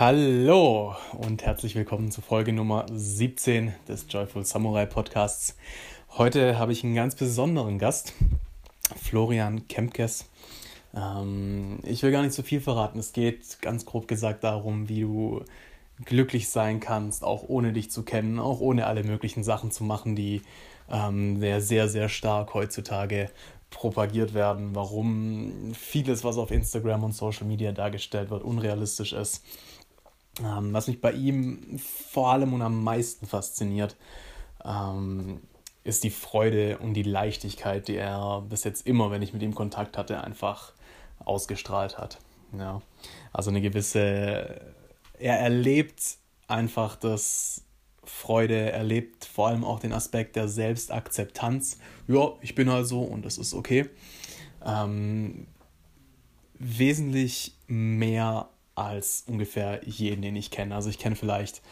Hallo und herzlich willkommen zu Folge Nummer 17 des Joyful Samurai Podcasts. Heute habe ich einen ganz besonderen Gast, Florian Kempkes. Ähm, ich will gar nicht so viel verraten. Es geht ganz grob gesagt darum, wie du glücklich sein kannst, auch ohne dich zu kennen, auch ohne alle möglichen Sachen zu machen, die ähm, sehr, sehr, sehr stark heutzutage propagiert werden, warum vieles, was auf Instagram und Social Media dargestellt wird, unrealistisch ist. Ähm, was mich bei ihm vor allem und am meisten fasziniert, ähm, ist die Freude und die Leichtigkeit, die er bis jetzt immer, wenn ich mit ihm Kontakt hatte, einfach ausgestrahlt hat. Ja. Also eine gewisse, er erlebt einfach das Freude, erlebt vor allem auch den Aspekt der Selbstakzeptanz. Ja, ich bin halt so und das ist okay. Ähm, wesentlich mehr als ungefähr jeden, den ich kenne. Also ich kenne vielleicht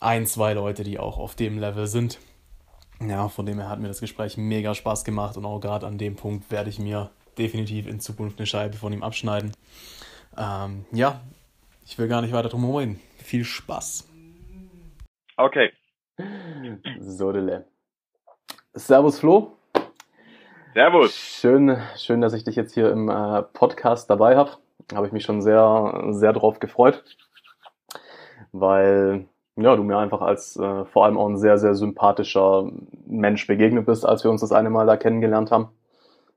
ein, zwei Leute, die auch auf dem Level sind. Ja, von dem her hat mir das Gespräch mega Spaß gemacht und auch gerade an dem Punkt werde ich mir definitiv in Zukunft eine Scheibe von ihm abschneiden. Ähm, ja, ich will gar nicht weiter drum herum Viel Spaß. Okay. So, Dille. Servus, Flo. Servus. Schön, schön, dass ich dich jetzt hier im äh, Podcast dabei habe. Habe ich mich schon sehr, sehr drauf gefreut, weil ja, du mir einfach als äh, vor allem auch ein sehr, sehr sympathischer Mensch begegnet bist, als wir uns das eine Mal da kennengelernt haben.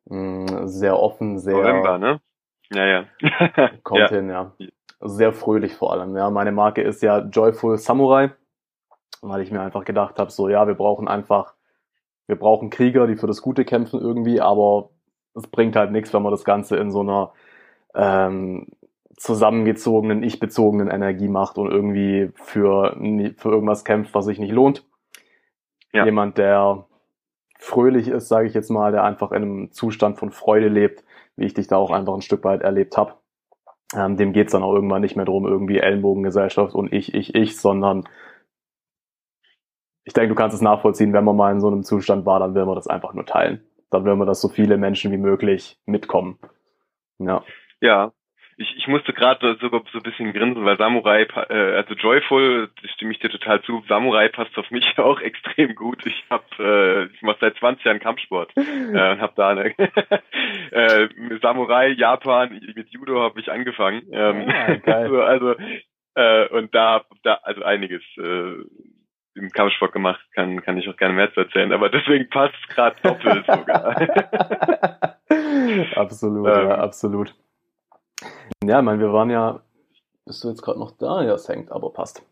Mm, sehr offen, sehr. November, ne? Ja, ja. kommt ja. hin, ja. Sehr fröhlich vor allem. Ja, meine Marke ist ja Joyful Samurai, weil ich mir einfach gedacht habe, so ja, wir brauchen einfach, wir brauchen Krieger, die für das Gute kämpfen irgendwie, aber es bringt halt nichts, wenn man das Ganze in so einer ähm, zusammengezogenen, ich-bezogenen Energie macht und irgendwie für, für irgendwas kämpft, was sich nicht lohnt. Ja. Jemand, der fröhlich ist, sage ich jetzt mal, der einfach in einem Zustand von Freude lebt, wie ich dich da auch einfach ein Stück weit erlebt habe. Ähm, dem geht's dann auch irgendwann nicht mehr drum, irgendwie Ellenbogengesellschaft und ich, ich, ich, sondern ich denke, du kannst es nachvollziehen, wenn man mal in so einem Zustand war, dann will man das einfach nur teilen. Dann will man, dass so viele Menschen wie möglich mitkommen. Ja. Ja, ich, ich musste gerade sogar so ein bisschen grinsen, weil Samurai, äh, also Joyful, das stimme ich dir total zu, Samurai passt auf mich auch extrem gut. Ich hab, äh, ich mache seit 20 Jahren Kampfsport äh, und habe da eine äh, Samurai, Japan, mit Judo habe ich angefangen. Ähm, ja, geil. also, also äh, und da, da also einiges äh, im Kampfsport gemacht, kann, kann ich auch gerne mehr zu erzählen, aber deswegen passt es gerade doppelt sogar. absolut, ähm, ja, absolut. Ja, ich meine, wir waren ja, bist du jetzt gerade noch da? Ja, es hängt, aber passt.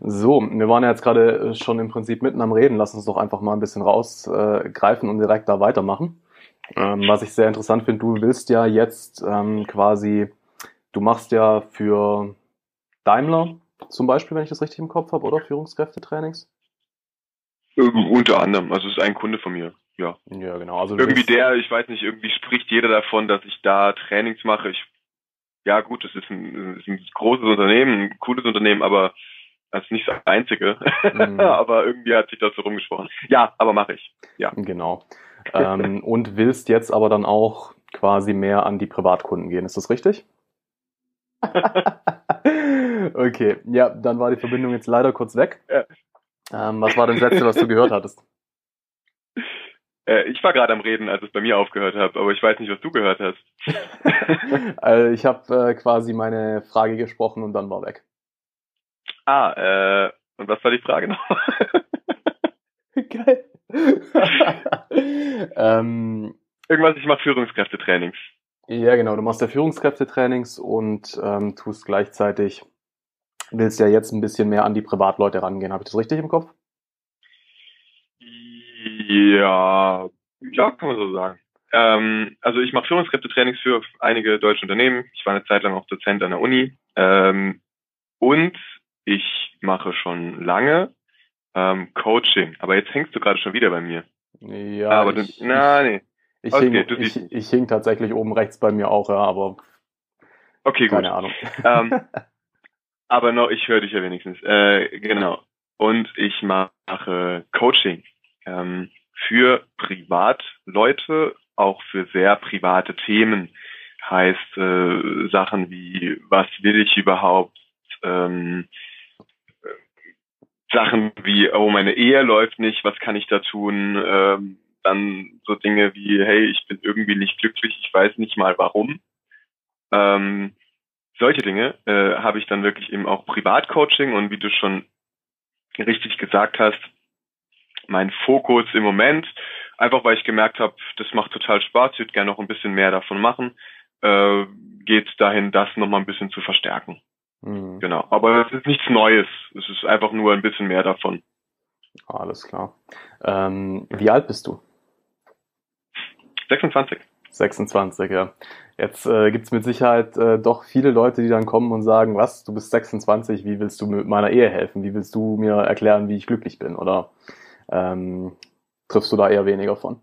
So, wir waren ja jetzt gerade schon im Prinzip mitten am Reden. Lass uns doch einfach mal ein bisschen rausgreifen äh, und direkt da weitermachen. Ähm, was ich sehr interessant finde, du willst ja jetzt ähm, quasi, du machst ja für Daimler zum Beispiel, wenn ich das richtig im Kopf habe, oder Führungskräftetrainings? Ähm, unter anderem, also es ist ein Kunde von mir, ja. Ja, genau. Also irgendwie der, ich weiß nicht, irgendwie spricht jeder davon, dass ich da Trainings mache. Ich ja gut, es ist ein, ist ein großes Unternehmen, ein cooles Unternehmen, aber das ist nicht das einzige. Mhm. aber irgendwie hat sich das so rumgesprochen. Ja, aber mache ich. Ja. Genau. ähm, und willst jetzt aber dann auch quasi mehr an die Privatkunden gehen, ist das richtig? okay, ja, dann war die Verbindung jetzt leider kurz weg. Ja. Ähm, was war denn das letzte, was du gehört hattest? Äh, ich war gerade am Reden, als es bei mir aufgehört hat, aber ich weiß nicht, was du gehört hast. also ich habe äh, quasi meine Frage gesprochen und dann war weg. Ah, äh, und was war die Frage noch? Geil. ähm, Irgendwas, ich mache Führungskräftetrainings. Ja, genau, du machst ja Führungskräftetrainings und ähm, tust gleichzeitig, willst ja jetzt ein bisschen mehr an die Privatleute rangehen. Habe ich das richtig im Kopf? Ja, ja, kann man so sagen. Ähm, also ich mache Führungskräftetrainings für einige deutsche Unternehmen. Ich war eine Zeit lang auch Dozent an der Uni. Ähm, und ich mache schon lange ähm, Coaching. Aber jetzt hängst du gerade schon wieder bei mir. Ja, aber ich, du, na, nee. Ich, okay, hing, ich, ich hing tatsächlich oben rechts bei mir auch, ja, aber okay, keine gut. Ahnung. Ähm, aber noch, ich höre dich ja wenigstens. Äh, genau. Und ich mache Coaching ähm, für Privatleute, auch für sehr private Themen. heißt äh, Sachen wie, was will ich überhaupt? Ähm, Sachen wie, oh, meine Ehe läuft nicht, was kann ich da tun? Ähm, dann so Dinge wie, hey, ich bin irgendwie nicht glücklich, ich weiß nicht mal warum. Ähm, solche Dinge äh, habe ich dann wirklich eben auch Privatcoaching und wie du schon richtig gesagt hast, mein Fokus im Moment, einfach weil ich gemerkt habe, das macht total Spaß, ich würde gerne noch ein bisschen mehr davon machen, äh, geht dahin, das nochmal ein bisschen zu verstärken. Mhm. Genau. Aber es ist nichts Neues. Es ist einfach nur ein bisschen mehr davon. Alles klar. Ähm, wie alt bist du? 26. 26, ja. Jetzt äh, gibt es mit Sicherheit äh, doch viele Leute, die dann kommen und sagen, was, du bist 26, wie willst du mit meiner Ehe helfen? Wie willst du mir erklären, wie ich glücklich bin? Oder ähm, triffst du da eher weniger von?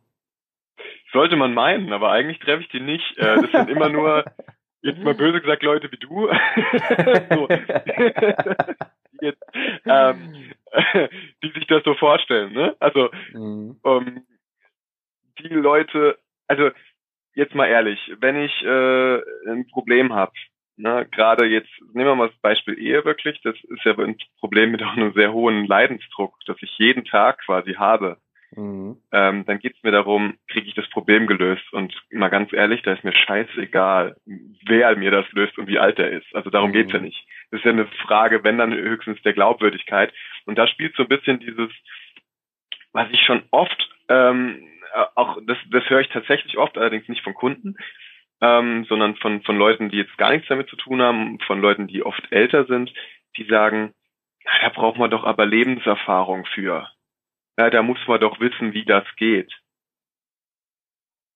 Sollte man meinen, aber eigentlich treffe ich die nicht. Äh, das sind immer nur, jetzt mal böse gesagt, Leute wie du. jetzt, ähm, die sich das so vorstellen. Ne? Also mhm. um, die Leute, also jetzt mal ehrlich, wenn ich äh, ein Problem habe, ne, gerade jetzt, nehmen wir mal das Beispiel Ehe wirklich, das ist ja ein Problem mit auch einem sehr hohen Leidensdruck, das ich jeden Tag quasi habe. Mhm. Ähm, dann geht es mir darum, kriege ich das Problem gelöst. Und mal ganz ehrlich, da ist mir scheißegal, wer mir das löst und wie alt er ist. Also darum mhm. geht's ja nicht. Das ist ja eine Frage, wenn dann höchstens der Glaubwürdigkeit. Und da spielt so ein bisschen dieses, was ich schon oft ähm, äh, auch das, das höre ich tatsächlich oft, allerdings nicht von Kunden, ähm, sondern von, von Leuten, die jetzt gar nichts damit zu tun haben, von Leuten, die oft älter sind, die sagen, na, da braucht man doch aber Lebenserfahrung für. Ja, da muss man doch wissen, wie das geht.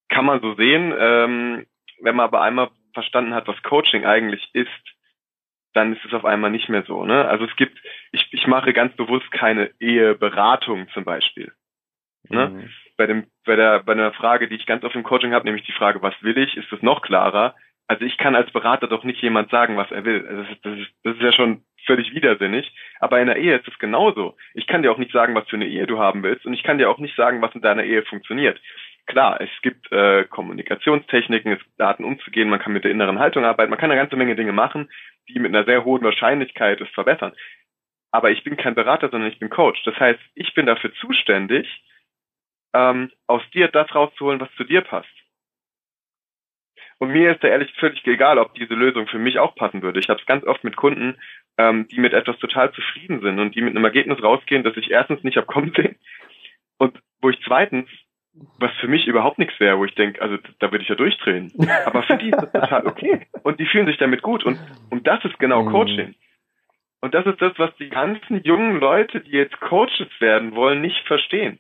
Kann man so sehen, ähm, wenn man aber einmal verstanden hat, was Coaching eigentlich ist, dann ist es auf einmal nicht mehr so. Ne? Also es gibt, ich, ich mache ganz bewusst keine Eheberatung zum Beispiel. Ne? Mhm. Bei dem, bei der, bei einer Frage, die ich ganz oft im Coaching habe, nämlich die Frage, was will ich, ist es noch klarer. Also ich kann als Berater doch nicht jemand sagen, was er will. Also das, ist, das, ist, das ist ja schon völlig widersinnig. Aber in der Ehe ist es genauso. Ich kann dir auch nicht sagen, was für eine Ehe du haben willst und ich kann dir auch nicht sagen, was in deiner Ehe funktioniert. Klar, es gibt äh, Kommunikationstechniken, es gibt Daten umzugehen, man kann mit der inneren Haltung arbeiten, man kann eine ganze Menge Dinge machen, die mit einer sehr hohen Wahrscheinlichkeit es verbessern. Aber ich bin kein Berater, sondern ich bin Coach. Das heißt, ich bin dafür zuständig, ähm, aus dir das rauszuholen, was zu dir passt. Und mir ist da ehrlich völlig egal, ob diese Lösung für mich auch passen würde. Ich habe es ganz oft mit Kunden, ähm, die mit etwas total zufrieden sind und die mit einem Ergebnis rausgehen, das ich erstens nicht hab kommen sehen und wo ich zweitens, was für mich überhaupt nichts wäre, wo ich denke, also da würde ich ja durchdrehen. Aber für die ist das total okay. Und die fühlen sich damit gut. Und, und das ist genau mhm. Coaching. Und das ist das, was die ganzen jungen Leute, die jetzt Coaches werden wollen, nicht verstehen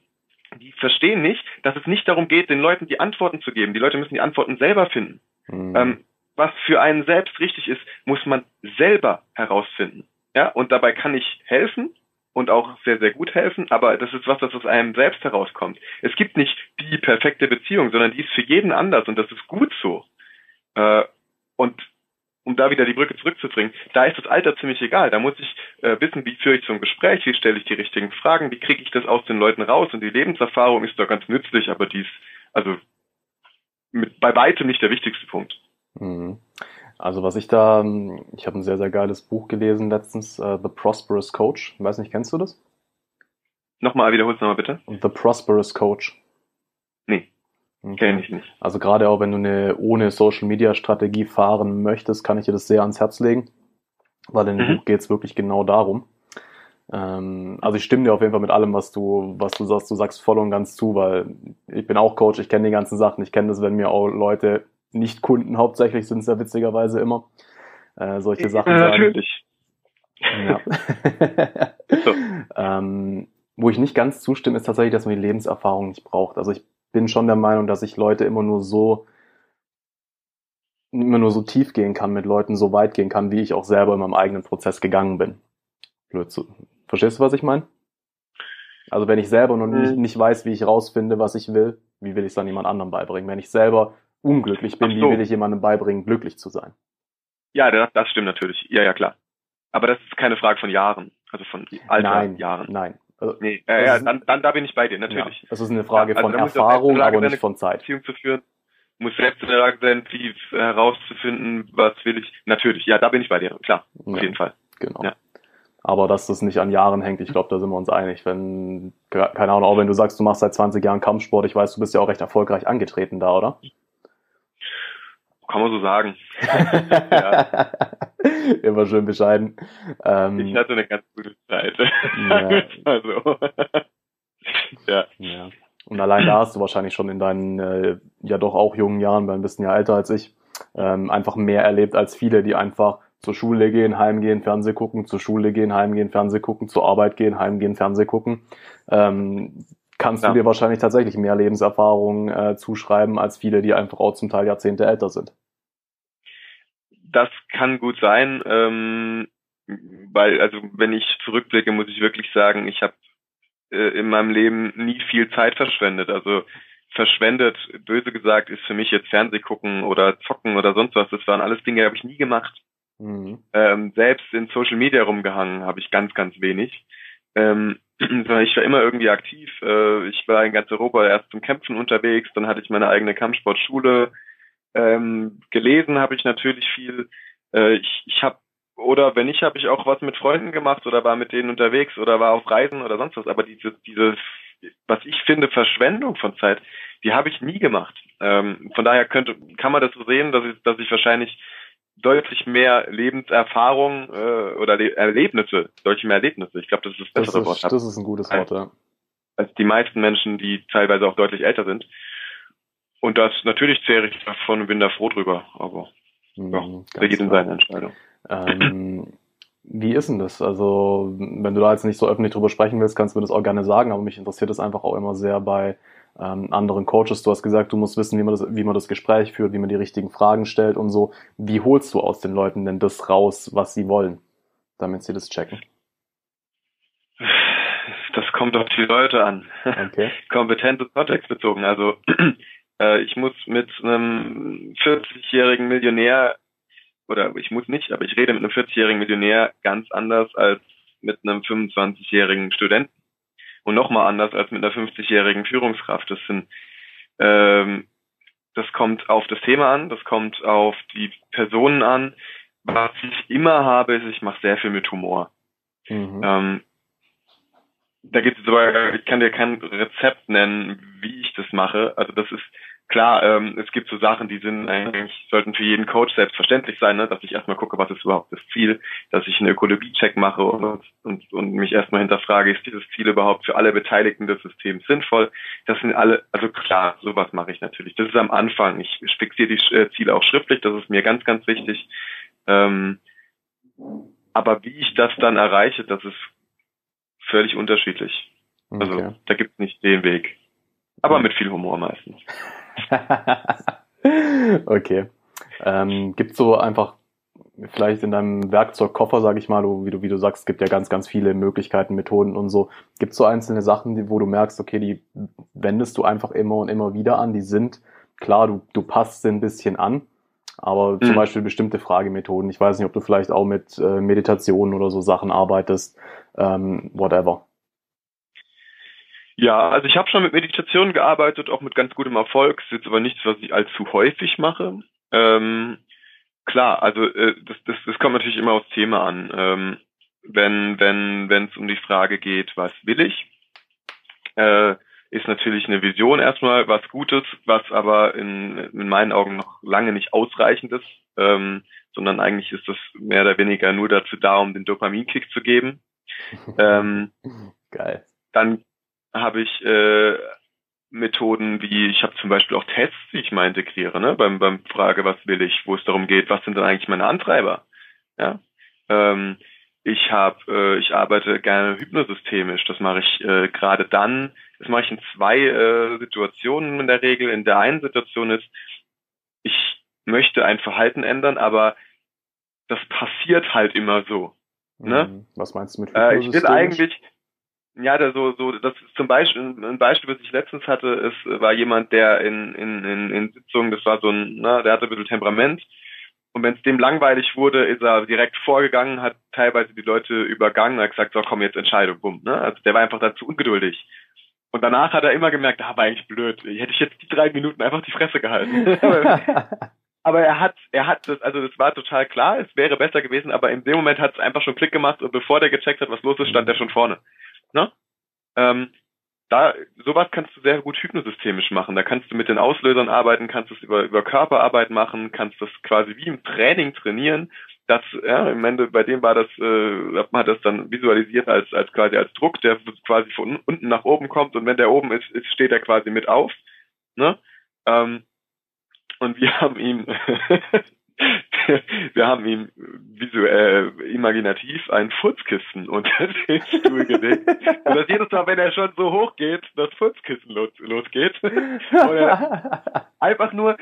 die verstehen nicht, dass es nicht darum geht, den Leuten die Antworten zu geben. Die Leute müssen die Antworten selber finden. Mhm. Ähm, was für einen selbst richtig ist, muss man selber herausfinden. Ja, und dabei kann ich helfen und auch sehr, sehr gut helfen, aber das ist was, das aus einem selbst herauskommt. Es gibt nicht die perfekte Beziehung, sondern die ist für jeden anders und das ist gut so. Äh, und um da wieder die Brücke zurückzubringen, da ist das Alter ziemlich egal. Da muss ich äh, wissen, wie führe ich so ein Gespräch, wie stelle ich die richtigen Fragen, wie kriege ich das aus den Leuten raus und die Lebenserfahrung ist da ganz nützlich, aber die ist also mit, bei weitem nicht der wichtigste Punkt. Mhm. Also was ich da, ich habe ein sehr, sehr geiles Buch gelesen letztens, uh, The Prosperous Coach. Ich weiß nicht, kennst du das? Nochmal, wiederhol's nochmal bitte. The Prosperous Coach. Okay. Kenne ich nicht. Also gerade auch wenn du eine ohne Social Media Strategie fahren möchtest, kann ich dir das sehr ans Herz legen, weil in dem mhm. Buch geht es wirklich genau darum. Ähm, also ich stimme dir auf jeden Fall mit allem, was du, was du sagst, du sagst voll und ganz zu, weil ich bin auch Coach, ich kenne die ganzen Sachen, ich kenne das, wenn mir auch Leute, nicht Kunden hauptsächlich sind es ja witzigerweise immer, äh, solche Sachen ja, sagen. Natürlich. Ja. so. ähm, wo ich nicht ganz zustimme, ist tatsächlich, dass man die Lebenserfahrung nicht braucht. Also ich bin schon der Meinung, dass ich Leute immer nur so immer nur so tief gehen kann, mit Leuten so weit gehen kann, wie ich auch selber in meinem eigenen Prozess gegangen bin. Blöd zu. Verstehst du, was ich meine? Also wenn ich selber noch nicht, mhm. nicht weiß, wie ich rausfinde, was ich will, wie will ich es dann jemand anderem beibringen? Wenn ich selber unglücklich bin, so. wie will ich jemandem beibringen, glücklich zu sein? Ja, das, das stimmt natürlich. Ja, ja, klar. Aber das ist keine Frage von Jahren, also von Alter nein, Jahren. Nein, also, nee, äh, ja, dann, dann da bin ich bei dir, natürlich. Ja, das ist eine Frage ja, also von Erfahrung, aber nicht von Zeit. Beziehung zu führen. muss selbst in der Lage sein, wie herauszufinden, was will ich. Natürlich, ja, da bin ich bei dir, klar, auf ja, jeden Fall. Genau. Ja. Aber dass das nicht an Jahren hängt, ich glaube, da sind wir uns einig. Wenn, keine Ahnung, auch wenn du sagst, du machst seit 20 Jahren Kampfsport, ich weiß, du bist ja auch recht erfolgreich angetreten da, oder? Kann man so sagen. ja. Immer schön bescheiden. Ähm, ich hatte eine ganz gute Zeit. Ja. also. ja. ja. Und allein da hast du wahrscheinlich schon in deinen äh, ja doch auch jungen Jahren, weil ein bisschen ja älter als ich, ähm, einfach mehr erlebt als viele, die einfach zur Schule gehen, heimgehen, Fernseh gucken, zur Schule gehen, heimgehen, Fernseh gucken, zur Arbeit gehen, heimgehen, Fernseh gucken. Ähm, kannst ja. du dir wahrscheinlich tatsächlich mehr Lebenserfahrung äh, zuschreiben als viele, die einfach auch zum Teil Jahrzehnte älter sind. Das kann gut sein, ähm, weil also wenn ich zurückblicke, muss ich wirklich sagen, ich habe äh, in meinem Leben nie viel Zeit verschwendet. Also verschwendet, böse gesagt, ist für mich jetzt Fernseh gucken oder zocken oder sonst was. Das waren alles Dinge, die habe ich nie gemacht. Mhm. Ähm, selbst in Social Media rumgehangen habe ich ganz, ganz wenig. Ähm, ich war immer irgendwie aktiv. Äh, ich war in ganz Europa erst zum Kämpfen unterwegs, dann hatte ich meine eigene Kampfsportschule. Ähm, gelesen habe ich natürlich viel. Äh, ich ich habe oder wenn nicht, habe ich auch was mit Freunden gemacht oder war mit denen unterwegs oder war auf Reisen oder sonst was. Aber diese, diese, was ich finde, Verschwendung von Zeit, die habe ich nie gemacht. Ähm, von daher könnte, kann man das so sehen, dass ich, dass ich wahrscheinlich deutlich mehr Lebenserfahrung äh, oder Le Erlebnisse, deutlich mehr Erlebnisse. Ich glaube, das ist das bessere das Wort. Das ist ein gutes Wort, ja. Als die meisten Menschen, die teilweise auch deutlich älter sind. Und das natürlich zehre ich davon und bin da froh drüber, aber mhm, ja, für jeden seine Entscheidung. Ähm, wie ist denn das? Also, wenn du da jetzt nicht so öffentlich drüber sprechen willst, kannst du mir das auch gerne sagen, aber mich interessiert es einfach auch immer sehr bei ähm, anderen Coaches. Du hast gesagt, du musst wissen, wie man, das, wie man das Gespräch führt, wie man die richtigen Fragen stellt und so. Wie holst du aus den Leuten denn das raus, was sie wollen, damit sie das checken? Das kommt auf die Leute an. Okay. Kompetent und kontextbezogen. Also äh, ich muss mit einem 40-jährigen Millionär oder ich muss nicht, aber ich rede mit einem 40-jährigen Millionär ganz anders als mit einem 25-jährigen Studenten und nochmal anders als mit einer 50-jährigen Führungskraft. Das sind, ähm, das kommt auf das Thema an, das kommt auf die Personen an. Was ich immer habe, ist, ich mache sehr viel mit Humor. Mhm. Ähm, da gibt es sogar, ich kann dir kein Rezept nennen, wie ich das mache. Also das ist klar, ähm, es gibt so Sachen, die sind eigentlich, sollten für jeden Coach selbstverständlich sein, ne? dass ich erstmal gucke, was ist überhaupt das Ziel, dass ich einen Ökologie-Check mache und, und, und mich erstmal hinterfrage, ist dieses Ziel überhaupt für alle Beteiligten des Systems sinnvoll? Das sind alle, also klar, sowas mache ich natürlich. Das ist am Anfang. Ich fixiere die äh, Ziele auch schriftlich, das ist mir ganz, ganz wichtig. Ähm, aber wie ich das dann erreiche, das ist völlig unterschiedlich. Also okay. da gibt es nicht den Weg. Aber mit viel Humor meistens. okay. Ähm, gibt so einfach vielleicht in deinem Werkzeugkoffer, sage ich mal, wie du wie du sagst, gibt ja ganz ganz viele Möglichkeiten, Methoden und so. Gibt so einzelne Sachen, wo du merkst, okay, die wendest du einfach immer und immer wieder an. Die sind klar, du du passt sie ein bisschen an, aber mhm. zum Beispiel bestimmte Fragemethoden. Ich weiß nicht, ob du vielleicht auch mit äh, Meditationen oder so Sachen arbeitest, ähm, whatever. Ja, also ich habe schon mit Meditationen gearbeitet, auch mit ganz gutem Erfolg. Ist jetzt aber nichts, was ich allzu häufig mache. Ähm, klar, also äh, das, das, das kommt natürlich immer aufs Thema an. Ähm, wenn wenn wenn es um die Frage geht, was will ich, äh, ist natürlich eine Vision erstmal was Gutes, was aber in, in meinen Augen noch lange nicht ausreichend ist, ähm, sondern eigentlich ist das mehr oder weniger nur dazu da, um den Dopaminkick zu geben. ähm, Geil. Dann habe ich äh, Methoden wie, ich habe zum Beispiel auch Tests, die ich mal integriere, ne? beim, beim Frage, was will ich, wo es darum geht, was sind dann eigentlich meine Antreiber. Ja? Ähm, ich habe, äh, ich arbeite gerne hypnosystemisch. Das mache ich äh, gerade dann. Das mache ich in zwei äh, Situationen in der Regel. In der einen Situation ist, ich möchte ein Verhalten ändern, aber das passiert halt immer so. Ne? Mhm. Was meinst du mit hypnosystemisch? Äh, ich will eigentlich, ja, da so, so, das ist zum Beispiel, ein Beispiel, was ich letztens hatte, ist, war jemand, der in, in, in, in Sitzungen, das war so ein, na, der hatte ein bisschen Temperament. Und wenn es dem langweilig wurde, ist er direkt vorgegangen, hat teilweise die Leute übergangen, hat gesagt, so komm jetzt Entscheidung, bumm, ne? Also der war einfach dazu ungeduldig. Und danach hat er immer gemerkt, ah, war eigentlich blöd. Hätte ich jetzt die drei Minuten einfach die Fresse gehalten. aber er hat, er hat das, also das war total klar, es wäre besser gewesen, aber in dem Moment hat es einfach schon Klick gemacht und bevor der gecheckt hat, was los ist, stand er schon vorne. Ne? Ähm, da, sowas kannst du sehr gut hypnosystemisch machen. Da kannst du mit den Auslösern arbeiten, kannst es über, über Körperarbeit machen, kannst das quasi wie im Training trainieren. Das, ja, im Ende, bei dem war das, äh, hat man das dann visualisiert als, als quasi als Druck, der quasi von unten nach oben kommt und wenn der oben ist, ist steht er quasi mit auf. Ne? Ähm, und wir haben ihm wir haben ihm visuell imaginativ ein Furzkissen unter den Stuhl gelegt. Und dass jedes Mal, wenn er schon so hoch geht, das Furzkissen los, losgeht. Er einfach nur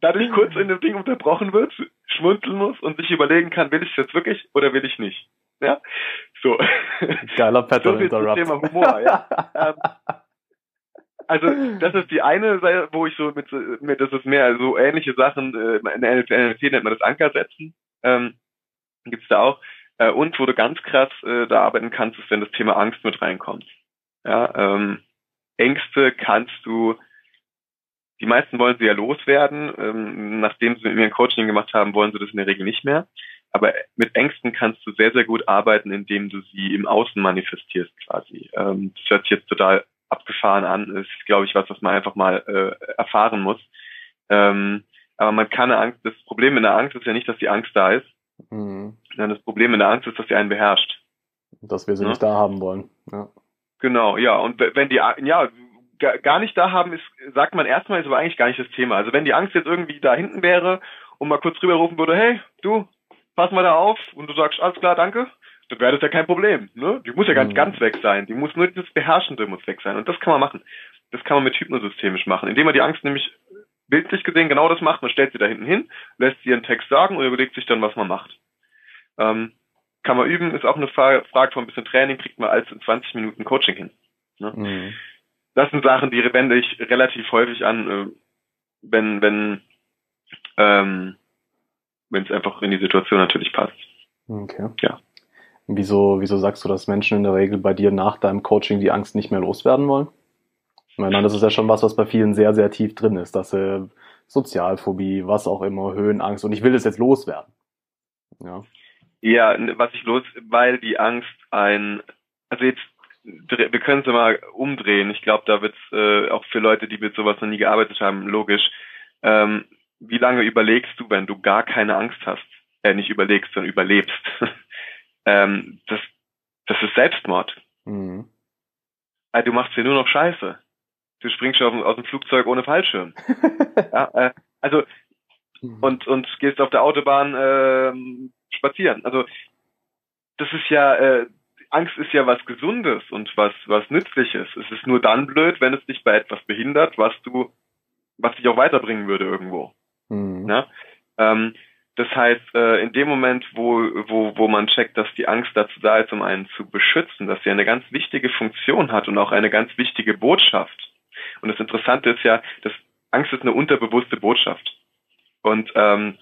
dadurch kurz in dem Ding unterbrochen wird, schmunzeln muss und sich überlegen kann, will ich jetzt wirklich oder will ich nicht. Ja? So. Geiler Pattern so Interrupt. Thema Humor, ja. also das ist die eine Seite, wo ich so mit, mit das ist mehr so ähnliche Sachen, äh, in der NLP nennt man das Anker setzen, ähm, gibt's da auch. Äh, und wo du ganz krass äh, da arbeiten kannst, ist, wenn das Thema Angst mit reinkommt. Ja, ähm, Ängste kannst du, die meisten wollen sie ja loswerden, ähm, nachdem sie mit mir ein Coaching gemacht haben, wollen sie das in der Regel nicht mehr. Aber mit Ängsten kannst du sehr, sehr gut arbeiten, indem du sie im Außen manifestierst quasi. Ähm, das hört sich jetzt total abgefahren an. Das ist, glaube ich, was, was man einfach mal äh, erfahren muss. Ähm, aber man kann eine Angst, das Problem in der Angst ist ja nicht, dass die Angst da ist, mhm. sondern das Problem in der Angst ist, dass sie einen beherrscht. Dass wir sie ja? nicht da haben wollen. Ja. Genau, ja. Und wenn die, ja, gar nicht da haben, ist, sagt man erstmal, ist aber eigentlich gar nicht das Thema. Also wenn die Angst jetzt irgendwie da hinten wäre und mal kurz rüberrufen würde, hey, du, pass mal da auf und du sagst, alles klar, danke, dann wäre das ja kein Problem. Ne? Die muss ja gar nicht mhm. ganz weg sein. Die muss nur das Beherrschende muss weg sein. Und das kann man machen. Das kann man mit hypnosystemisch machen, indem man die Angst nämlich bildlich gesehen genau das macht. Man stellt sie da hinten hin, lässt sie ihren Text sagen und überlegt sich dann, was man macht. Ähm, kann man üben, ist auch eine Frage, Frage von ein bisschen Training, kriegt man als in 20 Minuten Coaching hin. Ne? Mhm. Das sind Sachen, die wende ich relativ häufig an, äh, wenn, wenn, ähm, wenn es einfach in die Situation natürlich passt. Okay. Ja. Wieso, wieso sagst du, dass Menschen in der Regel bei dir nach deinem Coaching die Angst nicht mehr loswerden wollen? Ich meine, das ist ja schon was, was bei vielen sehr, sehr tief drin ist, dass sie Sozialphobie, was auch immer, Höhenangst und ich will das jetzt loswerden. Ja. Ja, was ich los, weil die Angst ein, also jetzt, wir können es mal umdrehen. Ich glaube, da wird es äh, auch für Leute, die mit sowas noch nie gearbeitet haben, logisch. Ähm, wie lange überlegst du, wenn du gar keine Angst hast? Äh, nicht überlegst, sondern überlebst. ähm, das, das ist Selbstmord. Mhm. Also du machst hier nur noch Scheiße. Du springst schon aus dem Flugzeug ohne Fallschirm. ja, äh, also mhm. und und gehst auf der Autobahn äh, spazieren. Also das ist ja äh, Angst ist ja was Gesundes und was was Nützliches. Es ist nur dann blöd, wenn es dich bei etwas behindert, was du was dich auch weiterbringen würde irgendwo. Mhm. Ja? Ähm, das heißt, äh, in dem Moment, wo, wo, wo man checkt, dass die Angst dazu da ist, um einen zu beschützen, dass sie eine ganz wichtige Funktion hat und auch eine ganz wichtige Botschaft. Und das Interessante ist ja, dass Angst ist eine unterbewusste Botschaft. Und ähm,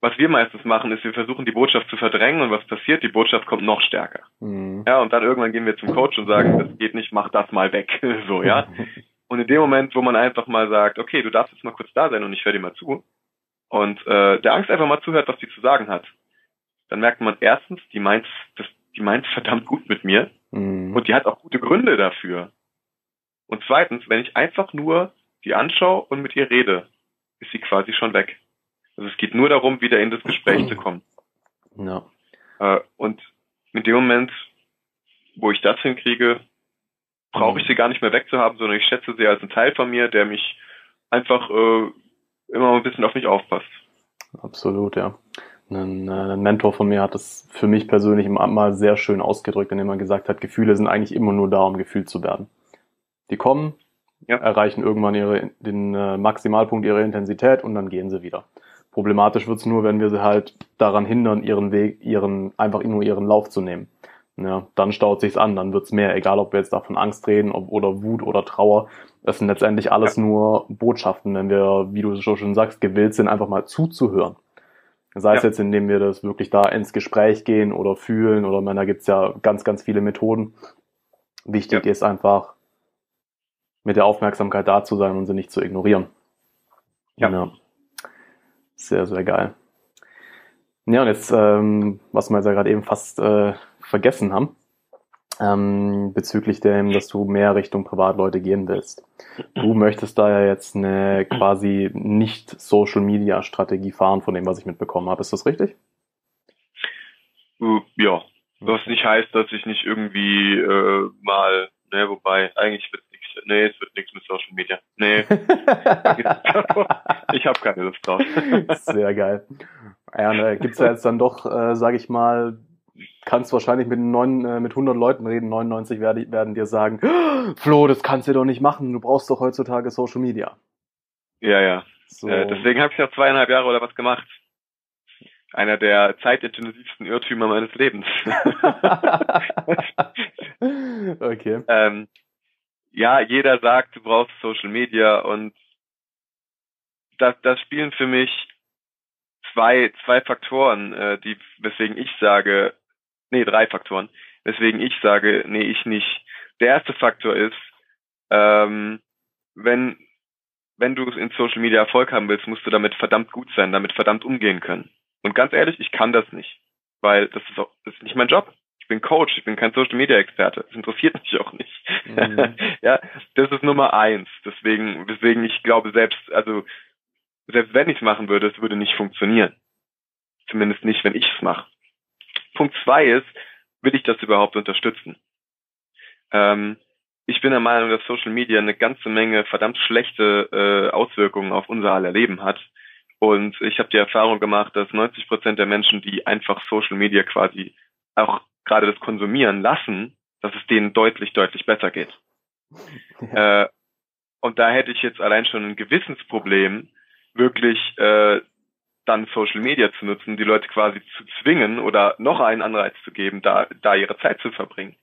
was wir meistens machen, ist, wir versuchen die Botschaft zu verdrängen und was passiert? Die Botschaft kommt noch stärker. Mhm. Ja, und dann irgendwann gehen wir zum Coach und sagen, das geht nicht, mach das mal weg. so, ja. Und in dem Moment, wo man einfach mal sagt, okay, du darfst jetzt mal kurz da sein und ich höre dir mal zu, und äh, der Angst einfach mal zuhört, was die zu sagen hat, dann merkt man erstens, die meint, das, die meint verdammt gut mit mir mhm. und die hat auch gute Gründe dafür. Und zweitens, wenn ich einfach nur die anschaue und mit ihr rede, ist sie quasi schon weg. Also es geht nur darum, wieder in das Gespräch zu kommen. Ja. Äh, und in dem Moment, wo ich das hinkriege, brauche ich mhm. sie gar nicht mehr wegzuhaben, sondern ich schätze sie als ein Teil von mir, der mich einfach äh, immer ein bisschen auf mich aufpasst. Absolut, ja. Ein, äh, ein, Mentor von mir hat das für mich persönlich immer mal sehr schön ausgedrückt, indem er gesagt hat, Gefühle sind eigentlich immer nur da, um gefühlt zu werden. Die kommen, ja. erreichen irgendwann ihre, den äh, Maximalpunkt ihrer Intensität und dann gehen sie wieder. Problematisch wird's nur, wenn wir sie halt daran hindern, ihren Weg, ihren, einfach nur ihren Lauf zu nehmen. Ja, dann staut sich's an, dann wird's mehr, egal ob wir jetzt davon Angst reden ob, oder Wut oder Trauer. Das sind letztendlich alles ja. nur Botschaften, wenn wir, wie du so schon sagst, gewillt sind, einfach mal zuzuhören. Sei es ja. jetzt, indem wir das wirklich da ins Gespräch gehen oder fühlen oder man, da gibt's ja ganz, ganz viele Methoden. Wichtig ja. ist einfach, mit der Aufmerksamkeit da zu sein und sie nicht zu ignorieren. Ja. ja. Sehr, sehr geil. Ja, und jetzt, ähm, was wir jetzt ja gerade eben fast äh, vergessen haben, ähm, bezüglich dem, dass du mehr Richtung Privatleute gehen willst. Du möchtest da ja jetzt eine quasi nicht Social Media Strategie fahren, von dem, was ich mitbekommen habe. Ist das richtig? Äh, ja, was nicht heißt, dass ich nicht irgendwie äh, mal, ne, wobei eigentlich wird nichts, nee, es wird nichts mit Social Media. Nee. ich habe keine Lust drauf. Sehr geil. Ja, ne, gibt's ja jetzt dann doch, äh, sage ich mal, kannst wahrscheinlich mit, neun, äh, mit 100 Leuten reden, 99 werden, werden dir sagen, Flo, das kannst du doch nicht machen, du brauchst doch heutzutage Social Media. Ja, ja. So. Äh, deswegen habe ich ja zweieinhalb Jahre oder was gemacht. Einer der zeitintensivsten Irrtümer meines Lebens. okay. Ähm, ja, jeder sagt, du brauchst Social Media und das, das spielen für mich zwei, zwei Faktoren, äh, die, weswegen ich sage, nee, drei Faktoren, weswegen ich sage, nee, ich nicht. Der erste Faktor ist, ähm, wenn, wenn du in Social Media Erfolg haben willst, musst du damit verdammt gut sein, damit verdammt umgehen können. Und ganz ehrlich, ich kann das nicht, weil das ist auch, das ist nicht mein Job. Ich bin Coach, ich bin kein Social Media Experte. Das interessiert mich auch nicht. Mhm. ja, das ist Nummer eins. Deswegen, deswegen ich glaube selbst, also selbst wenn ich es machen würde, es würde nicht funktionieren. Zumindest nicht, wenn ich es mache. Punkt zwei ist, will ich das überhaupt unterstützen? Ähm, ich bin der Meinung, dass Social Media eine ganze Menge verdammt schlechte äh, Auswirkungen auf unser aller Leben hat. Und ich habe die Erfahrung gemacht, dass 90 Prozent der Menschen, die einfach Social Media quasi auch gerade das konsumieren lassen, dass es denen deutlich, deutlich besser geht. Ja. Äh, und da hätte ich jetzt allein schon ein Gewissensproblem, wirklich äh, dann Social Media zu nutzen, die Leute quasi zu zwingen oder noch einen Anreiz zu geben, da, da ihre Zeit zu verbringen.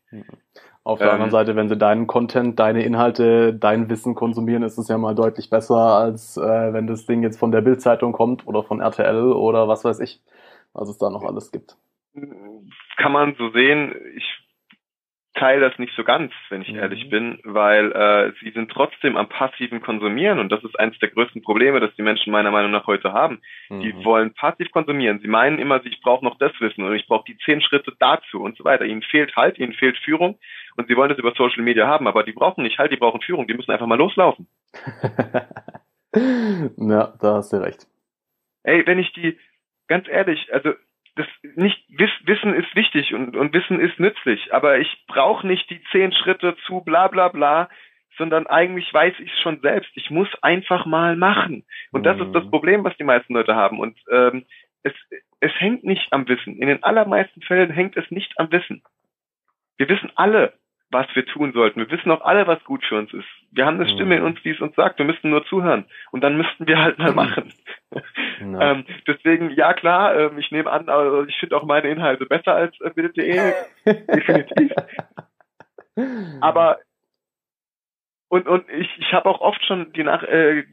Auf der ähm, anderen Seite, wenn sie deinen Content, deine Inhalte, dein Wissen konsumieren, ist es ja mal deutlich besser, als äh, wenn das Ding jetzt von der Bildzeitung kommt oder von RTL oder was weiß ich, was es da noch alles gibt. Kann man so sehen. Ich teile das nicht so ganz, wenn ich mhm. ehrlich bin, weil äh, sie sind trotzdem am passiven Konsumieren und das ist eines der größten Probleme, das die Menschen meiner Meinung nach heute haben. Mhm. Die wollen passiv konsumieren. Sie meinen immer, ich brauche noch das Wissen und ich brauche die zehn Schritte dazu und so weiter. Ihnen fehlt halt, ihnen fehlt Führung und sie wollen das über Social Media haben, aber die brauchen nicht halt, die brauchen Führung, die müssen einfach mal loslaufen. ja, da hast du recht. Ey, wenn ich die, ganz ehrlich, also das nicht Wissen ist wichtig und, und Wissen ist nützlich, aber ich brauche nicht die zehn Schritte zu bla bla bla, sondern eigentlich weiß ich es schon selbst. Ich muss einfach mal machen. Und das mhm. ist das mhm. Problem, was die meisten Leute haben. Und ähm, es, es hängt nicht am Wissen. In den allermeisten Fällen hängt es nicht am Wissen. Wir wissen alle, was wir tun sollten. Wir wissen auch alle, was gut für uns ist. Wir haben eine Stimme in mhm. uns, die es uns sagt. Wir müssten nur zuhören. Und dann müssten wir halt mal machen. Ähm, deswegen, ja klar, ähm, ich nehme an, aber ich finde auch meine Inhalte besser als äh, Bild.de. Definitiv. aber und, und ich, ich habe auch oft schon die nach, äh,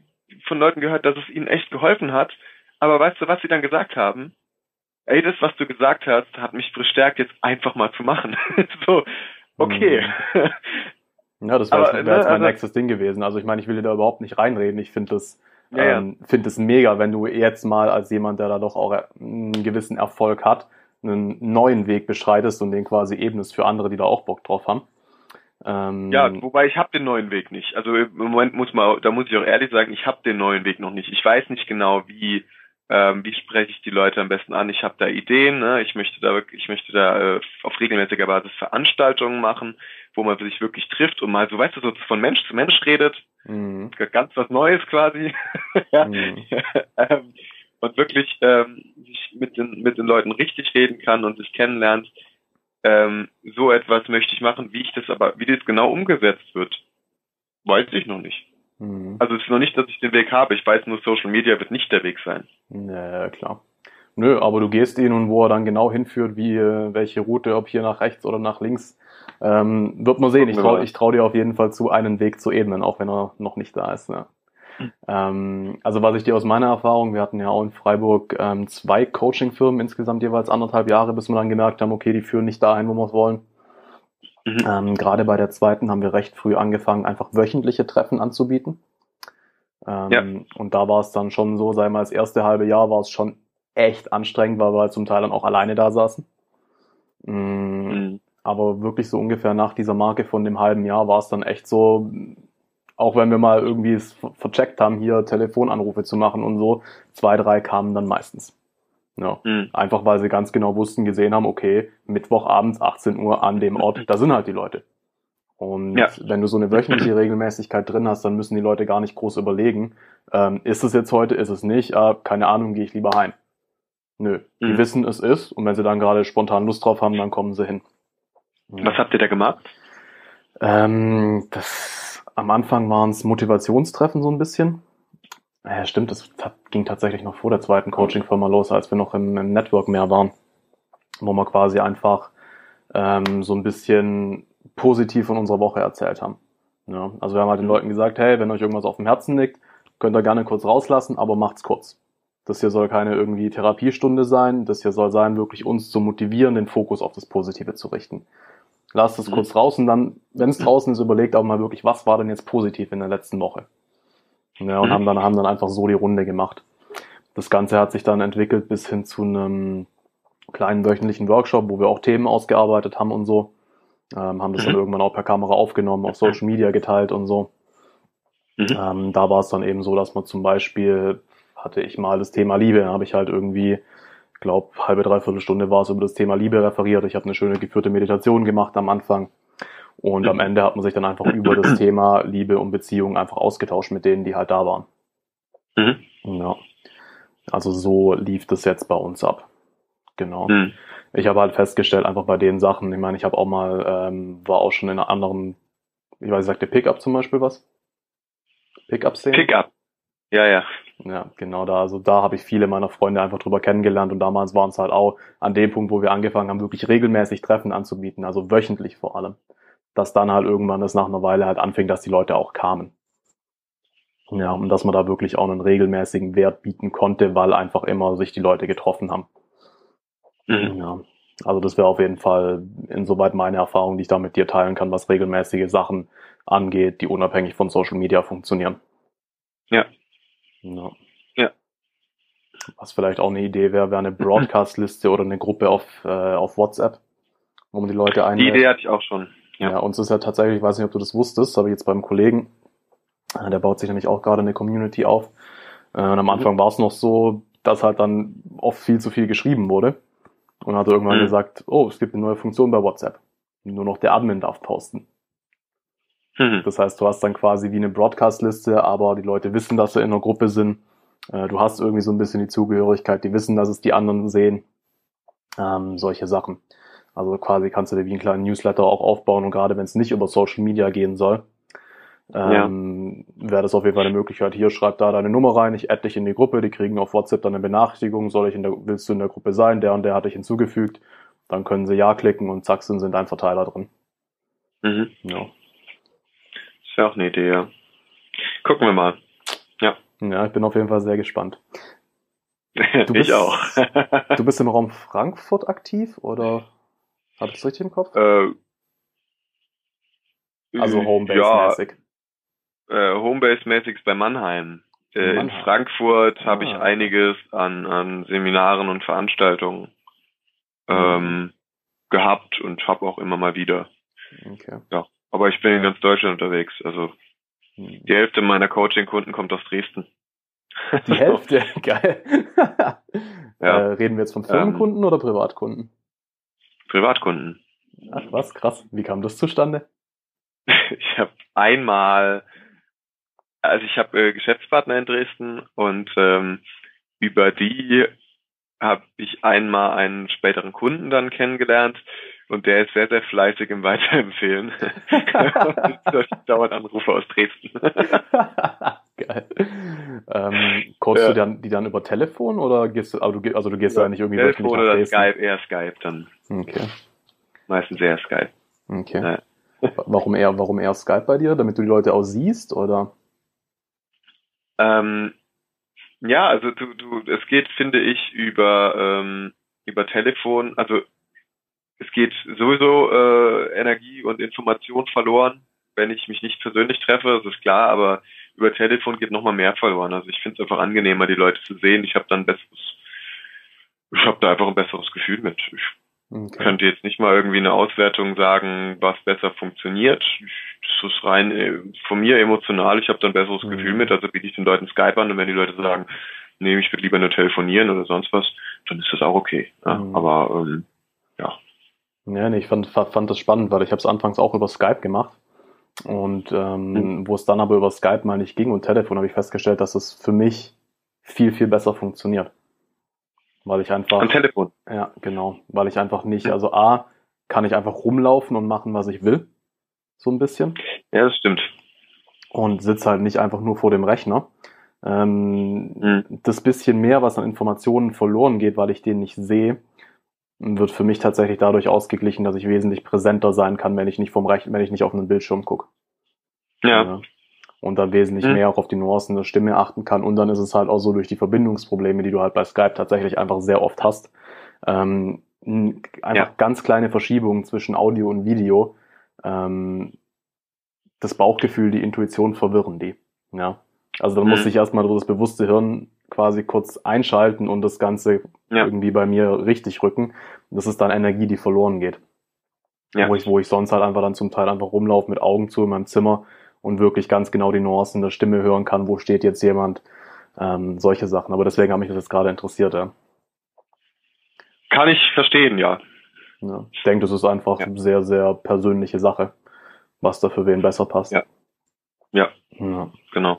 von Leuten gehört, dass es ihnen echt geholfen hat. Aber weißt du, was sie dann gesagt haben? Ey, das, was du gesagt hast, hat mich bestärkt, jetzt einfach mal zu machen. so, okay. Mhm. Ja, das wäre jetzt, wär jetzt mein also, nächstes Ding gewesen. Also ich meine, ich will dir da überhaupt nicht reinreden. Ich finde das, ja, ähm, finde es mega, wenn du jetzt mal als jemand, der da doch auch einen gewissen Erfolg hat, einen neuen Weg beschreitest und den quasi ebnest für andere, die da auch Bock drauf haben. Ähm, ja, wobei ich habe den neuen Weg nicht. Also im Moment muss man, da muss ich auch ehrlich sagen, ich habe den neuen Weg noch nicht. Ich weiß nicht genau, wie ähm, wie spreche ich die Leute am besten an? Ich habe da Ideen, ne? ich möchte da ich möchte da äh, auf regelmäßiger Basis Veranstaltungen machen, wo man sich wirklich trifft und mal so, weißt du, so von Mensch zu Mensch redet. Mhm. Ganz was Neues quasi. ja. Mhm. ähm, und wirklich ähm, sich mit den, mit den Leuten richtig reden kann und sich kennenlernt. Ähm, so etwas möchte ich machen, wie ich das aber, wie das genau umgesetzt wird, weiß ich noch nicht. Mhm. Also es ist noch nicht, dass ich den Weg habe. Ich weiß nur, Social Media wird nicht der Weg sein. Ja, klar. Nö, aber du gehst ihn und wo er dann genau hinführt, wie welche Route, ob hier nach rechts oder nach links, ähm, wird man sehen. Ich traue trau dir auf jeden Fall zu, einen Weg zu ebnen, auch wenn er noch nicht da ist. Ne? Mhm. Ähm, also was ich dir aus meiner Erfahrung, wir hatten ja auch in Freiburg ähm, zwei Coaching-Firmen insgesamt jeweils anderthalb Jahre, bis wir dann gemerkt haben, okay, die führen nicht dahin, wo wir es wollen. Mhm. Ähm, Gerade bei der zweiten haben wir recht früh angefangen, einfach wöchentliche Treffen anzubieten. Ähm, ja. Und da war es dann schon so, sei mal, das erste halbe Jahr war es schon echt anstrengend, weil wir halt zum Teil dann auch alleine da saßen. Mm, mhm. Aber wirklich so ungefähr nach dieser Marke von dem halben Jahr war es dann echt so, auch wenn wir mal irgendwie es vercheckt haben, hier Telefonanrufe zu machen und so, zwei, drei kamen dann meistens. Ja. Mhm. Einfach weil sie ganz genau wussten, gesehen haben, okay, Mittwochabends 18 Uhr an dem Ort, da sind halt die Leute. Und ja. wenn du so eine wöchentliche Regelmäßigkeit drin hast, dann müssen die Leute gar nicht groß überlegen, ähm, ist es jetzt heute, ist es nicht, äh, keine Ahnung, gehe ich lieber heim. Nö, mhm. die wissen, es ist und wenn sie dann gerade spontan Lust drauf haben, dann kommen sie hin. Ja. Was habt ihr da gemacht? Ähm, das, am Anfang waren es Motivationstreffen so ein bisschen. Ja, stimmt, das ging tatsächlich noch vor der zweiten Coaching-Firma los, als wir noch im, im Network mehr waren, wo wir quasi einfach ähm, so ein bisschen positiv von unserer Woche erzählt haben. Ja, also wir haben halt den Leuten gesagt, hey, wenn euch irgendwas auf dem Herzen liegt, könnt ihr gerne kurz rauslassen, aber macht's kurz. Das hier soll keine irgendwie Therapiestunde sein, das hier soll sein, wirklich uns zu motivieren, den Fokus auf das Positive zu richten. Lasst es mhm. kurz raus und dann, wenn es draußen ist, überlegt auch mal wirklich, was war denn jetzt positiv in der letzten Woche? Ja, und mhm. haben dann, haben dann einfach so die Runde gemacht. Das Ganze hat sich dann entwickelt bis hin zu einem kleinen wöchentlichen Workshop, wo wir auch Themen ausgearbeitet haben und so. Ähm, haben das mhm. dann irgendwann auch per Kamera aufgenommen, auf Social Media geteilt und so. Mhm. Ähm, da war es dann eben so, dass man zum Beispiel hatte ich mal das Thema Liebe, da habe ich halt irgendwie, glaube halbe dreiviertel Stunde war es über das Thema Liebe referiert. Ich habe eine schöne geführte Meditation gemacht am Anfang und am Ende hat man sich dann einfach über das Thema Liebe und Beziehung einfach ausgetauscht mit denen, die halt da waren. Mhm. Ja. Also so lief das jetzt bei uns ab. Genau. Mhm. Ich habe halt festgestellt, einfach bei den Sachen, ich meine, ich habe auch mal, ähm, war auch schon in einer anderen, ich weiß, sagte Pickup zum Beispiel was? Pickup-Szene? Pickup. Ja, ja. Ja, genau da. Also da habe ich viele meiner Freunde einfach drüber kennengelernt und damals waren es halt auch an dem Punkt, wo wir angefangen haben, wirklich regelmäßig Treffen anzubieten, also wöchentlich vor allem. Dass dann halt irgendwann das nach einer Weile halt anfing, dass die Leute auch kamen. Ja, und dass man da wirklich auch einen regelmäßigen Wert bieten konnte, weil einfach immer sich die Leute getroffen haben. Mhm. Ja. Also das wäre auf jeden Fall insoweit meine Erfahrung, die ich da mit dir teilen kann, was regelmäßige Sachen angeht, die unabhängig von Social Media funktionieren. Ja. ja. Ja. Was vielleicht auch eine Idee wäre, wäre eine Broadcast-Liste oder eine Gruppe auf, äh, auf WhatsApp, wo man die Leute einlädt. Die Idee hatte ich auch schon. Ja. ja, uns ist ja tatsächlich, ich weiß nicht, ob du das wusstest, aber jetzt beim Kollegen, äh, der baut sich nämlich auch gerade eine Community auf. Äh, und am mhm. Anfang mhm. war es noch so, dass halt dann oft viel zu viel geschrieben wurde und hat irgendwann mhm. gesagt, oh, es gibt eine neue Funktion bei WhatsApp. Nur noch der Admin darf posten. Mhm. Das heißt, du hast dann quasi wie eine Broadcast-Liste, aber die Leute wissen, dass sie in einer Gruppe sind. Äh, du hast irgendwie so ein bisschen die Zugehörigkeit, die wissen, dass es die anderen sehen. Ähm, solche Sachen. Also quasi kannst du dir wie einen kleinen Newsletter auch aufbauen und gerade wenn es nicht über Social Media gehen soll, ähm, ja. wäre das auf jeden Fall eine Möglichkeit. Hier schreib da deine Nummer rein, ich add dich in die Gruppe, die kriegen auf WhatsApp dann eine Benachrichtigung, soll ich in der, willst du in der Gruppe sein, der und der hat dich hinzugefügt, dann können sie Ja klicken und zack, sind, sind ein Verteiler drin. Mhm. Ja. Ist ja auch eine Idee, ja. Gucken wir mal. Ja. Ja, ich bin auf jeden Fall sehr gespannt. Du bist, ich auch. du bist im Raum Frankfurt aktiv oder habe ich das richtig im Kopf? Äh, also Homebase-mäßig. Ja, äh, Homebase-mäßig ist bei Mannheim. Äh, Mannheim. In Frankfurt ah. habe ich einiges an, an Seminaren und Veranstaltungen mhm. ähm, gehabt und habe auch immer mal wieder. Okay. Ja, aber ich bin in ganz Deutschland unterwegs. Also mhm. die Hälfte meiner Coaching-Kunden kommt aus Dresden. Die Hälfte, geil. ja. Äh, reden wir jetzt von Firmenkunden ähm, oder Privatkunden? Privatkunden. Ach was, krass. Wie kam das zustande? ich habe einmal, also ich habe äh, Geschäftspartner in Dresden und ähm, über die habe ich einmal einen späteren Kunden dann kennengelernt und der ist sehr, sehr fleißig im Weiterempfehlen. dauert Anrufe aus Dresden. Geil. Ähm, callst ja. du dann, die dann über Telefon oder gehst du, also du, also du gehst ja, da nicht irgendwie Telefon oder Skype, eher Skype dann. Okay. Meistens eher Skype. Okay. Ja. Warum eher, warum eher Skype bei dir? Damit du die Leute auch siehst, oder? Ähm, ja, also du, du, es geht, finde ich, über, ähm, über Telefon, also es geht sowieso äh, Energie und Information verloren, wenn ich mich nicht persönlich treffe, das ist klar, aber über Telefon geht nochmal mehr verloren. Also ich finde es einfach angenehmer, die Leute zu sehen. Ich habe dann besseres, ich habe da einfach ein besseres Gefühl mit. Ich okay. könnte jetzt nicht mal irgendwie eine Auswertung sagen, was besser funktioniert. Das ist rein äh, von mir emotional. Ich habe dann ein besseres mhm. Gefühl mit, also biete ich den Leuten Skype an und wenn die Leute sagen, nee, ich würde lieber nur telefonieren oder sonst was, dann ist das auch okay. Ja? Mhm. Aber ähm, ja. Ja, nee, ich fand, fand das spannend, weil ich habe es anfangs auch über Skype gemacht. Und ähm, mhm. wo es dann aber über Skype mal nicht ging und Telefon, habe ich festgestellt, dass es für mich viel, viel besser funktioniert. Weil ich einfach. Am Telefon. Ja, genau. Weil ich einfach nicht, also A, kann ich einfach rumlaufen und machen, was ich will. So ein bisschen. Ja, das stimmt. Und sitze halt nicht einfach nur vor dem Rechner. Ähm, mhm. Das bisschen mehr, was an Informationen verloren geht, weil ich den nicht sehe, wird für mich tatsächlich dadurch ausgeglichen, dass ich wesentlich präsenter sein kann, wenn ich nicht vom Rechner, wenn ich nicht auf einen Bildschirm gucke. Ja. Und dann wesentlich mhm. mehr auch auf die Nuancen der Stimme achten kann. Und dann ist es halt auch so durch die Verbindungsprobleme, die du halt bei Skype tatsächlich einfach sehr oft hast, ähm, einfach ja. ganz kleine Verschiebungen zwischen Audio und Video, ähm, das Bauchgefühl, die Intuition verwirren die. Ja. Also dann mhm. muss ich erstmal das bewusste Hirn quasi kurz einschalten und das Ganze ja. irgendwie bei mir richtig rücken. Das ist dann Energie, die verloren geht. Ja. Wo, ich, wo ich sonst halt einfach dann zum Teil einfach rumlaufe mit Augen zu in meinem Zimmer und wirklich ganz genau die Nuancen der Stimme hören kann, wo steht jetzt jemand, ähm, solche Sachen. Aber deswegen hat mich das jetzt gerade interessiert. Ja. Kann ich verstehen, ja. ja. Ich denke, das ist einfach ja. eine sehr, sehr persönliche Sache, was da für wen besser passt. Ja. Ja, ja. genau.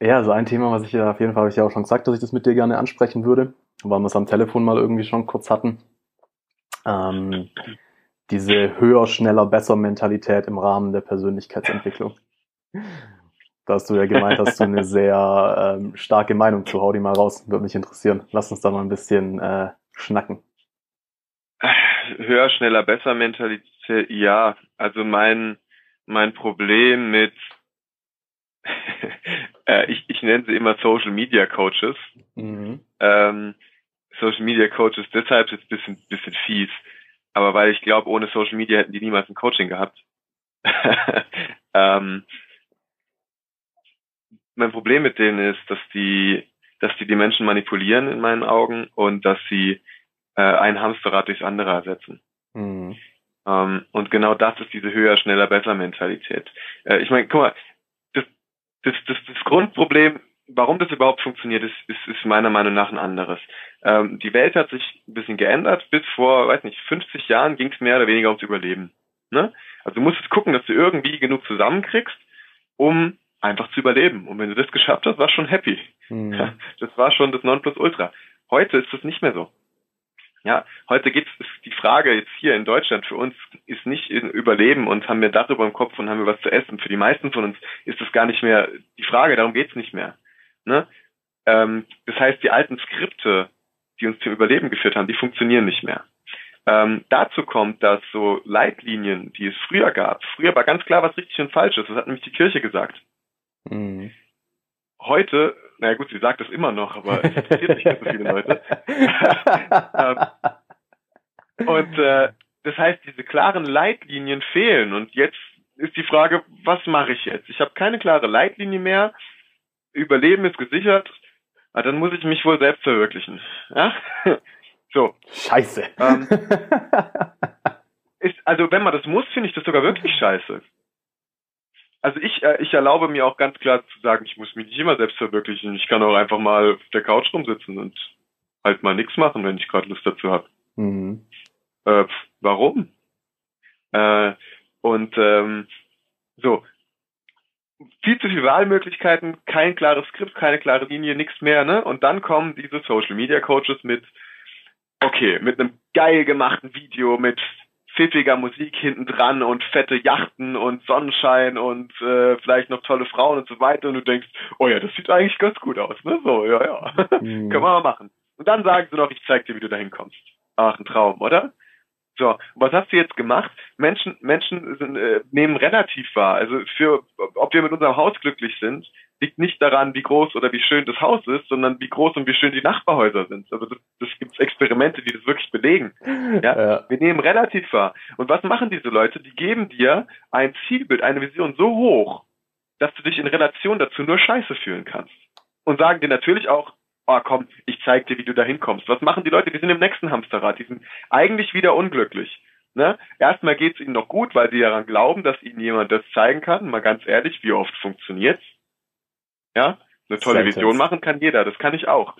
Ja, also ein Thema, was ich ja auf jeden Fall habe ich ja auch schon gesagt, dass ich das mit dir gerne ansprechen würde, weil wir es am Telefon mal irgendwie schon kurz hatten. Ähm, diese höher, schneller, besser Mentalität im Rahmen der Persönlichkeitsentwicklung. Da hast du ja gemeint, hast du eine sehr ähm, starke Meinung zu. Hau die mal raus, würde mich interessieren. Lass uns da mal ein bisschen äh, schnacken. Höher, schneller, besser Mentalität, ja. Also mein, mein Problem mit äh, ich, ich nenne sie immer Social Media Coaches. Mhm. Ähm, Social Media Coaches deshalb ist ein bisschen, bisschen fies, aber weil ich glaube, ohne Social Media hätten die niemals ein Coaching gehabt. ähm, mein Problem mit denen ist, dass die, dass die die Menschen manipulieren in meinen Augen und dass sie äh, ein Hamsterrad durchs andere ersetzen. Mhm. Ähm, und genau das ist diese höher, schneller, besser Mentalität. Äh, ich meine, guck mal, das, das, das Grundproblem, warum das überhaupt funktioniert, ist, ist, ist meiner Meinung nach ein anderes. Ähm, die Welt hat sich ein bisschen geändert. Bis vor, weiß nicht, 50 Jahren ging es mehr oder weniger ums Überleben. Ne? Also du musst gucken, dass du irgendwie genug zusammenkriegst, um einfach zu überleben. Und wenn du das geschafft hast, war schon happy. Mhm. Ja, das war schon das Nonplusultra. Heute ist das nicht mehr so. Ja, heute geht's, die Frage jetzt hier in Deutschland für uns ist nicht Überleben und haben wir darüber im Kopf und haben wir was zu essen. Für die meisten von uns ist das gar nicht mehr die Frage, darum geht's nicht mehr. Ne? Ähm, das heißt, die alten Skripte, die uns zum Überleben geführt haben, die funktionieren nicht mehr. Ähm, dazu kommt, dass so Leitlinien, die es früher gab, früher war ganz klar, was richtig und falsch ist. Das hat nämlich die Kirche gesagt. Mhm. Heute naja gut, sie sagt es immer noch, aber es interessiert nicht so viele Leute. Ähm, und äh, das heißt, diese klaren Leitlinien fehlen. Und jetzt ist die Frage, was mache ich jetzt? Ich habe keine klare Leitlinie mehr. Überleben ist gesichert. Ah, dann muss ich mich wohl selbst verwirklichen. Ja? so. Scheiße. Ähm, ist, also wenn man das muss, finde ich das sogar wirklich scheiße also ich, äh, ich erlaube mir auch ganz klar zu sagen, ich muss mich nicht immer selbst verwirklichen. Ich kann auch einfach mal auf der Couch rumsitzen und halt mal nichts machen, wenn ich gerade Lust dazu habe. Mhm. Äh, warum? Äh, und ähm, so, viel zu viele Wahlmöglichkeiten, kein klares Skript, keine klare Linie, nichts mehr, ne? Und dann kommen diese Social Media Coaches mit, okay, mit einem geil gemachten Video, mit pfiffiger Musik hinten dran und fette Yachten und Sonnenschein und äh, vielleicht noch tolle Frauen und so weiter und du denkst, oh ja, das sieht eigentlich ganz gut aus, ne? So, ja, ja. Mhm. Können wir mal machen. Und dann sagen sie noch, ich zeig dir, wie du da hinkommst. Ach, ein Traum, oder? So, was hast du jetzt gemacht? Menschen, Menschen sind, äh, nehmen relativ wahr. Also für, ob wir mit unserem Haus glücklich sind, liegt nicht daran, wie groß oder wie schön das Haus ist, sondern wie groß und wie schön die Nachbarhäuser sind. Also das, das gibt Experimente, die das wirklich belegen. Ja? ja? Wir nehmen relativ wahr. Und was machen diese Leute? Die geben dir ein Zielbild, eine Vision so hoch, dass du dich in Relation dazu nur scheiße fühlen kannst. Und sagen dir natürlich auch, oh komm, ich zeig dir, wie du da hinkommst. Was machen die Leute? Die sind im nächsten Hamsterrad. Die sind eigentlich wieder unglücklich. Ne? Erstmal geht es ihnen noch gut, weil sie daran glauben, dass ihnen jemand das zeigen kann. Mal ganz ehrlich, wie oft funktioniert's? Ja, eine tolle Sentence. Vision machen kann jeder. Das kann ich auch.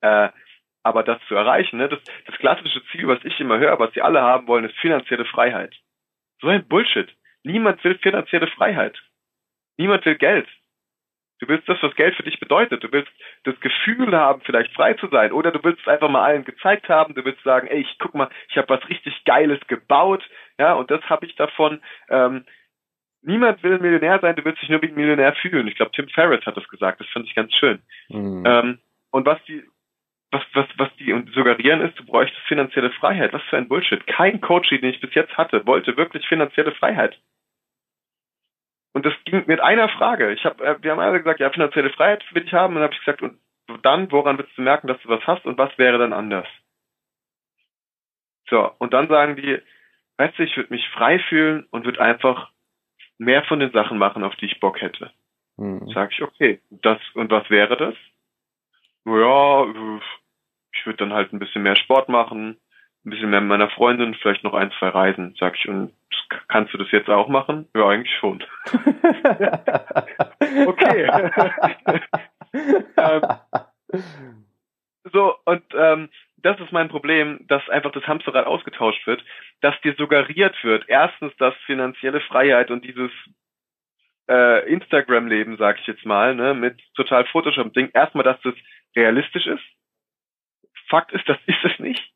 Äh, aber das zu erreichen, ne, das, das klassische Ziel, was ich immer höre, was sie alle haben wollen, ist finanzielle Freiheit. So ein Bullshit. Niemand will finanzielle Freiheit. Niemand will Geld. Du willst das, was Geld für dich bedeutet. Du willst das Gefühl haben, vielleicht frei zu sein. Oder du willst es einfach mal allen gezeigt haben. Du willst sagen, ey, ich guck mal, ich habe was richtig Geiles gebaut. Ja, und das habe ich davon. Ähm, niemand will Millionär sein, du willst dich nur wie ein Millionär fühlen. Ich glaube, Tim Ferriss hat das gesagt. Das fand ich ganz schön. Mhm. Ähm, und was die was, was, was die suggerieren ist, du bräuchtest finanzielle Freiheit. Was für ein Bullshit. Kein Coach, den ich bis jetzt hatte, wollte wirklich finanzielle Freiheit. Und das ging mit einer Frage. Ich hab, äh, wir haben alle gesagt, ja, finanzielle Freiheit will ich haben. Und dann habe ich gesagt, und dann, woran willst du merken, dass du was hast und was wäre dann anders? So, und dann sagen die, weißt du, ich würde mich frei fühlen und würde einfach mehr von den Sachen machen, auf die ich Bock hätte. Mhm. Sag ich, okay, das, und was wäre das? Ja, ich würde dann halt ein bisschen mehr Sport machen, ein bisschen mehr mit meiner Freundin, vielleicht noch ein, zwei Reisen, sag ich. Und kannst du das jetzt auch machen? Ja, eigentlich schon. okay. ähm, so, und ähm, das ist mein Problem, dass einfach das Hamsterrad ausgetauscht wird, dass dir suggeriert wird, erstens, dass finanzielle Freiheit und dieses äh, Instagram-Leben, sag ich jetzt mal, ne, mit total Photoshop-Ding, erstmal, dass das realistisch ist. Fakt ist, das ist es nicht.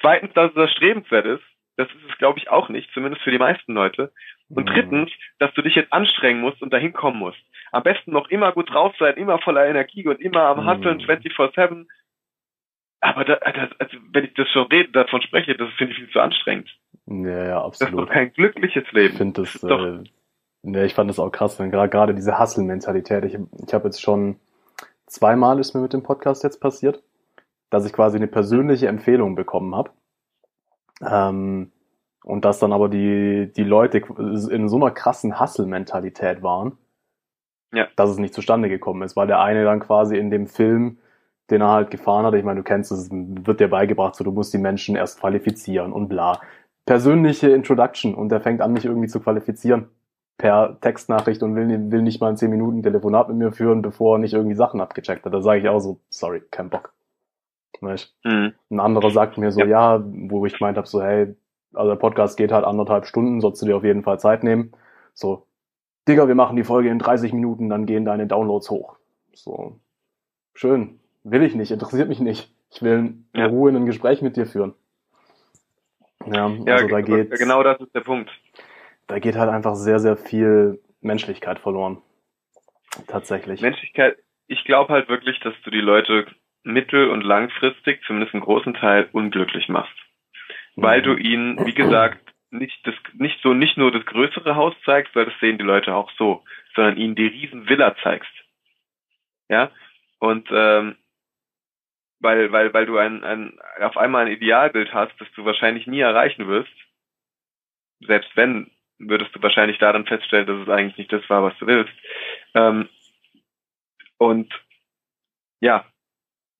Zweitens, dass es erstrebenswert ist. Das ist es, glaube ich, auch nicht, zumindest für die meisten Leute. Und mhm. drittens, dass du dich jetzt anstrengen musst und dahin kommen musst. Am besten noch immer gut drauf sein, immer voller Energie und immer am Hustlen mhm. 24-7. Aber da, das, also wenn ich das schon rede, davon spreche, das finde ich viel zu anstrengend. Ja, ja, absolut. Das ist doch kein glückliches Leben. Ich finde das, das äh, ja, ich fand das auch krass, wenn gerade gerade diese Hustle-Mentalität. Ich, ich habe jetzt schon zweimal ist mir mit dem Podcast jetzt passiert dass ich quasi eine persönliche Empfehlung bekommen habe. Ähm, und dass dann aber die, die Leute in so einer krassen Hustle-Mentalität waren, ja. dass es nicht zustande gekommen ist, weil der eine dann quasi in dem Film, den er halt gefahren hat, ich meine, du kennst es, wird dir beigebracht, so du musst die Menschen erst qualifizieren und bla. Persönliche Introduction und der fängt an, mich irgendwie zu qualifizieren per Textnachricht und will, will nicht mal ein 10 Minuten Telefonat mit mir führen, bevor er nicht irgendwie Sachen abgecheckt hat. Da sage ich auch so, sorry, kein Bock. Nicht? Mhm. Ein anderer sagt mir so, ja, ja wo ich meint habe, so, hey, also der Podcast geht halt anderthalb Stunden, sollst du dir auf jeden Fall Zeit nehmen. So, Digga, wir machen die Folge in 30 Minuten, dann gehen deine Downloads hoch. So, schön. Will ich nicht, interessiert mich nicht. Ich will in ja. Ruhe ein Gespräch mit dir führen. Ja, ja also da geht. Genau das ist der Punkt. Da geht halt einfach sehr, sehr viel Menschlichkeit verloren. Tatsächlich. Menschlichkeit, ich glaube halt wirklich, dass du die Leute mittel- und langfristig, zumindest einen großen Teil, unglücklich machst. Weil du ihnen, wie gesagt, nicht das, nicht so, nicht nur das größere Haus zeigst, weil das sehen die Leute auch so, sondern ihnen die riesen Villa zeigst. Ja? Und, ähm, weil, weil, weil du ein, ein, auf einmal ein Idealbild hast, das du wahrscheinlich nie erreichen wirst. Selbst wenn, würdest du wahrscheinlich daran feststellen, dass es eigentlich nicht das war, was du willst. Ähm, und ja,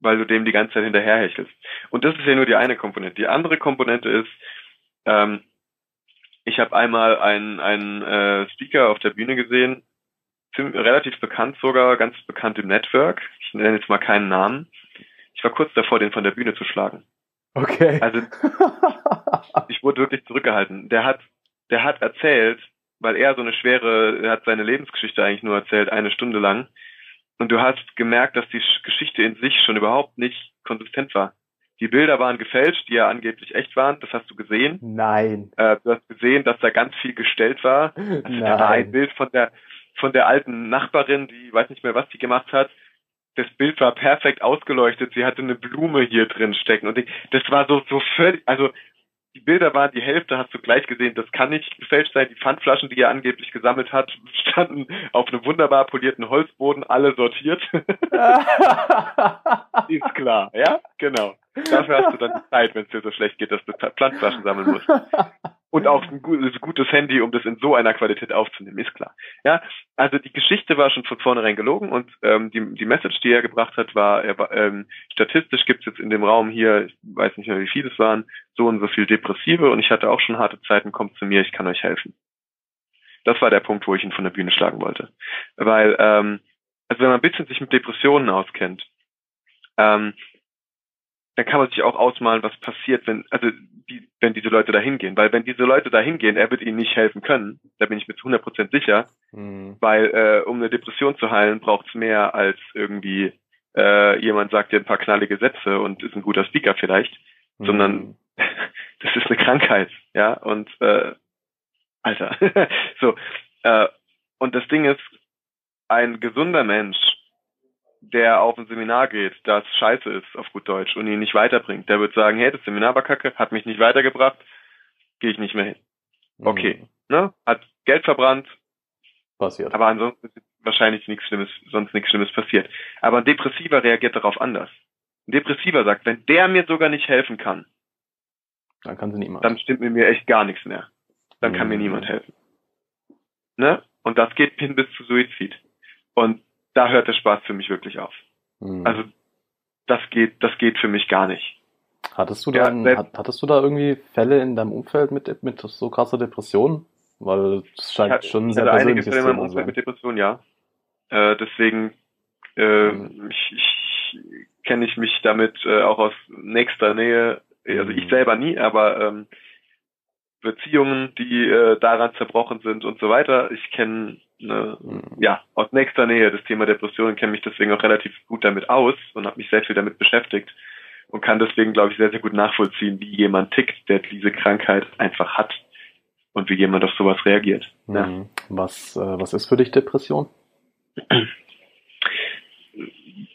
weil du dem die ganze Zeit hinterherhechelst. Und das ist ja nur die eine Komponente. Die andere Komponente ist, ähm, ich habe einmal einen, einen äh, Speaker auf der Bühne gesehen, ziemlich, relativ bekannt sogar, ganz bekannt im Network. Ich nenne jetzt mal keinen Namen. Ich war kurz davor, den von der Bühne zu schlagen. Okay. Also ich wurde wirklich zurückgehalten. Der hat, der hat erzählt, weil er so eine schwere, er hat seine Lebensgeschichte eigentlich nur erzählt, eine Stunde lang. Und du hast gemerkt, dass die Geschichte in sich schon überhaupt nicht konsistent war. Die Bilder waren gefälscht, die ja angeblich echt waren. Das hast du gesehen. Nein. Äh, du hast gesehen, dass da ganz viel gestellt war. Also Nein. Da war ein Bild von der von der alten Nachbarin, die weiß nicht mehr, was die gemacht hat. Das Bild war perfekt ausgeleuchtet. Sie hatte eine Blume hier drin stecken und ich, das war so so völlig. Also die Bilder waren, die Hälfte hast du gleich gesehen, das kann nicht gefälscht sein. Die Pfandflaschen, die er angeblich gesammelt hat, standen auf einem wunderbar polierten Holzboden, alle sortiert. ist klar, ja? Genau. Dafür hast du dann die Zeit, wenn es dir so schlecht geht, dass du Pfandflaschen sammeln musst. Und auch ein gutes Handy, um das in so einer Qualität aufzunehmen, ist klar. Ja, also die Geschichte war schon von vornherein gelogen und ähm, die, die Message, die er gebracht hat, war, er ähm, statistisch gibt es jetzt in dem Raum hier, ich weiß nicht mehr, wie viele es waren, so und so viel Depressive und ich hatte auch schon harte Zeiten, kommt zu mir, ich kann euch helfen. Das war der Punkt, wo ich ihn von der Bühne schlagen wollte. Weil, ähm, also wenn man ein bisschen sich mit Depressionen auskennt, ähm, dann kann man sich auch ausmalen, was passiert, wenn, also die, wenn diese Leute da hingehen. Weil wenn diese Leute da hingehen, er wird ihnen nicht helfen können, da bin ich mir zu 100% sicher, mhm. weil äh, um eine Depression zu heilen, braucht es mehr als irgendwie äh, jemand sagt dir ein paar knallige Sätze und ist ein guter Speaker vielleicht, mhm. sondern das ist eine Krankheit, ja, und äh, Alter, so, äh, und das Ding ist, ein gesunder Mensch der auf ein Seminar geht, das scheiße ist auf gut Deutsch und ihn nicht weiterbringt, der wird sagen, hey, das Seminar war kacke, hat mich nicht weitergebracht, gehe ich nicht mehr hin. Okay, mhm. ne? Hat Geld verbrannt. Passiert. Aber ansonsten ist wahrscheinlich nichts Schlimmes, sonst nichts Schlimmes passiert. Aber ein Depressiver reagiert darauf anders. Ein Depressiver sagt, wenn der mir sogar nicht helfen kann, dann kann sie niemand. Dann stimmt mir echt gar nichts mehr. Dann mhm. kann mir mhm. niemand helfen. Ne? Und das geht hin bis zu Suizid. Und da hört der Spaß für mich wirklich auf. Mhm. Also das geht, das geht für mich gar nicht. Hattest du da, ja, hattest du da irgendwie Fälle in deinem Umfeld mit, mit so krasser Depression? Weil es scheint ich, schon ich sehr hatte einige Fälle in meinem Umfeld mit Depression, ja. Äh, deswegen äh, mhm. ich, ich, kenne ich mich damit äh, auch aus nächster Nähe. Also ich mhm. selber nie, aber ähm, Beziehungen, die äh, daran zerbrochen sind und so weiter. Ich kenne ne, mhm. ja aus nächster Nähe das Thema Depressionen, kenne mich deswegen auch relativ gut damit aus und habe mich sehr viel damit beschäftigt und kann deswegen, glaube ich, sehr, sehr gut nachvollziehen, wie jemand tickt, der diese Krankheit einfach hat und wie jemand auf sowas reagiert. Mhm. Ja. Was, äh, was ist für dich Depression?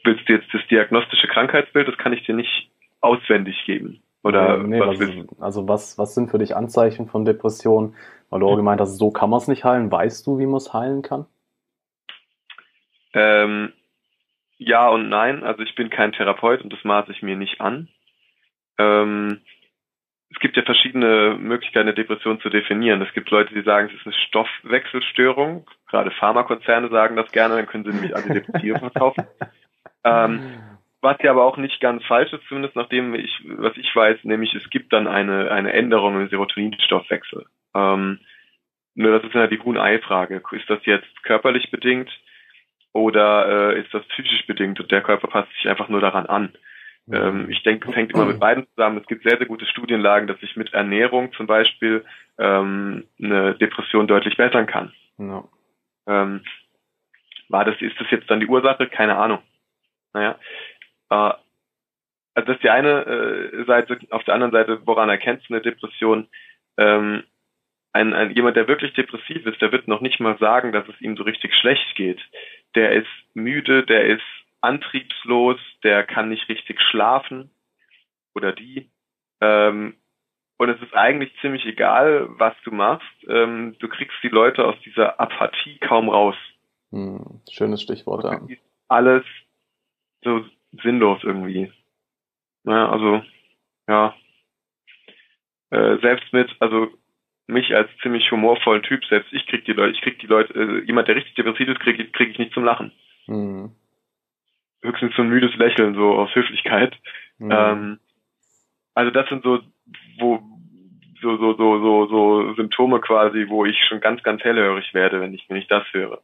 Willst du jetzt das diagnostische Krankheitsbild? Das kann ich dir nicht auswendig geben. Oder nee, was was, also was, was sind für dich Anzeichen von Depression? Weil du auch gemeint hast, so kann man es nicht heilen. Weißt du, wie man es heilen kann? Ähm, ja und nein. Also ich bin kein Therapeut und das maße ich mir nicht an. Ähm, es gibt ja verschiedene Möglichkeiten, eine Depression zu definieren. Es gibt Leute, die sagen, es ist eine Stoffwechselstörung. Gerade Pharmakonzerne sagen das gerne, dann können sie nämlich Antidepressiva verkaufen. ähm, was ja aber auch nicht ganz falsch ist, zumindest nachdem ich, was ich weiß, nämlich es gibt dann eine, eine Änderung im Serotoninstoffwechsel. Ähm, nur das ist ja die Huhn-Ei-Frage. Ist das jetzt körperlich bedingt oder äh, ist das psychisch bedingt und der Körper passt sich einfach nur daran an? Ähm, ich denke, es hängt immer mit beiden zusammen. Es gibt sehr, sehr gute Studienlagen, dass sich mit Ernährung zum Beispiel ähm, eine Depression deutlich bessern kann. No. Ähm, war das, ist das jetzt dann die Ursache? Keine Ahnung. Naja, äh, also das ist die eine äh, Seite. Auf der anderen Seite, woran erkennst du eine Depression? Ähm, ein, ein, jemand, der wirklich depressiv ist, der wird noch nicht mal sagen, dass es ihm so richtig schlecht geht. Der ist müde, der ist antriebslos, der kann nicht richtig schlafen oder die. Ähm, und es ist eigentlich ziemlich egal, was du machst. Ähm, du kriegst die Leute aus dieser Apathie kaum raus. Hm, schönes Stichwort, ja. Alles so sinnlos irgendwie. Naja, also, ja. Äh, selbst mit, also mich als ziemlich humorvollen Typ, selbst ich krieg die Leute, ich krieg die Leute, äh, jemand, der richtig depressiv ist, krieg, krieg ich nicht zum Lachen. Mhm. Höchstens so ein müdes Lächeln, so aus Höflichkeit. Mhm. Ähm, also das sind so, wo, so, so, so, so, so Symptome quasi, wo ich schon ganz, ganz hellhörig werde, wenn ich, wenn ich das höre.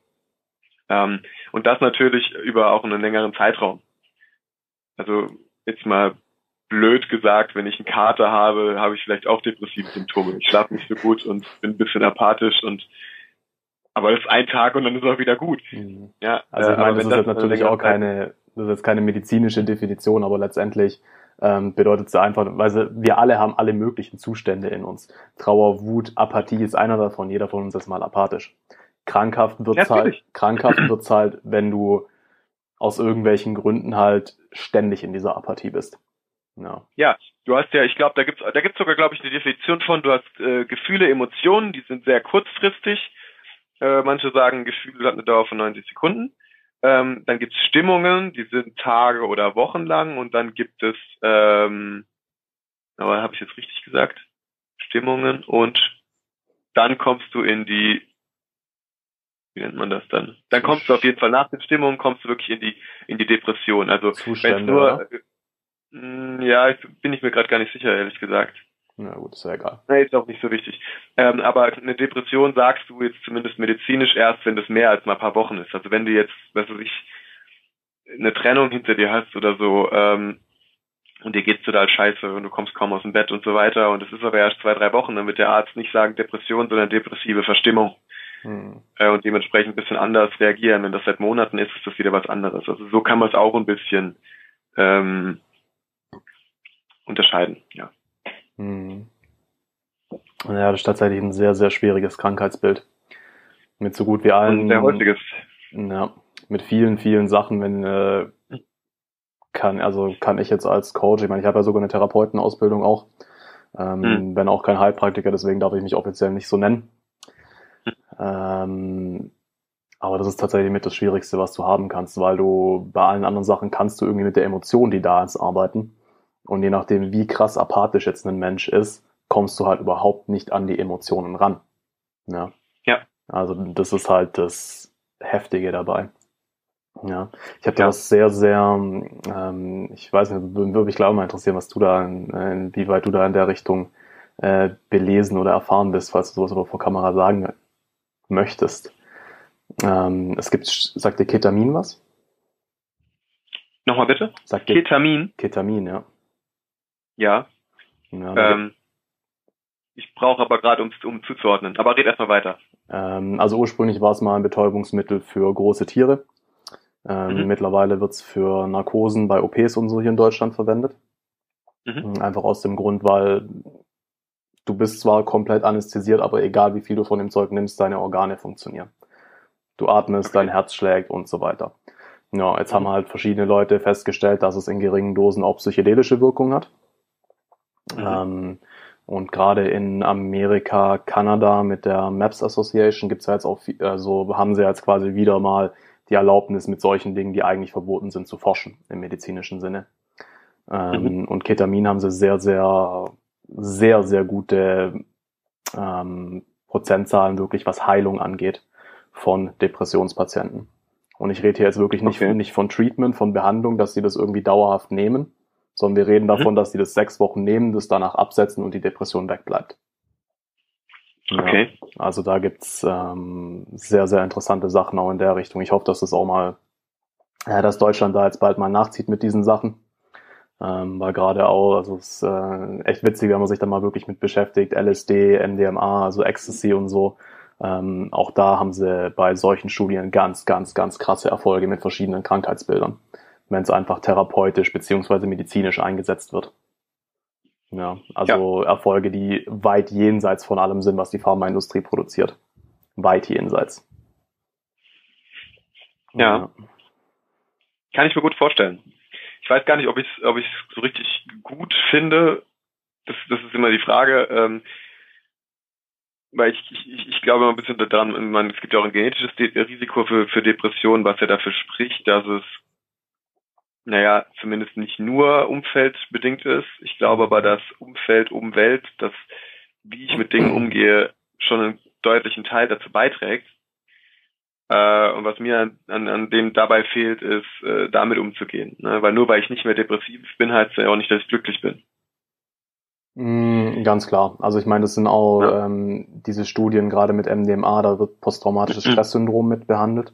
Ähm, und das natürlich über auch einen längeren Zeitraum. Also jetzt mal blöd gesagt, wenn ich einen Kater habe, habe ich vielleicht auch depressive Symptome. Ich schlafe nicht so gut und bin ein bisschen apathisch und aber das ist ein Tag und dann ist es auch wieder gut. Mhm. Ja, also ich meine, das ist jetzt natürlich auch keine, das ist keine medizinische Definition, aber letztendlich ähm, bedeutet es einfach, weil wir alle haben alle möglichen Zustände in uns. Trauer, Wut, Apathie ist einer davon. Jeder von uns ist mal apathisch. Krankhaft wird's ja, halt, krankhaft wird's halt, wenn du aus irgendwelchen Gründen halt ständig in dieser Apathie bist. Ja. ja, du hast ja, ich glaube, da gibt's, da gibt's sogar, glaube ich, eine Definition von, du hast äh, Gefühle, Emotionen, die sind sehr kurzfristig. Äh, manche sagen, Gefühle hat eine Dauer von 90 Sekunden. Ähm, dann gibt's Stimmungen, die sind Tage oder Wochen lang und dann gibt es, ähm, aber habe ich jetzt richtig gesagt? Stimmungen und dann kommst du in die, wie nennt man das dann? Dann kommst du auf jeden Fall nach den Stimmungen, kommst du wirklich in die in die Depression. Also wenn nur, äh, ja, ich, bin ich mir gerade gar nicht sicher, ehrlich gesagt. Na gut, ist ja egal. Nee, ist auch nicht so wichtig. Ähm, aber eine Depression sagst du jetzt zumindest medizinisch erst, wenn das mehr als mal ein paar Wochen ist. Also wenn du jetzt, was weiß ich, eine Trennung hinter dir hast oder so, ähm, und dir geht's total scheiße und du kommst kaum aus dem Bett und so weiter und es ist aber erst zwei, drei Wochen, dann wird der Arzt nicht sagen Depression, sondern depressive Verstimmung. Hm. Äh, und dementsprechend ein bisschen anders reagieren. Wenn das seit Monaten ist, ist das wieder was anderes. Also so kann man es auch ein bisschen ähm, unterscheiden, ja. Hm. Ja, das ist tatsächlich ein sehr, sehr schwieriges Krankheitsbild. Mit so gut wie allen. Ein sehr häufiges. Ja, mit vielen, vielen Sachen, wenn äh, kann, also kann ich jetzt als Coach, ich meine, ich habe ja sogar eine Therapeutenausbildung auch, ähm, hm. bin auch kein Heilpraktiker, deswegen darf ich mich offiziell nicht so nennen. Hm. Ähm, aber das ist tatsächlich mit das Schwierigste, was du haben kannst, weil du bei allen anderen Sachen kannst du irgendwie mit der Emotion, die da ist, arbeiten. Und je nachdem, wie krass apathisch jetzt ein Mensch ist, kommst du halt überhaupt nicht an die Emotionen ran. Ja. ja. Also das ist halt das Heftige dabei. Ja, ich habe ja. das sehr, sehr, ähm, ich weiß nicht, würde mich glaube mal interessieren, was du da, inwieweit du da in der Richtung äh, belesen oder erfahren bist, falls du sowas aber vor Kamera sagen möchtest. Ähm, es gibt, sagt dir Ketamin was? Nochmal bitte? Sagt Ketamin? Ketamin, ja. Ja. ja ähm, ich brauche aber gerade, um, um zuzuordnen. Aber red erstmal weiter. Ähm, also ursprünglich war es mal ein Betäubungsmittel für große Tiere. Ähm, mhm. Mittlerweile wird's für Narkosen bei OPs und so hier in Deutschland verwendet. Mhm. Einfach aus dem Grund, weil du bist zwar komplett anästhesiert, aber egal wie viel du von dem Zeug nimmst, deine Organe funktionieren. Du atmest, okay. dein Herz schlägt und so weiter. Ja, jetzt haben halt verschiedene Leute festgestellt, dass es in geringen Dosen auch psychedelische Wirkung hat. Mhm. Ähm, und gerade in Amerika, Kanada mit der MAPS Association gibt's ja jetzt auch, also haben sie jetzt quasi wieder mal die Erlaubnis, mit solchen Dingen, die eigentlich verboten sind, zu forschen im medizinischen Sinne. Ähm, mhm. Und Ketamin haben sie sehr, sehr, sehr, sehr gute ähm, Prozentzahlen wirklich, was Heilung angeht von Depressionspatienten. Und ich rede hier jetzt wirklich nicht, okay. nicht von Treatment, von Behandlung, dass sie das irgendwie dauerhaft nehmen, sondern wir reden mhm. davon, dass sie das sechs Wochen nehmen, das danach absetzen und die Depression wegbleibt. Okay. Ja, also da gibt's ähm, sehr, sehr interessante Sachen auch in der Richtung. Ich hoffe, dass es auch mal, äh, dass Deutschland da jetzt bald mal nachzieht mit diesen Sachen. Ähm, weil gerade auch, also es ist äh, echt witzig, wenn man sich da mal wirklich mit beschäftigt, LSD, MDMA, also Ecstasy und so. Ähm, auch da haben sie bei solchen Studien ganz, ganz, ganz krasse Erfolge mit verschiedenen Krankheitsbildern, wenn es einfach therapeutisch beziehungsweise medizinisch eingesetzt wird. Ja, also ja. Erfolge, die weit jenseits von allem sind, was die Pharmaindustrie produziert. Weit jenseits. Ja. ja. Kann ich mir gut vorstellen. Weiß gar nicht, ob ich es ob ich's so richtig gut finde. Das, das ist immer die Frage. Ähm, weil ich, ich, ich glaube immer ein bisschen daran, man, es gibt ja auch ein genetisches Risiko für, für Depressionen, was ja dafür spricht, dass es naja, zumindest nicht nur umfeldbedingt ist. Ich glaube aber, dass Umfeld, Umwelt, das, wie ich mit Dingen umgehe, schon einen deutlichen Teil dazu beiträgt. Äh, und was mir an, an dem dabei fehlt, ist, äh, damit umzugehen. Ne? Weil nur weil ich nicht mehr depressiv bin, heißt ja auch nicht, dass ich glücklich bin. Mm, ganz klar. Also ich meine, das sind auch ja. ähm, diese Studien gerade mit MDMA, da wird posttraumatisches. Stresssyndrom mit behandelt.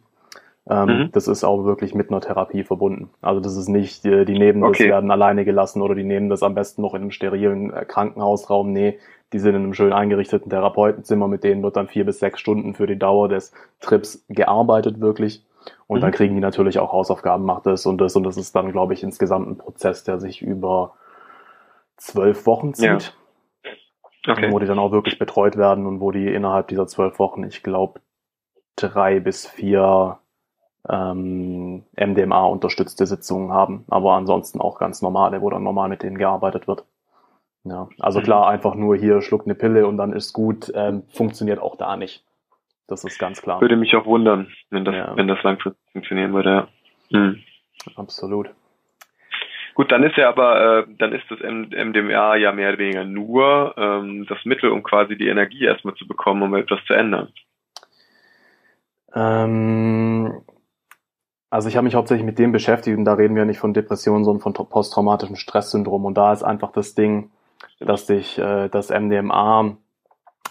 Ähm, mhm. Das ist auch wirklich mit einer Therapie verbunden. Also das ist nicht, die, die nehmen das, okay. werden alleine gelassen oder die nehmen das am besten noch in einem sterilen äh, Krankenhausraum. Nee, die sind in einem schön eingerichteten Therapeutenzimmer, mit denen wird dann vier bis sechs Stunden für die Dauer des Trips gearbeitet wirklich. Und mhm. dann kriegen die natürlich auch Hausaufgaben, macht das und das und das ist dann, glaube ich, insgesamt ein Prozess, der sich über zwölf Wochen zieht. Ja. Okay. Wo die dann auch wirklich betreut werden und wo die innerhalb dieser zwölf Wochen, ich glaube, drei bis vier ähm, MDMA-unterstützte Sitzungen haben, aber ansonsten auch ganz normale, wo dann normal mit denen gearbeitet wird. Ja, also klar, einfach nur hier schluckt eine Pille und dann ist gut, ähm, funktioniert auch da nicht. Das ist ganz klar. Würde mich auch wundern, wenn das, ja. wenn das langfristig funktionieren würde. Ja. Hm. Absolut. Gut, dann ist ja aber, äh, dann ist das MDMA ja mehr oder weniger nur ähm, das Mittel, um quasi die Energie erstmal zu bekommen, um etwas zu ändern. Ähm, also ich habe mich hauptsächlich mit dem beschäftigt und da reden wir nicht von Depressionen, sondern von posttraumatischem Stresssyndrom. Und da ist einfach das Ding, dass dich äh, das MDMA,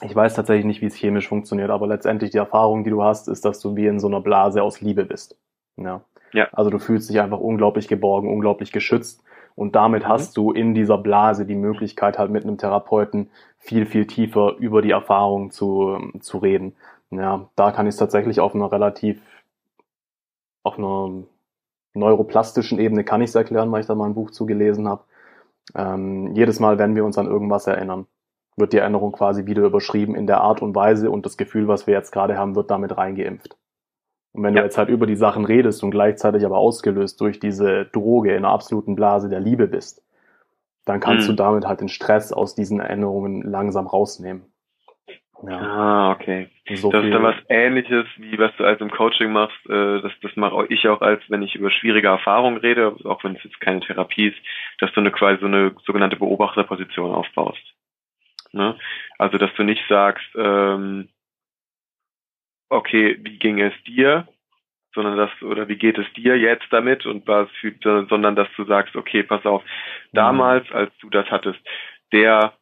ich weiß tatsächlich nicht, wie es chemisch funktioniert, aber letztendlich die Erfahrung, die du hast, ist, dass du wie in so einer Blase aus Liebe bist. Ja. ja. Also du fühlst dich einfach unglaublich geborgen, unglaublich geschützt. Und damit mhm. hast du in dieser Blase die Möglichkeit, halt mit einem Therapeuten viel, viel tiefer über die Erfahrung zu, zu reden. Ja, da kann ich es tatsächlich auf einer relativ auf einer neuroplastischen Ebene kann ich es erklären, weil ich da mal ein Buch zugelesen habe. Ähm, jedes Mal, wenn wir uns an irgendwas erinnern, wird die Erinnerung quasi wieder überschrieben in der Art und Weise und das Gefühl, was wir jetzt gerade haben, wird damit reingeimpft. Und wenn ja. du jetzt halt über die Sachen redest und gleichzeitig aber ausgelöst durch diese Droge in einer absoluten Blase der Liebe bist, dann kannst mhm. du damit halt den Stress aus diesen Erinnerungen langsam rausnehmen. Ja. Ah, okay. So das ist dann was ähnliches, wie was du als im Coaching machst. Äh, das, das mache ich auch als, wenn ich über schwierige Erfahrungen rede, auch wenn es jetzt keine Therapie ist, dass du eine quasi so eine sogenannte Beobachterposition aufbaust. Ne? Also, dass du nicht sagst, ähm, okay, wie ging es dir? sondern das, oder wie geht es dir jetzt damit und was, sondern dass du sagst, okay, pass auf, damals, als du das hattest, der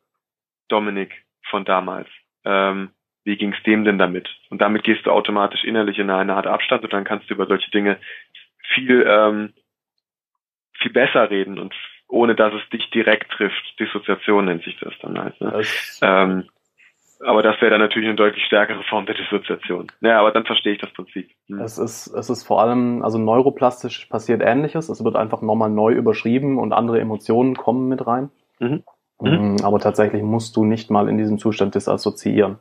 Dominik von damals, ähm, wie ging es dem denn damit? Und damit gehst du automatisch innerlich in eine Art Abstand und dann kannst du über solche Dinge viel, ähm, viel besser reden und ohne dass es dich direkt trifft. Dissoziation nennt sich das dann halt. Ne? Das ähm, aber das wäre dann natürlich eine deutlich stärkere Form der Dissoziation. Ja, aber dann verstehe ich das Prinzip. Hm. Es ist, es ist vor allem, also neuroplastisch passiert Ähnliches. Es wird einfach nochmal neu überschrieben und andere Emotionen kommen mit rein. Mhm. Mhm. Aber tatsächlich musst du nicht mal in diesem Zustand disassoziieren.